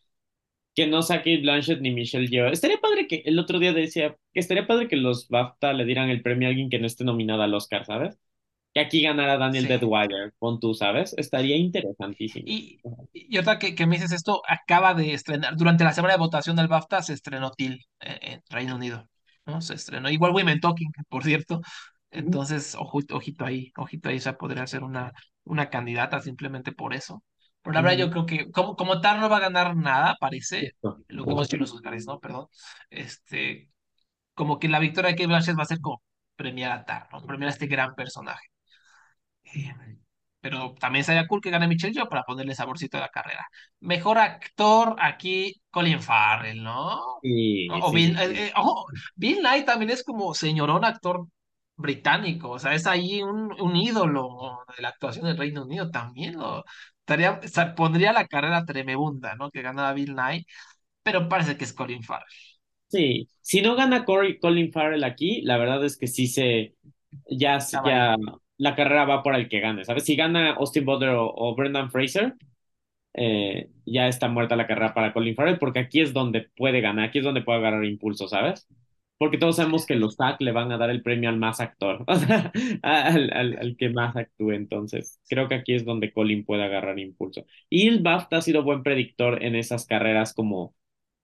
que no sea Kate Blanchett ni Michelle Yeoh. Estaría padre que el otro día decía que estaría padre que los BAFTA le dieran el premio a alguien que no esté nominado al Oscar, ¿sabes? Que aquí ganara Daniel Sí. Deadwire, pon tú, ¿sabes? Estaría interesantísimo. Y, y ahorita que, que me dices esto, acaba de estrenar, durante la semana de votación del BAFTA se estrenó Till eh, en Reino Unido, ¿no? Se estrenó, igual Women Talking, por cierto. Entonces, ojo- ojito ahí, ojito ahí, o sea, podría ser una, una candidata simplemente por eso. Pero la verdad yo creo que como, como tal no va a ganar nada, parece, lo que hemos los Oscars, ¿no? Perdón. Este, como que la victoria de Kate Blanchett va a ser como premiar a Tar, ¿no? Premiar a este gran personaje. Pero también sería cool que gane Michelle Yeoh para ponerle saborcito a la carrera. Mejor actor aquí, Colin Farrell, ¿no? Sí, O sí, Bill, sí, eh, ojo, Bill Nye también es como señorón actor británico, o sea, es ahí un, un ídolo de la actuación del Reino Unido también lo estaría, pondría la carrera tremenda, ¿no? Que ganaba Bill Nye, pero parece que es Colin Farrell. Sí, si no gana Corey, Colin Farrell aquí, la verdad es que sí se, ya, ya. La carrera va por el que gane, ¿sabes? Si gana Austin Butler o, Brendan Fraser, eh, ya está muerta la carrera para Colin Farrell, porque aquí es donde puede ganar, aquí es donde puede agarrar impulso, ¿sabes? Porque todos sabemos que los SAG le van a dar el premio al más actor, (laughs) al, al, al que más actúe, entonces creo que aquí es donde Colin puede agarrar impulso. Y el BAFTA ha sido buen predictor en esas carreras como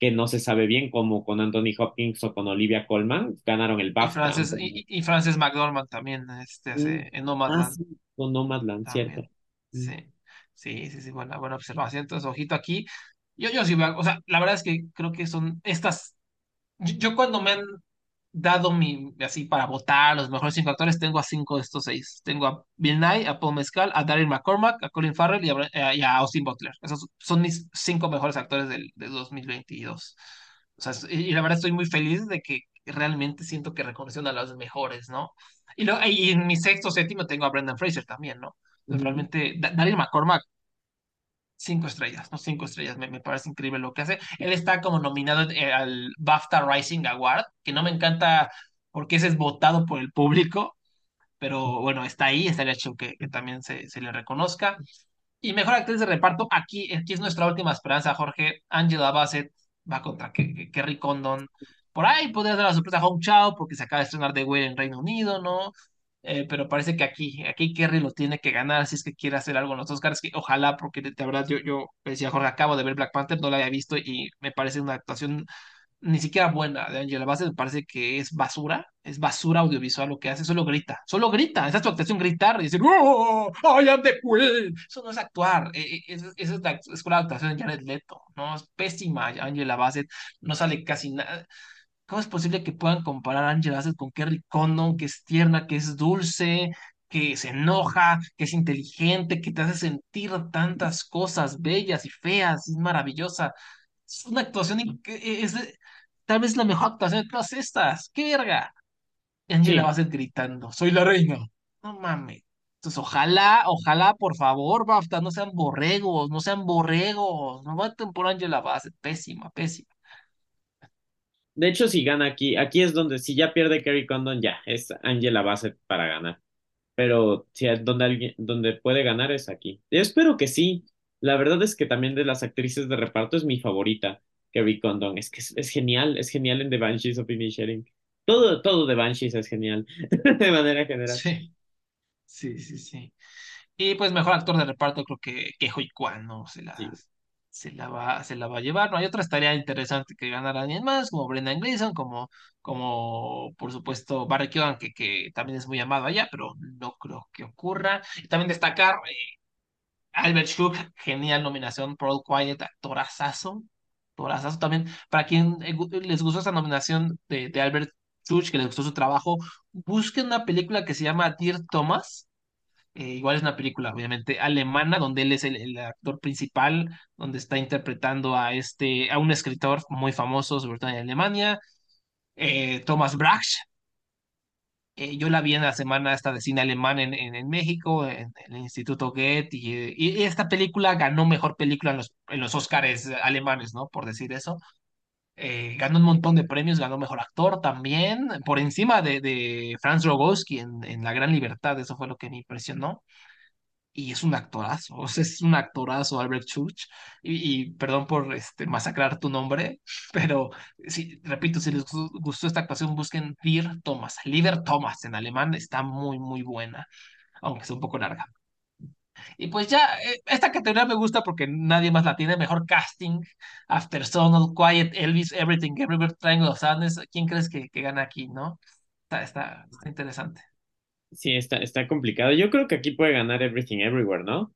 que no se sabe bien, como con Anthony Hopkins o con Olivia Colman, ganaron el Y BAFTA. Frances, aunque y, y y Frances McDormand también, este, hace en Ah, Nomadland. sí, con Nomadland, cierto. También. Mm, Sí, sí, sí, sí, buena, buena observación. Entonces, ojito aquí. Yo, yo sí, o sea, la verdad es que creo que son estas. Yo, yo cuando me han dado mi, así para votar los mejores cinco actores, tengo a cinco de estos seis. Tengo a Bill Nye, a Paul Mescal, a Daryl McCormack, a Colin Farrell y a, eh, y a Austin Butler. Esos son mis cinco mejores actores del, de 2022. O sea, y, la verdad estoy muy feliz de que realmente siento que reconocieron a los mejores, ¿no? Y, lo, y en mi sexto, séptimo tengo a Brendan Fraser también, ¿no? Realmente, Da- Daryl McCormack, cinco estrellas, ¿no? Cinco estrellas, me, me parece increíble lo que hace. Él está como nominado eh, al BAFTA Rising Award, que no me encanta porque ese es votado por el público, pero bueno, está ahí, estaría hecho que, que también se, se le reconozca. Y mejor actriz de reparto, aquí, aquí es nuestra última esperanza, Jorge. Angela Bassett va contra Ke- Ke- Kerry Condon. Por ahí podría dar la sorpresa a Hong Chao porque se acaba de estrenar The Whale en Reino Unido, ¿no? Eh, pero parece que aquí, aquí Kerry lo tiene que ganar si es que quiere hacer algo en los Oscars, que ojalá, porque de, verdad yo, yo decía, Jorge, acabo de ver Black Panther, no la había visto y me parece una actuación ni siquiera buena de Angela Bassett, me parece que es basura, es basura audiovisual lo que hace, solo grita, solo grita, esa es tu actuación, gritar y decir, ¡Oh, I am the queen! Eso no es actuar, eh, eh, eso, eso es la actuación de Jared Leto, ¿no? Es pésima Angela Bassett, no sale casi nada. ¿Cómo es posible que puedan comparar a Angela Bassett con Kerry Condon, que es tierna, que es dulce, que se enoja, que es inteligente, que te hace sentir tantas cosas bellas y feas, es maravillosa? Es una actuación, que es de- tal vez la mejor actuación de todas estas. ¡Qué verga! Angela Sí, Bassett gritando, soy la reina. No mames. Entonces, ojalá, ojalá, por favor, BAFTA, no sean borregos, no sean borregos. No voten por Angela Bassett. Pésima, pésima. De hecho, si gana aquí, aquí es donde, si ya pierde Kerry Condon, ya, es Angela Bassett para ganar. Pero si es donde alguien, donde puede ganar es aquí. Yo espero que sí. La verdad es que también de las actrices de reparto es mi favorita, Kerry Condon. Es que es, es genial, es genial en The Banshees of Inisherin. Todo, todo de Banshees es genial, (laughs) de manera general. Sí, sí, sí, sí. Y pues mejor actor de reparto creo que, que Kwan, ¿no? Se la, Sí. Se la va, se la va a llevar. No hay otra tarea interesante que ganar a alguien más, como Brendan Gleeson, como, como por supuesto Barry Keoghan, que, que también es muy amado allá, pero no creo que ocurra. También destacar eh, Albert Hook, genial nominación, por All Quiet, actorazazo, actorazazo también. Para quien eh, les gustó esa nominación de, de Albert Hook, que les gustó su trabajo, busquen una película que se llama Dear Thomas eh, igual es una película, obviamente, alemana, donde él es el, el actor principal, donde está interpretando a este, a un escritor muy famoso, sobre todo en Alemania. eh, Thomas Brach. Eh, yo la vi en la semana esta de cine alemán en, en, en México, en, en el Instituto Goethe, y, y esta película ganó mejor película en los, en los Oscars alemanes, ¿no? Por decir eso. Eh, ganó un montón de premios, ganó mejor actor también, por encima de, de Franz Rogowski en, en La Gran Libertad, eso fue lo que me impresionó y es un actorazo, o sea, es un actorazo Albert Church, y, perdón por este, masacrar tu nombre, (laughs) pero sí, repito, si les gu- gustó esta actuación, busquen Dear Thomas, Lieber Thomas en alemán, está muy, muy buena, aunque es un poco larga. Y pues ya, eh, esta categoría me gusta porque nadie más la tiene, mejor casting, After Sun, All Quiet, Elvis, Everything, Everywhere, Triangle of Sadness, ¿quién crees que, que gana aquí, no? Está, está, está interesante. Sí, está, está complicado. Yo creo que aquí puede ganar Everything Everywhere, ¿no?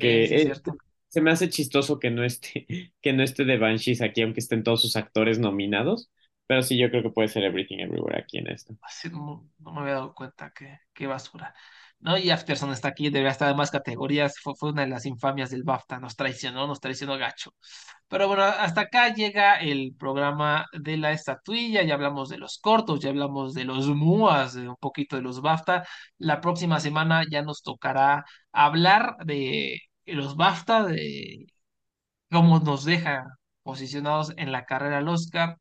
Sí, sí, Porque eh, cierto. se me hace chistoso que no esté, (laughs) que no esté de Banshees aquí, aunque estén todos sus actores nominados. Pero sí, yo creo que puede ser Everything Everywhere aquí en esto. Así no, no me había dado cuenta, qué, qué basura. ¿No? Y Afterson está aquí, debería estar en más categorías. Fue, una de las infamias del BAFTA, nos traicionó, nos traicionó gacho. Pero bueno, hasta acá llega el programa de la estatuilla. Ya hablamos de los cortos, ya hablamos de los MUAs, de un poquito de los BAFTA. La próxima semana ya nos tocará hablar de los BAFTA, de cómo nos deja posicionados en la carrera al Oscar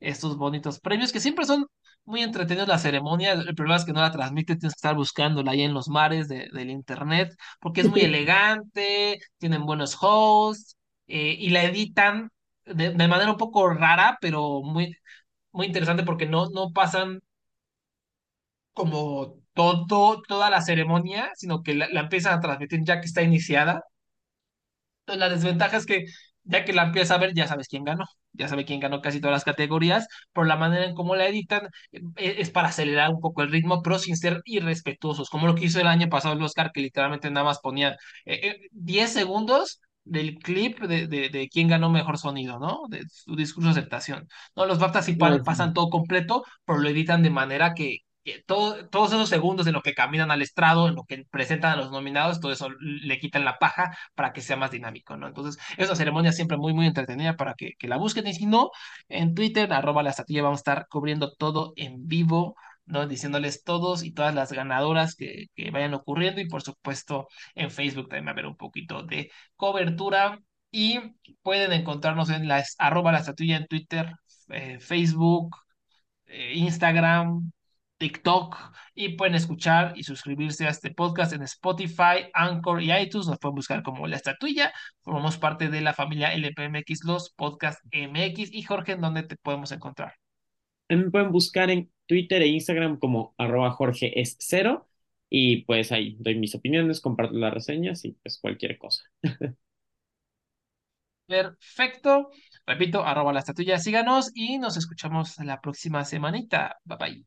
estos bonitos premios que siempre son muy entretenidos la ceremonia. El problema es que no la transmite, tienes que estar buscándola ahí en los mares de- del internet, porque es muy (laughs) elegante, tienen buenos hosts eh, y la editan de, de manera un poco rara, pero muy, muy interesante porque no, no pasan como todo, toda la ceremonia, sino que la, la empiezan a transmitir ya que está iniciada entonces, la desventaja es que ya que la empiezas a ver, ya sabes quién ganó. Ya sabe quién ganó casi todas las categorías, por la manera en cómo la editan, eh, es para acelerar un poco el ritmo, pero sin ser irrespetuosos, como lo que hizo el año pasado el Oscar, que literalmente nada más ponía eh, eh, 10 segundos del clip de, de, de quién ganó mejor sonido, ¿no? De su discurso de aceptación. No, los BAFTA sí pasan todo completo, pero lo editan de manera que todo- todos esos segundos en lo que caminan al estrado, en lo que presentan a los nominados, todo eso le quitan la paja para que sea más dinámico, ¿no? Entonces, es una ceremonia siempre muy, muy entretenida para que, la busquen. Y si no, en Twitter, arroba la vamos a estar cubriendo todo en vivo, ¿no? Diciéndoles todos y todas las ganadoras que, que vayan ocurriendo. Y por supuesto, en Facebook también va a haber un poquito de cobertura. Y pueden encontrarnos en las arroba la estatuilla en Twitter, eh, Facebook eh, Instagram, TikTok y pueden escuchar y suscribirse a este podcast en Spotify, Anchor y iTunes. Nos pueden buscar como La Estatuilla. Formamos parte de la familia LPMX, los Podcast MX. Y Jorge, ¿en dónde te podemos encontrar? Me pueden buscar en Twitter e Instagram como arroba Jorge es cero. Y pues ahí doy mis opiniones, comparto las reseñas y pues cualquier cosa. (laughs) Perfecto. Repito, arroba la estatuilla, síganos y nos escuchamos la próxima semanita. Bye bye.